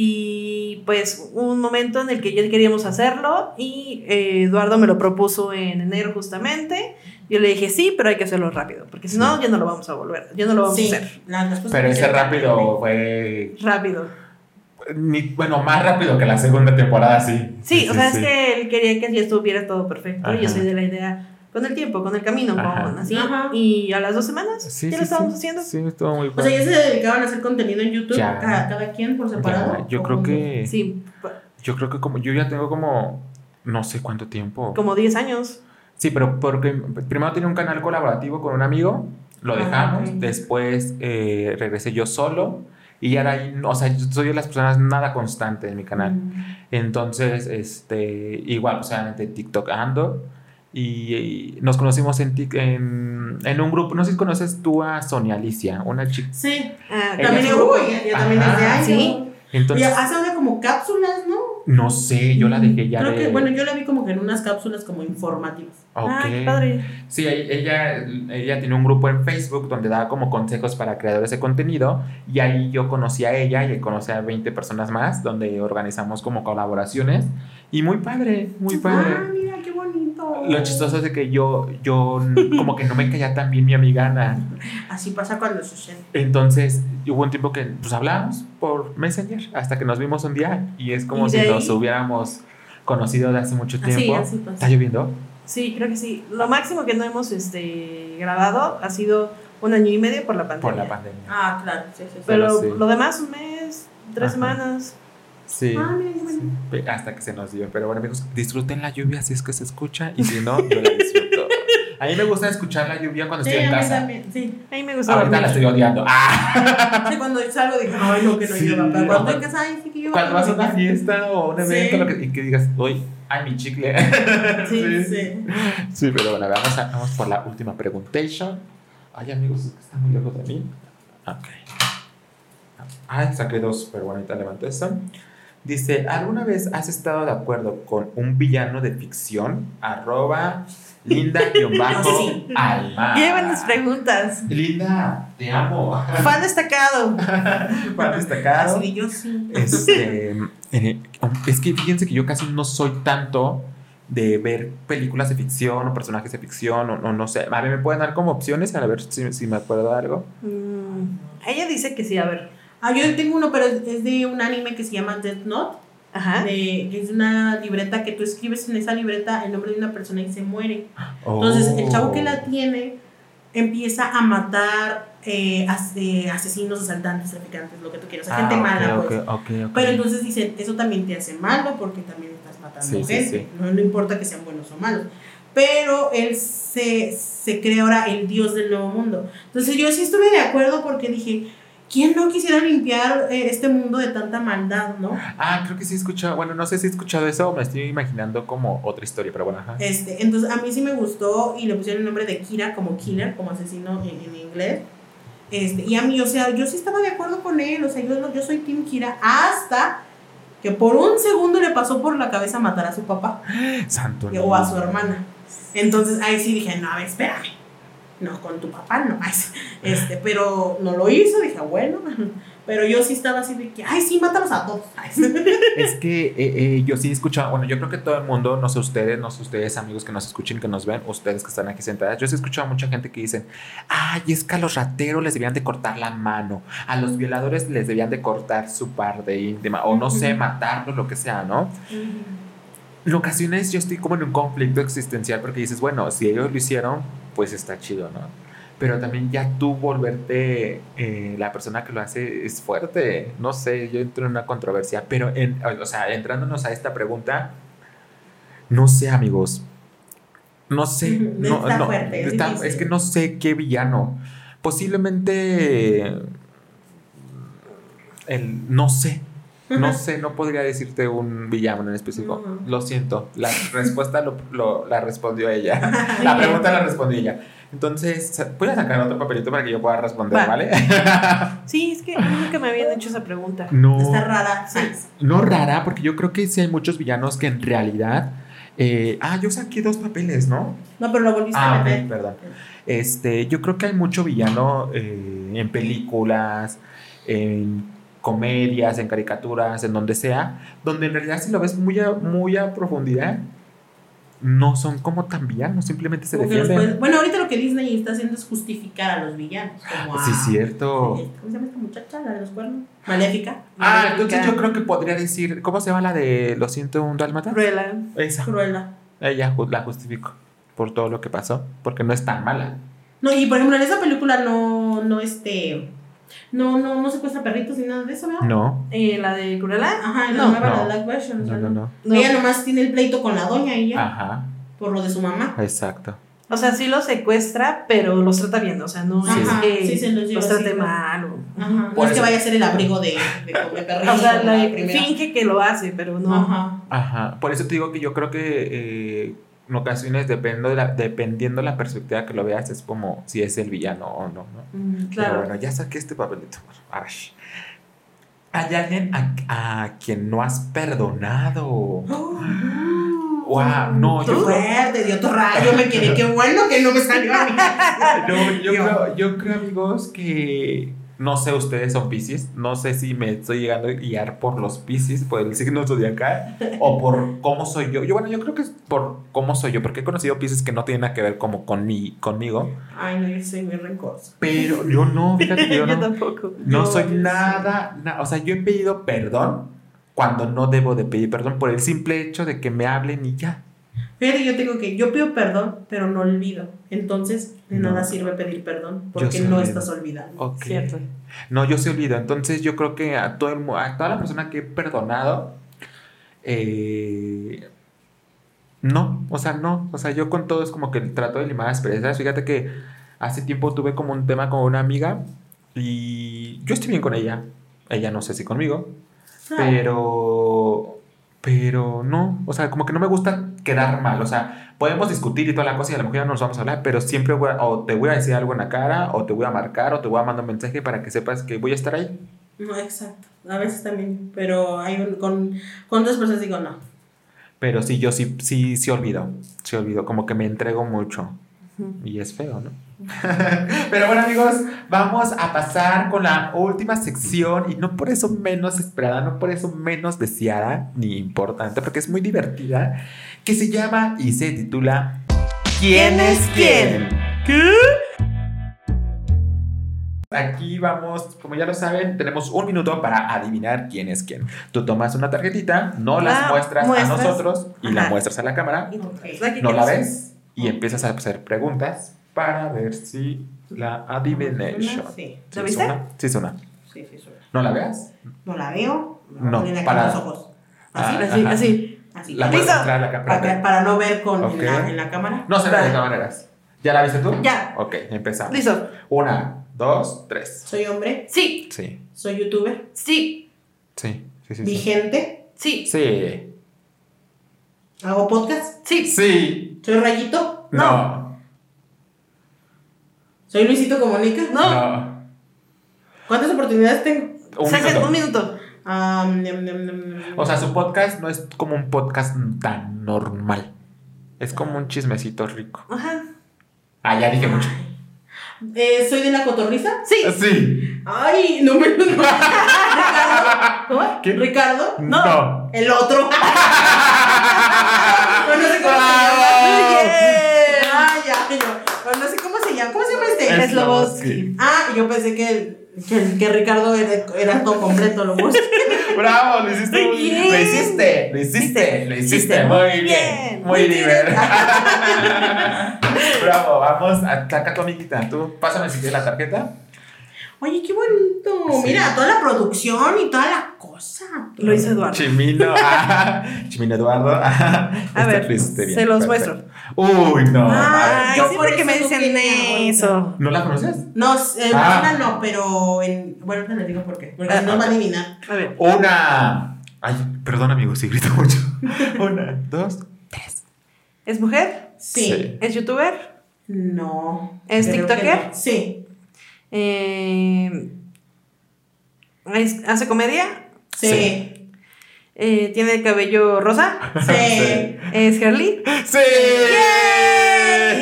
Y pues un momento en el que ya queríamos hacerlo y eh, Eduardo me lo propuso en enero justamente. Yo le dije sí, pero hay que hacerlo rápido, porque si no, Sí. ya no lo vamos a volver, ya no lo vamos Sí, a hacer cosas Pero ese se- rápido fue. rápido. ni- bueno, más rápido que la segunda temporada, sí. Sí, o sea, sí. es que él quería que ya estuviera todo perfecto. Y yo Ajá. soy de la idea con el tiempo, con el camino, Ajá. con así. Ajá. Y a las dos semanas Sí, ya sí, lo estábamos sí. haciendo. Sí, estuvo muy O sea, ya padre. se dedicaban a hacer contenido en YouTube, Ya. cada, cada quien por separado. Ya, yo ¿o creo que. Sí, Yo creo que como. Yo ya tengo como. No sé cuánto tiempo. como 10 años. Sí, pero porque primero tenía un canal colaborativo con un amigo, lo Ah, dejamos, ok. después eh, regresé yo solo y ahora ahí, o sea, yo soy de las personas nada constante en mi canal. Mm. Entonces, este, igual, pues obviamente TikTok ando y, y nos conocimos en, en, en un grupo, no sé si conoces tú a Sonia Alicia, una chica. Sí, Ah, también, es- también es de. Sí. Entonces, Oye, hace ahora como cápsulas, ¿no? no sé, yo la dejé ya Creo de... que, bueno, yo la vi como que en unas cápsulas como informativas. Ah, qué Ok. padre. Sí, ella, ella tiene un grupo en Facebook donde da como consejos para creadores de contenido y ahí yo conocí a ella y conocí a 20 personas más donde organizamos como colaboraciones y muy padre, muy Ah, padre. mira, qué. Lo chistoso es de que yo, yo como que no me caía tan bien mi amiga Ana. Así pasa cuando sucede. Entonces hubo un tiempo que pues hablamos por Messenger hasta que nos vimos un día y es como Y si nos hubiéramos conocido de hace mucho Así, tiempo. así pasa. ¿Está lloviendo? Sí, creo que sí. Lo máximo que no hemos este, grabado ha sido un año y medio por la pandemia. Por la pandemia. Ah, claro, sí, sí, sí. Pero lo demás, un mes, tres Ajá. semanas. Sí. Ah, mira, bueno. Hasta que se nos dio. Pero bueno, amigos, disfruten la lluvia si es que se escucha. Y si no, yo la disfruto. A mí me gusta escuchar la lluvia cuando Sí, estoy en casa. también, sí. A mí me gusta Ahorita dormir. la estoy odiando. ¡Ah! Sí, cuando salgo digo, ay, no, que no Sí, llueva. Pero cuando no. en casa, ay, sí que llueva. Cuando vas a una fiesta o un evento Sí. lo que- y que digas, uy, ay, mi chicle. Sí, sí. Sí, pero bueno, vamos, a- vamos por la última preguntation. Ay, amigos, es que está muy lejos de mí. Ok. Ay, saqué dos, pero bueno, ahorita levanto. Dice, ¿alguna vez has estado de acuerdo con un villano de ficción? Arroba linda-alma. Qué buenas preguntas. Linda, te amo. Fan destacado. Fan destacado. Así yo sí. Este, eh, es que fíjense que yo casi no soy tanto de ver películas de ficción o personajes de ficción o, o no sé. A ver, ¿me pueden dar como opciones? A ver si, si me acuerdo de algo. Mm, ella dice que sí, a ver. Ah, yo tengo uno, pero es de un anime que se llama Death Note. Ajá. De, que es una libreta que tú escribes en esa libreta el nombre de una persona y se muere. Entonces, el chavo que la tiene empieza a matar eh, as- eh, asesinos, asaltantes, traficantes, lo que tú quieras. O sea, gente Ah, mala, ok, pues. ok, ok, ok. Pero entonces dicen, eso también te hace malo porque también estás matando Sí, sí, gente. sí. No, no importa que sean buenos o malos. Pero él se, se cree ahora el dios del nuevo mundo. Entonces yo sí estuve de acuerdo porque dije, ¿quién no quisiera limpiar eh, este mundo de tanta maldad, no? Ah, creo que sí he escuchado. Bueno, no sé si he escuchado eso o me estoy imaginando como otra historia, pero bueno, ajá. Este, entonces a mí sí me gustó y le pusieron el nombre de Kira como killer, como asesino en, en inglés. Este, y a mí, o sea, yo sí estaba de acuerdo con él, o sea, yo, no- yo soy Team Kira hasta que por un segundo le pasó por la cabeza matar a su papá Santo. o a su hermana. Entonces ahí sí dije, no, a ver, espérame. No, con tu papá no. Ay, sí. Este, pero no lo hizo, dije, bueno. Pero yo sí estaba así de que, ay, sí, mátalos a todos. Es que eh, eh, yo sí he escuchado, bueno, yo creo que todo el mundo, no sé ustedes, no sé ustedes amigos que nos escuchen, que nos ven, ustedes que están aquí sentadas, yo sí he escuchado a mucha gente que dicen, ay, es que a los rateros les debían de cortar la mano, a los violadores les debían de cortar su parte íntima, o no sé, matarlos, lo que sea, ¿no? En ocasiones yo estoy como en un conflicto existencial porque dices, bueno, si ellos lo hicieron, pues está chido, ¿no? Pero también ya tú volverte eh, la persona que lo hace es fuerte. No sé, yo entro en una controversia. Pero, en, o sea, entrándonos a esta pregunta, no sé, amigos. No sé. No, está no, fuerte, está- es que no sé qué villano. Posiblemente. El, no sé. No sé, no podría decirte un villano en específico. Lo siento. La respuesta lo, lo- la respondió ella. La pregunta la respondió ella. Entonces, a sacar otro papelito para que yo pueda responder, Va. ¿vale? Sí, es que nunca me habían hecho esa pregunta. No. Está rara, sí. No rara, porque yo creo que sí hay muchos villanos que en realidad. eh, ah, yo saqué dos papeles, ¿no? No, pero lo volviste Ah, a ok, meter. perdón. Este, yo creo que hay mucho villano eh, en películas, en comedias, en caricaturas, en donde sea, donde en realidad si lo ves muy a, muy a profundidad, no son como tan villanos, simplemente se Como los defienden. puedes- Bueno, ahorita lo que Disney está haciendo es justificar a los villanos. Como a, Sí, cierto. ¿Cómo se llama esta muchacha? La de los cuernos. Maléfica. Ah, entonces yo creo que podría decir, ¿cómo se llama la de Lo siento, un dálmata? Cruella. Esa. Cruella. Ella la justifico por todo lo que pasó, porque no es tan mala. No, y por ejemplo, en esa película no, no, este. No, no, no secuestra perritos ni nada de eso, ¿verdad? No, Eh, la de Cruella. Ajá, en la No, nueva, no. la live version. o sea, no, no, no. No. Ella nomás tiene el pleito con la doña y ya, Ajá, por lo de su mamá. exacto. O sea, sí los secuestra, pero los trata bien. O sea, no Sí. es que sí se los lleva trate así, ¿no? mal. o- Ajá. No Por es que vaya a ser el abrigo de, de comer perritos. O sea, la la- finge que lo hace, pero no. Ajá. Ajá, por eso te digo que yo creo que eh, en ocasiones dependo de la, dependiendo de la perspectiva que lo veas, es como si es el villano o no, ¿no? Mm, Pero claro. bueno, ya saqué este papelito. Ay. ¿Hay alguien a, a quien no has perdonado? Wow, no, yo fuerte, dio otro rayo, me quedé, qué bueno que no me salió a mí. no, yo, Yo. creo, yo creo, amigos, que no sé, ustedes son Pisces. No sé si me estoy llegando a guiar por los Pisces, por el signo zodiacal, o por cómo soy yo. Yo, bueno, yo creo que es por cómo soy yo, porque he conocido Pisces que no tienen nada que ver como con mi, conmigo. Ay, no, yo soy muy rencorosa. Pero yo no, fíjate que yo Yo no. tampoco. No Yo- soy nada, na- o sea, yo he pedido perdón cuando no debo de pedir perdón por el simple hecho de que me hablen y ya. Fíjate, yo tengo que, yo pido perdón, pero no olvido. Entonces, de No. nada sirve pedir perdón, porque no olvido. estás olvidando. Ok. Cierto. No, yo sí olvido. Entonces yo creo que a, todo el, a toda la persona que he perdonado, eh, no, o sea, no. O sea, yo con todo es como que trato de limar las perezas. Fíjate que hace tiempo tuve como un tema con una amiga y yo estoy bien con ella. Ella no sé si conmigo, pero... Pero no, o sea, como que no me gusta quedar mal, o sea, podemos discutir y toda la cosa y a lo mejor ya no nos vamos a hablar, pero siempre voy a- o te voy a decir algo en la cara, o te voy a marcar, o te voy a mandar un mensaje para que sepas que voy a estar ahí. No, exacto. A veces también. Pero hay un, con, con otras personas digo no. Pero sí, yo sí, sí, sí olvido, sí olvido, como que me entrego mucho. Y es feo, ¿no? Pero bueno, amigos, vamos a pasar con la última sección y no por eso menos esperada, no por eso menos deseada ni importante, porque es muy divertida, que se llama y se titula ¿Quién es quién? ¿Qué? Aquí vamos, como ya lo saben, tenemos un minuto para adivinar quién es quién. Tú tomas una tarjetita, no las Ah, muestras, muestras. a nosotros y la muestras a la cámara. La que no la ves y empiezas a hacer preguntas para ver si la adivination. Sí. ¿Sí ¿La es viste? Sí, es una. Sí, sí, sí. ¿No la veas? No la veo. No, aquí para- los ojos. Así. Ah, Así, Ajá. así. así. La ¿Listo? la para, para no ver con la, en la cámara. No se ve de todas maneras. ¿Ya la viste tú? Ya. Ok, empezamos. Listo. Una, dos, tres. Soy hombre. Sí, Sí, Soy youtuber. sí, sí, sí, sí. Sí. Vigente. sí, Sí. Hago podcast. sí. Sí. Soy Rayito. No. Soy Luisito Comunica. No. ¿Cuántas oportunidades tengo? Un minuto. un minuto. Ah. O sea, su podcast no es como un podcast tan normal. Es como un chismecito rico. Ajá. Ah, ya dije mucho. Eh, ¿Soy de la cotorriza? Sí. Sí. Ay, no me no. Ricardo. ¿Cómo? ¿Qué? Ricardo. No. El otro. No sé cómo se llama. Muy bien. Ah, ya, yo. Pero no sé cómo se llama. ¿Cómo se llama este? Es Loboski. Ah, yo pensé que, que, que Ricardo era, era todo completo, lo busqué. Bravo, lo hiciste Muy bien. Lo hiciste, lo hiciste, lo hiciste muy bien. Muy bien. Bravo, vamos, a- saca tu amiguita. Tú, pásame si quieres la tarjeta. Oye, qué bonito. Sí. Mira, toda la producción y toda la cosa. Lo hizo Eduardo. Chimino. ah, Chimino Eduardo. ah, A este ver, se los perfecto. Uy, no. Ay, Yo siempre que me no dicen eso. ¿No la conoces? No, en Ah. persona no, pero en. Bueno, te les digo por qué. Porque Ah, si no va a adivinar. A ver. Una. Ay, perdón, amigos, si grito mucho. Una, dos, tres. ¿Es mujer? Sí. ¿Es youtuber? No. ¿Es tiktoker? no. Sí. Eh, ¿es- ¿Hace comedia? Sí. Sí. Eh, ¿Tiene el cabello rosa? Sí. ¿Es Harley? ¡Sí!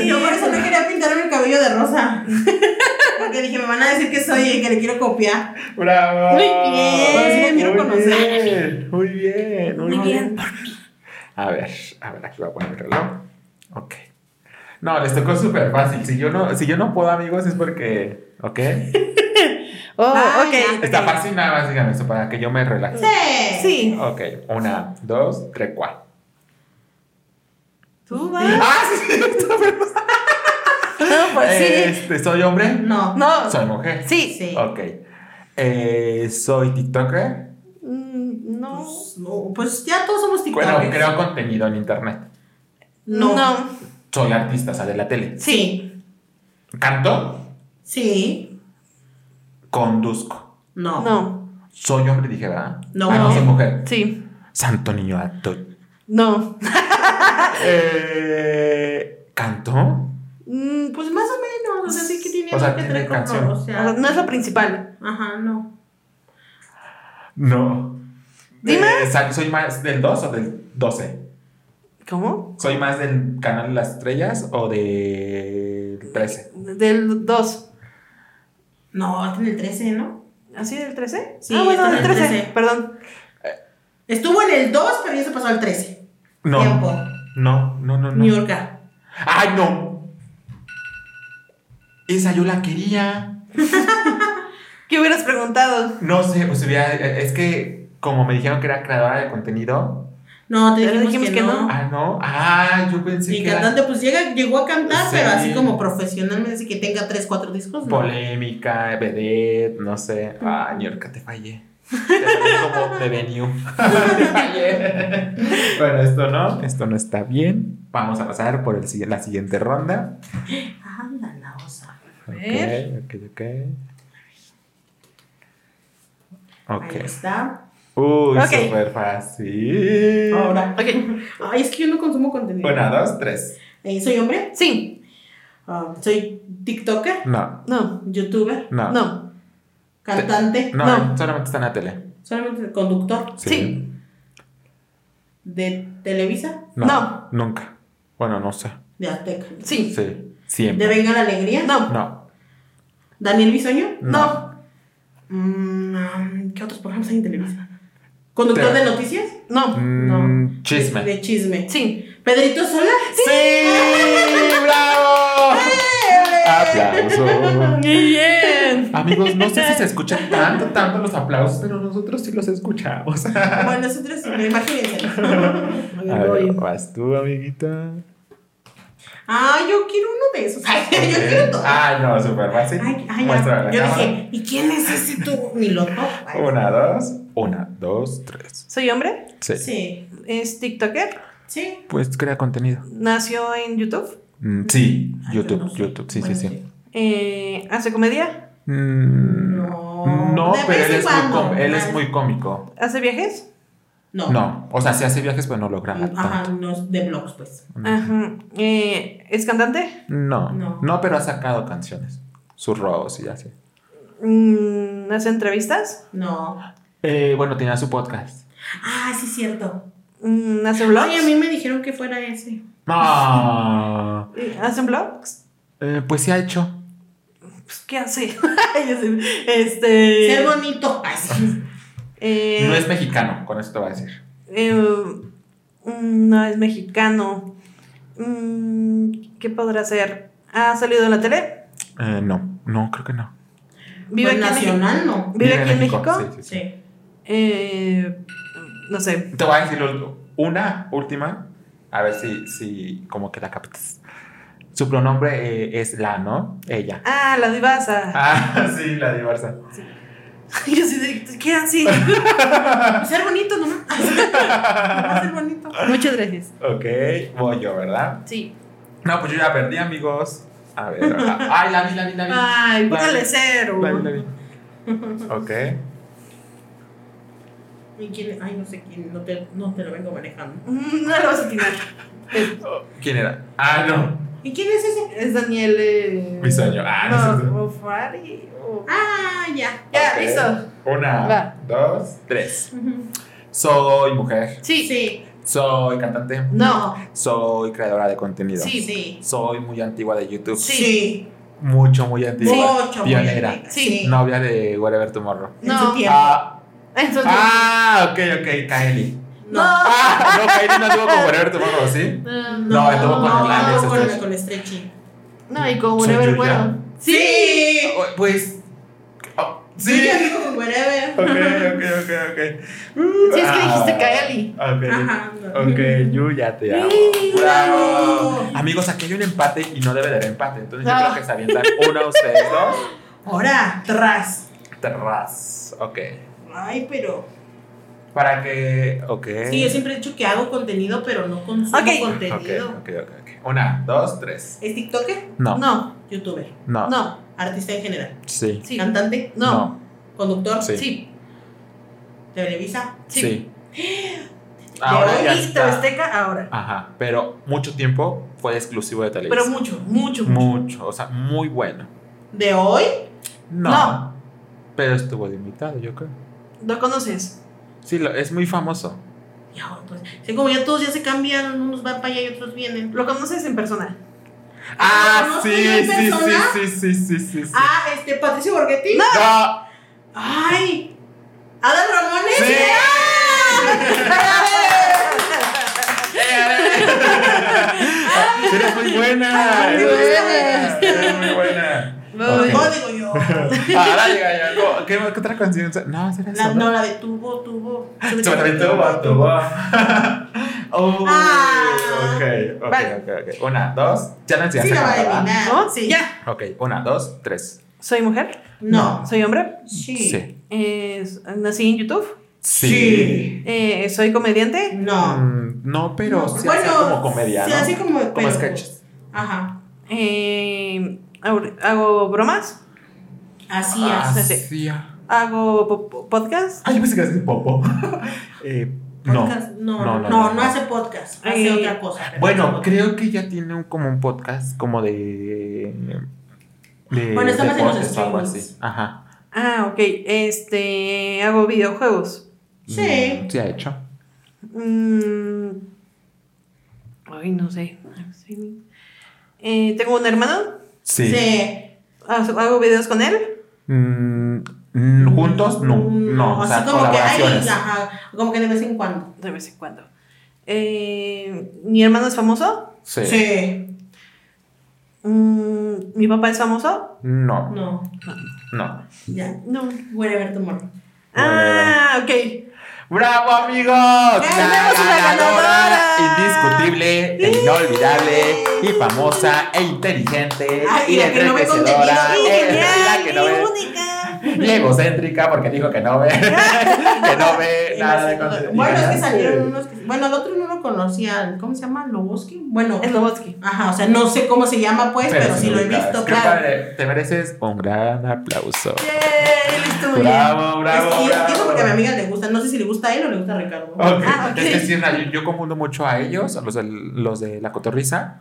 Yo por eso no quería pintarme el cabello de rosa. Porque dije, me van a decir que soy el que le quiero copiar. ¡Bravo! Muy bien, Pero sí la quiero muy conocer. Bien, muy bien, muy, Muy bien. bien. A ver, a ver, aquí voy a poner el reloj. Ok. No, les tocó súper fácil. Si yo, no, si yo no puedo, amigos, es porque. ¿Ok? Oh, Ah, ok. Está fácil, nada más díganme eso para que yo me relaje. Sí. Sí. Ok, una, dos, tres, cuatro. ¿Tú vas? ¡Ah, sí! No, pues sí. Este, ¿Soy hombre? No. No. ¿Soy mujer? Sí. Sí. Ok. Eh, ¿Soy TikToker? Mm, No. Pues, no, pues ya todos somos Bueno, tiktokers. creo contenido en internet. No. No. Soy artista, o sea, de la tele. Sí. ¿Canto? Sí. Conduzco. No. No. Soy hombre, dije, ¿verdad? No. Ah, no, soy mujer. Sí. Santo niño actor. No. eh, ¿Canto? Mm, Pues más o menos. O sea, sí que tiene O sea, que tiene con- canción. O o sea, no es lo principal. Ajá, no. No. Dime. Eh, ¿Soy más del 2 o del 12? ¿Cómo? ¿Soy más del canal de las estrellas o del 13? Del 2. No, está en el 13, ¿no? ¿Así del 13? Sí, ah, bueno, del el 13. 13. Perdón. Estuvo en el 2, pero ya se pasó al 13. No. Tiempo. No, no, no, no. Niurka. ¡Ay, no! Esa yo la quería. ¿Qué hubieras preguntado? No sé, pues hubiera. Es que, como me dijeron que era creadora de contenido, No, te dijimos, dijimos que, que no. no. Ah, no. Ah, yo pensé Mi que era cantante pues llega, llegó a cantar, pero Sí. así como profesionalmente, así que tenga 3, 4 discos, no. polémica, vedette, no sé. Ah, Niorca, te fallé. Te fallé como de venue. Te fallé. Bueno, esto no, esto no está bien. Vamos a pasar por el, la siguiente ronda. Anda, la osa. A ver. Ok, ok, ok. Ok. Ahí está. Uy, Ok. súper fácil. Ahora. Ok. Ay, es que yo no consumo contenido. Una, dos, tres. Eh, ¿Soy hombre? Sí. Ah, ¿Soy TikToker? No, No. ¿Youtuber? no. No. ¿Cantante? No, No. solamente está en la tele. ¿Solamente conductor? Sí. ¿De Televisa? No, No. Nunca. Bueno, no sé. ¿De Azteca? Sí. Sí. ¿De Siempre. Venga la Alegría? No. No. ¿Daniel Bisoño? No. Mm, ¿Qué otros programas hay en Televisa? ¿Conductor de noticias? No. Mm, Chisme. De, de chisme. Sí. ¿Pedrito Sola? ¡Sí! ¡Bravo! ¡Aplausos! Bien. Amigos, no sé si se escuchan tanto, tanto los aplausos, pero nosotros sí los escuchamos. Bueno, nosotros sí, imagínense. A ver, vas tú, amiguita. Ah, yo quiero uno de esos. Ay, yo quiero todo. Ay, no, súper fácil. Ay, ay, Yo cámara. dije, ¿y quién es ese tú? Ni lo Una, dos. Una, dos, tres. ¿Soy hombre? Sí. Sí, ¿Es TikToker? sí. Pues crea contenido. ¿Nació en YouTube? Mm, sí, Ay, yo YouTube, no sé. YouTube, sí, Bueno, sí, sí. Eh, ¿Hace comedia? Mm, No. No, pero él, es muy, él es muy cómico. ¿Hace viajes? No. No, o sea, sí hace viajes, pero no lo graba Ajá, tanto. no de blogs, pues. Ajá. Eh, ¿Es cantante? No, No. no, pero ha sacado canciones. Sus robos y así. Mm, ¿Hace entrevistas? No. Eh, bueno, tenía su podcast. Ah, sí, es cierto. Mm, ¿Hace vlogs? Ay, a mí me dijeron que fuera ese. Eh, ¿Hacen vlogs? Eh, pues sí ha hecho. Pues, ¿Qué hace? Este. Ser bonito. Ay, sí. eh, No es mexicano, con eso te voy a decir. eh, mm, no es mexicano. Mm, ¿Qué podrá ser? ¿Ha salido en la tele? Eh, no, no, creo que no. ¿Vive Pues aquí en México? nacional, no. ¿Vive aquí en México? Sí, sí, sí. Sí. Eh, no sé. Te voy a decir una última, a ver si, si como que la captas. Su pronombre eh, es la, ¿no? Ella. Ah, la divasa. Ah, sí, la diversa. Yo sí, de- ¿qué así? Ser bonito nomás. Nomás ser bonito. Muchas gracias. Ok, voy yo, ¿verdad? Sí. No, pues yo ya perdí, amigos. A ver, ay, la vi, la vi, la vi. Ay, póngale cero. La vi, la vi. Ok. ¿Y quién? Ay, no sé quién. No te, no te lo vengo manejando. No lo vas a atinar. Es, ¿Quién era? Ah, no. ¿Y quién es ese? es Daniel. Eh... Bisoño. Ah, no no. o Fari, o- Ah, ya. Ya, Ok. listo. Una, Va. dos, tres. Soy mujer. Sí. Sí. Soy cantante. No. Soy creadora de contenido. Sí. Sí. Soy muy antigua de YouTube. Sí. Sí. Mucho, muy antigua. Mucho. muy Pionera. antigua. Sí. Novia de Whatever Tomorrow. En No. su tiempo. Ah, Entonces. ah, ok, ok, Kylie. No. Ah, no, Kylie no estuvo con Whatever Tomorrow, ¿sí? No, No, estuvo con no, el Alex con, con Stretchy. No, y con Whatever Yuya. Bueno. Sí. Oh, Pues. oh, Sí, sí. con Wherever. Ok, ok, ok, ok. Uh, Sí, es que dijiste ah, Kylie. Ok. Ajá. Ok, yo ya te amo. Sí, Bravo. Amigos, aquí hay un empate y no debe de haber empate. Entonces yo Ah. creo que se avientan uno ustedes dos. Ahora, tras. Terraz. Ok. Ay, pero. Para que. Ok. Sí, yo siempre he dicho que hago contenido, pero no consumo contenido. Ok, ok, ok, ok. Una, dos, tres. ¿Es TikToker? No. No. ¿Youtuber? No. No. ¿Artista en general? Sí. Sí. ¿Cantante? No. ¿Conductor? Sí. Sí. ¿Televisa? Sí. Ahora de ya hoy, está. Azteca, ahora. Ajá. Pero mucho tiempo fue exclusivo de Pero televisión. mucho, mucho, mucho. Mucho. O sea, muy bueno. ¿De hoy? No. No. Pero estuvo de invitado, yo creo. ¿Lo conoces? Sí, lo- es muy famoso. Y ahora, pues. Sí, como ya todos ya se cambiaron, unos van para allá y otros vienen. ¿Lo conoces en persona? Ah, sí, en sí, sí, persona? sí, sí, sí, sí, sí. Ah, este, Patricio Borghetti. No. ¡Ay! ¿Adal Ramones? Sí. Eres muy buena. Muy eres buena. Eres muy buena. Muy Ok. No, digo yo. gallo. Ah, dale, gallo. ¿Qué, qué otra canción? No, será La, eso. no, la de tubo, tubo. Sobre todo, tubo. Oh, Ah. ok, ok, Vale. ok, ok. Una, dos. Ya no Sí, enseñaste la va a adivinar. ¿No? Sí. Ya. Ok, una, dos, tres. ¿Soy mujer? No. ¿Soy hombre? Sí. Sí. Eh, ¿Nací en YouTube? Sí. Eh, ¿Soy comediante? No. Mm, no, pero sí hace como comedia, sí, ¿no? así como, Como pero- sketches. Ajá. Eh, ¿hago, bromas? Así Ah, es. ¿Hago po- po- podcast? Ah, yo pensé que era popo. eh, no. Podcast, no, No, no, no, no, no. hace podcast, hace Eh, otra cosa. Bueno, creo que ya tiene un, como un podcast como de. de Bueno, está más en los deportes o algo así. streamings. Ajá. Ah, ok. Este, hago videojuegos. Sí. Mm, Sí, ha hecho. Mm, ay, no sé. Eh, ¿Tengo un hermano? Sí. Sí. ¿Hago videos con él? Mm, mm, juntos, no. No, o sea, así como que ajá, como que de vez en cuando. De vez en cuando. Eh, ¿Mi hermano es famoso? Sí. Sí. Mm, ¿Mi papá es famoso? No, No, no. ya. No. Whatever tomorrow. Ah, ok. ¡Bravo, amigos! ¡Tenemos una ganadora! indiscutible, e inolvidable, y famosa, e inteligente, Ay, y la que no e- Genial, la que no y egocéntrica, porque dijo que no ve, que no ve nada de contenido. Bueno, es que salieron unos que. Bueno, el otro no lo conocía. ¿Cómo se llama? ¿Loboski? Bueno. Es Lobotsky. Ajá, o sea, no sé cómo se llama, pues, pero, sí lo he visto, claro. padre, Te mereces un gran aplauso. Yay, listo, muy bien. Bravo, bravo, es que bravo. digo porque a mi amiga le gusta. No sé si le gusta a él o le gusta a Ricardo. Ok, Ah, ok. Es que sí, yo, yo confundo mucho a ellos, a los, los de la cotorriza,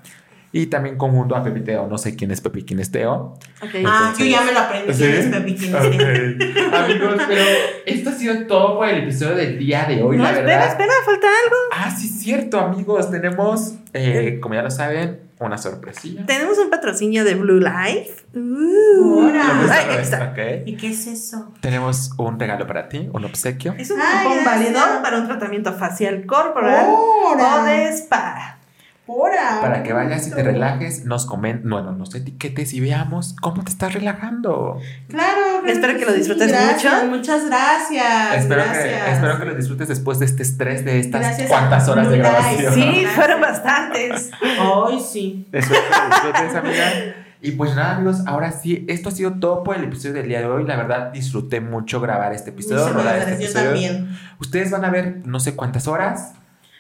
y también confundo a Pepiteo. No sé quién es Pepe y quién es Teo. Ah, yo ya me lo aprendí. ¿Sí? quién es Pepi, quién es él. Ok. Amigos, pero esto ha sido todo por el episodio del día de hoy, no, la espera, verdad. espera, falta algo. Ah, sí, es cierto, amigos. Tenemos, eh, como ya lo saben, una sorpresilla. Tenemos un patrocinio de Blue Life. Uh. Ay, ahí está. Ok. ¿Y qué es eso? Tenemos un regalo para ti, un obsequio. Es un Ay, cupón gracias. válido para un tratamiento facial corporal Ahora. o de spa. Para que vayas y te relajes, nos comenten, bueno, nos etiquetes y veamos cómo te estás relajando. Claro. claro Espero que lo disfrutes gracias, mucho. Muchas gracias. Espero gracias. que, espero que lo disfrutes después de este estrés de estas Gracias cuantas horas de grabación. Sí, Gracias. fueron bastantes. Ay, sí. Espero que lo disfrutes, amiga. Y pues nada, amigos, ahora sí, esto ha sido todo por el episodio del día de hoy. La verdad, disfruté mucho grabar este episodio, Muchas rodar este gracias, yo episodio. también. Ustedes van a ver no sé cuántas horas,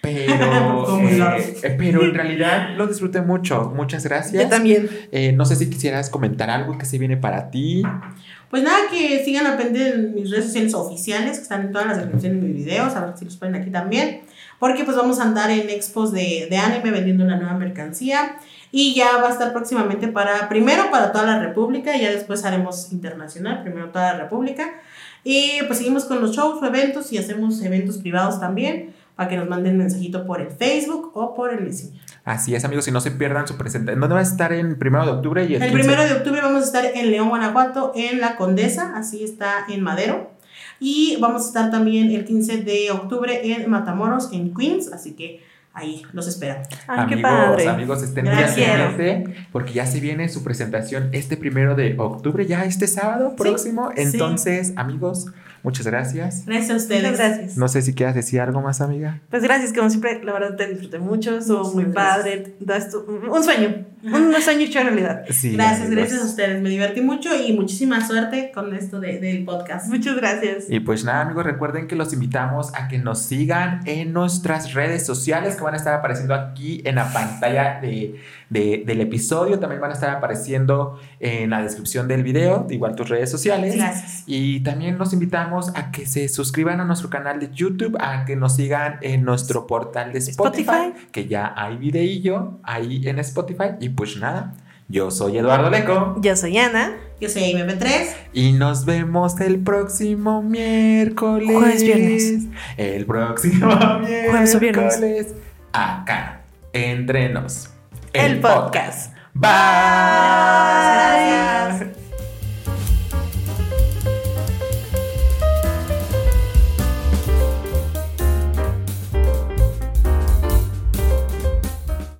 pero, eh, eh, pero en realidad lo disfruté mucho. Muchas gracias. Yo también. Eh, no sé si quisieras comentar algo que se viene para ti. Pues nada, que sigan al pendiente de mis redes sociales oficiales, que están en todas las descripciones de mis videos, a ver si los ponen aquí también. Porque pues vamos a andar en expos de, de anime vendiendo una nueva mercancía. Y ya va a estar próximamente para, primero para toda la República, y ya después haremos internacional, primero toda la República. Y pues seguimos con los shows o eventos y hacemos eventos privados también, para que nos manden mensajito por el Facebook o por el Messenger. Así es, amigos, y no se pierdan su presentación. ¿Dónde va a estar en primero de octubre y el, El 15? primero de octubre vamos a estar en León, Guanajuato, en La Condesa, así está en Madero. Y vamos a estar también el 15 de octubre en Matamoros, en Queens, así que ahí los esperamos. Ay, qué amigos, padre. amigos, estén muy Gracias. al pendiente, porque ya se viene su presentación este primero de octubre, ya este sábado próximo. sí. Entonces, amigos, muchas gracias. Gracias a ustedes. Muchas gracias. No sé si quieras decir algo más, amiga. Pues gracias, como siempre, la verdad te disfruté mucho, estuvo muy gracias. padre. Das tu- un sueño, un sueño hecho realidad. Sí, Gracias, amigos. gracias a ustedes. Me divertí mucho y muchísima suerte con esto de- del podcast. Muchas gracias. Y pues nada, amigos, recuerden que los invitamos a que nos sigan en nuestras redes sociales que van a estar apareciendo aquí en la pantalla de, de- del episodio. También van a estar apareciendo en la descripción del video, igual tus redes sociales. Gracias. Y también los invitamos a que se suscriban a nuestro canal de YouTube, a que nos sigan en nuestro portal de Spotify, Spotify. que ya hay videillo ahí en Spotify. Y pues nada, yo soy Eduardo Leco. Yo soy Ana. Yo soy MP3. Y nos vemos el próximo miércoles. Jueves, viernes. El próximo miércoles. Jueves o viernes. Acá, entre nos el podcast. Bye. Bye.